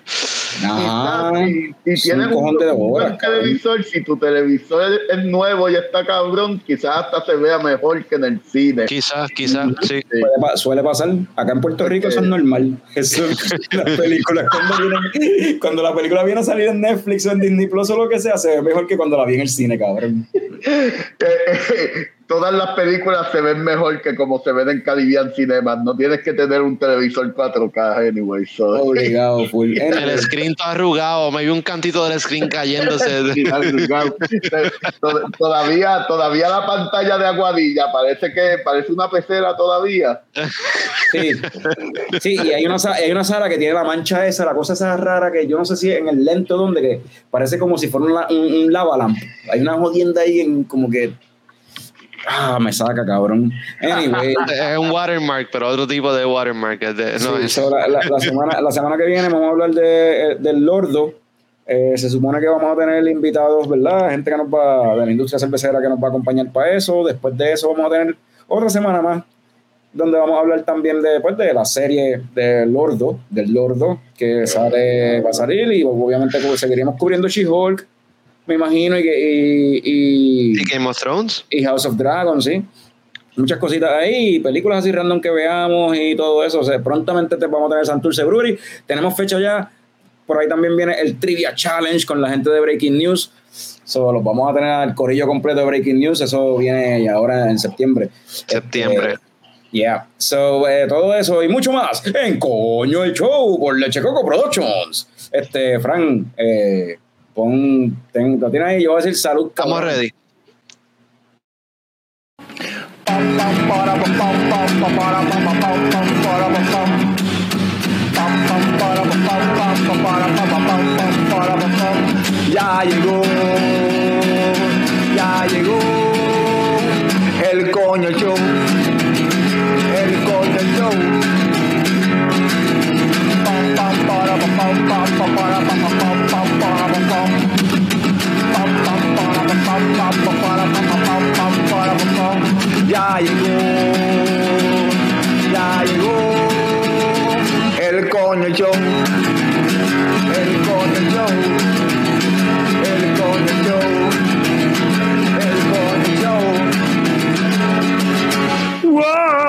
Ajá. Es un tienes un, de un horas, cabrón. televisor, si tu televisor es nuevo y está cabrón, quizás hasta se vea mejor que en el cine. Quizás, quizás, sí. Pa- suele pasar. Acá en Puerto Rico eso es normal. Eso, las películas cuando, vienen- cuando la película viene a salir en Netflix o en Disney Plus o lo que sea, se ve mejor que cuando la vi en el cine, cabrón. Todas las películas se ven mejor que como se ven en Caribbean Cinemas. No tienes que tener un televisor 4K anyway. so- Obligado, full. El screen está arrugado, me vi un cantito del screen cayéndose. Todavía, todavía la pantalla de Aguadilla parece que parece una pecera todavía. Sí, sí y hay una, hay una sala que tiene la mancha esa, la cosa esa rara que yo no sé si en el lento donde que parece como si fuera un, un, un lavalamp. Hay una jodienda ahí en como que... Ah, me saca, cabrón. Anyway, Es un watermark, pero otro tipo de watermark. es de- no, Sí, so, la, la- la semana, la semana que viene vamos a hablar de, eh, del Lordo. Eh, se supone que vamos a tener invitados, ¿verdad? Gente que nos va, de la industria cervecera que nos va a acompañar para eso. Después de eso vamos a tener otra semana más donde vamos a hablar también de, pues, de la serie de Lordo, del Lordo, que sale, va a salir y obviamente seguiríamos cubriendo She-Hulk, me imagino, y, y, y- ¿Y Game of Thrones? y House of Dragons, sí. Muchas cositas ahí, películas así random que veamos y todo eso. O sea, prontamente te vamos a tener Santurce Brewery. Tenemos fecha ya. Por ahí también viene el Trivia Challenge con la gente de Breaking News. So, los vamos a tener al corillo completo de Breaking News. Eso viene ahora en septiembre. Septiembre. Este, yeah. So, eh, todo eso y mucho más en Coño el Show por Leche Coco Productions. Este, Fran, eh, pon, ten- lo tienes ahí. Yo voy a decir salud. Estamos cabrón. ready. Pam, pam, para, pam, pam, pam, pam, para, pam, pam, Ya el coño el coño el coño el coño ¡Wow!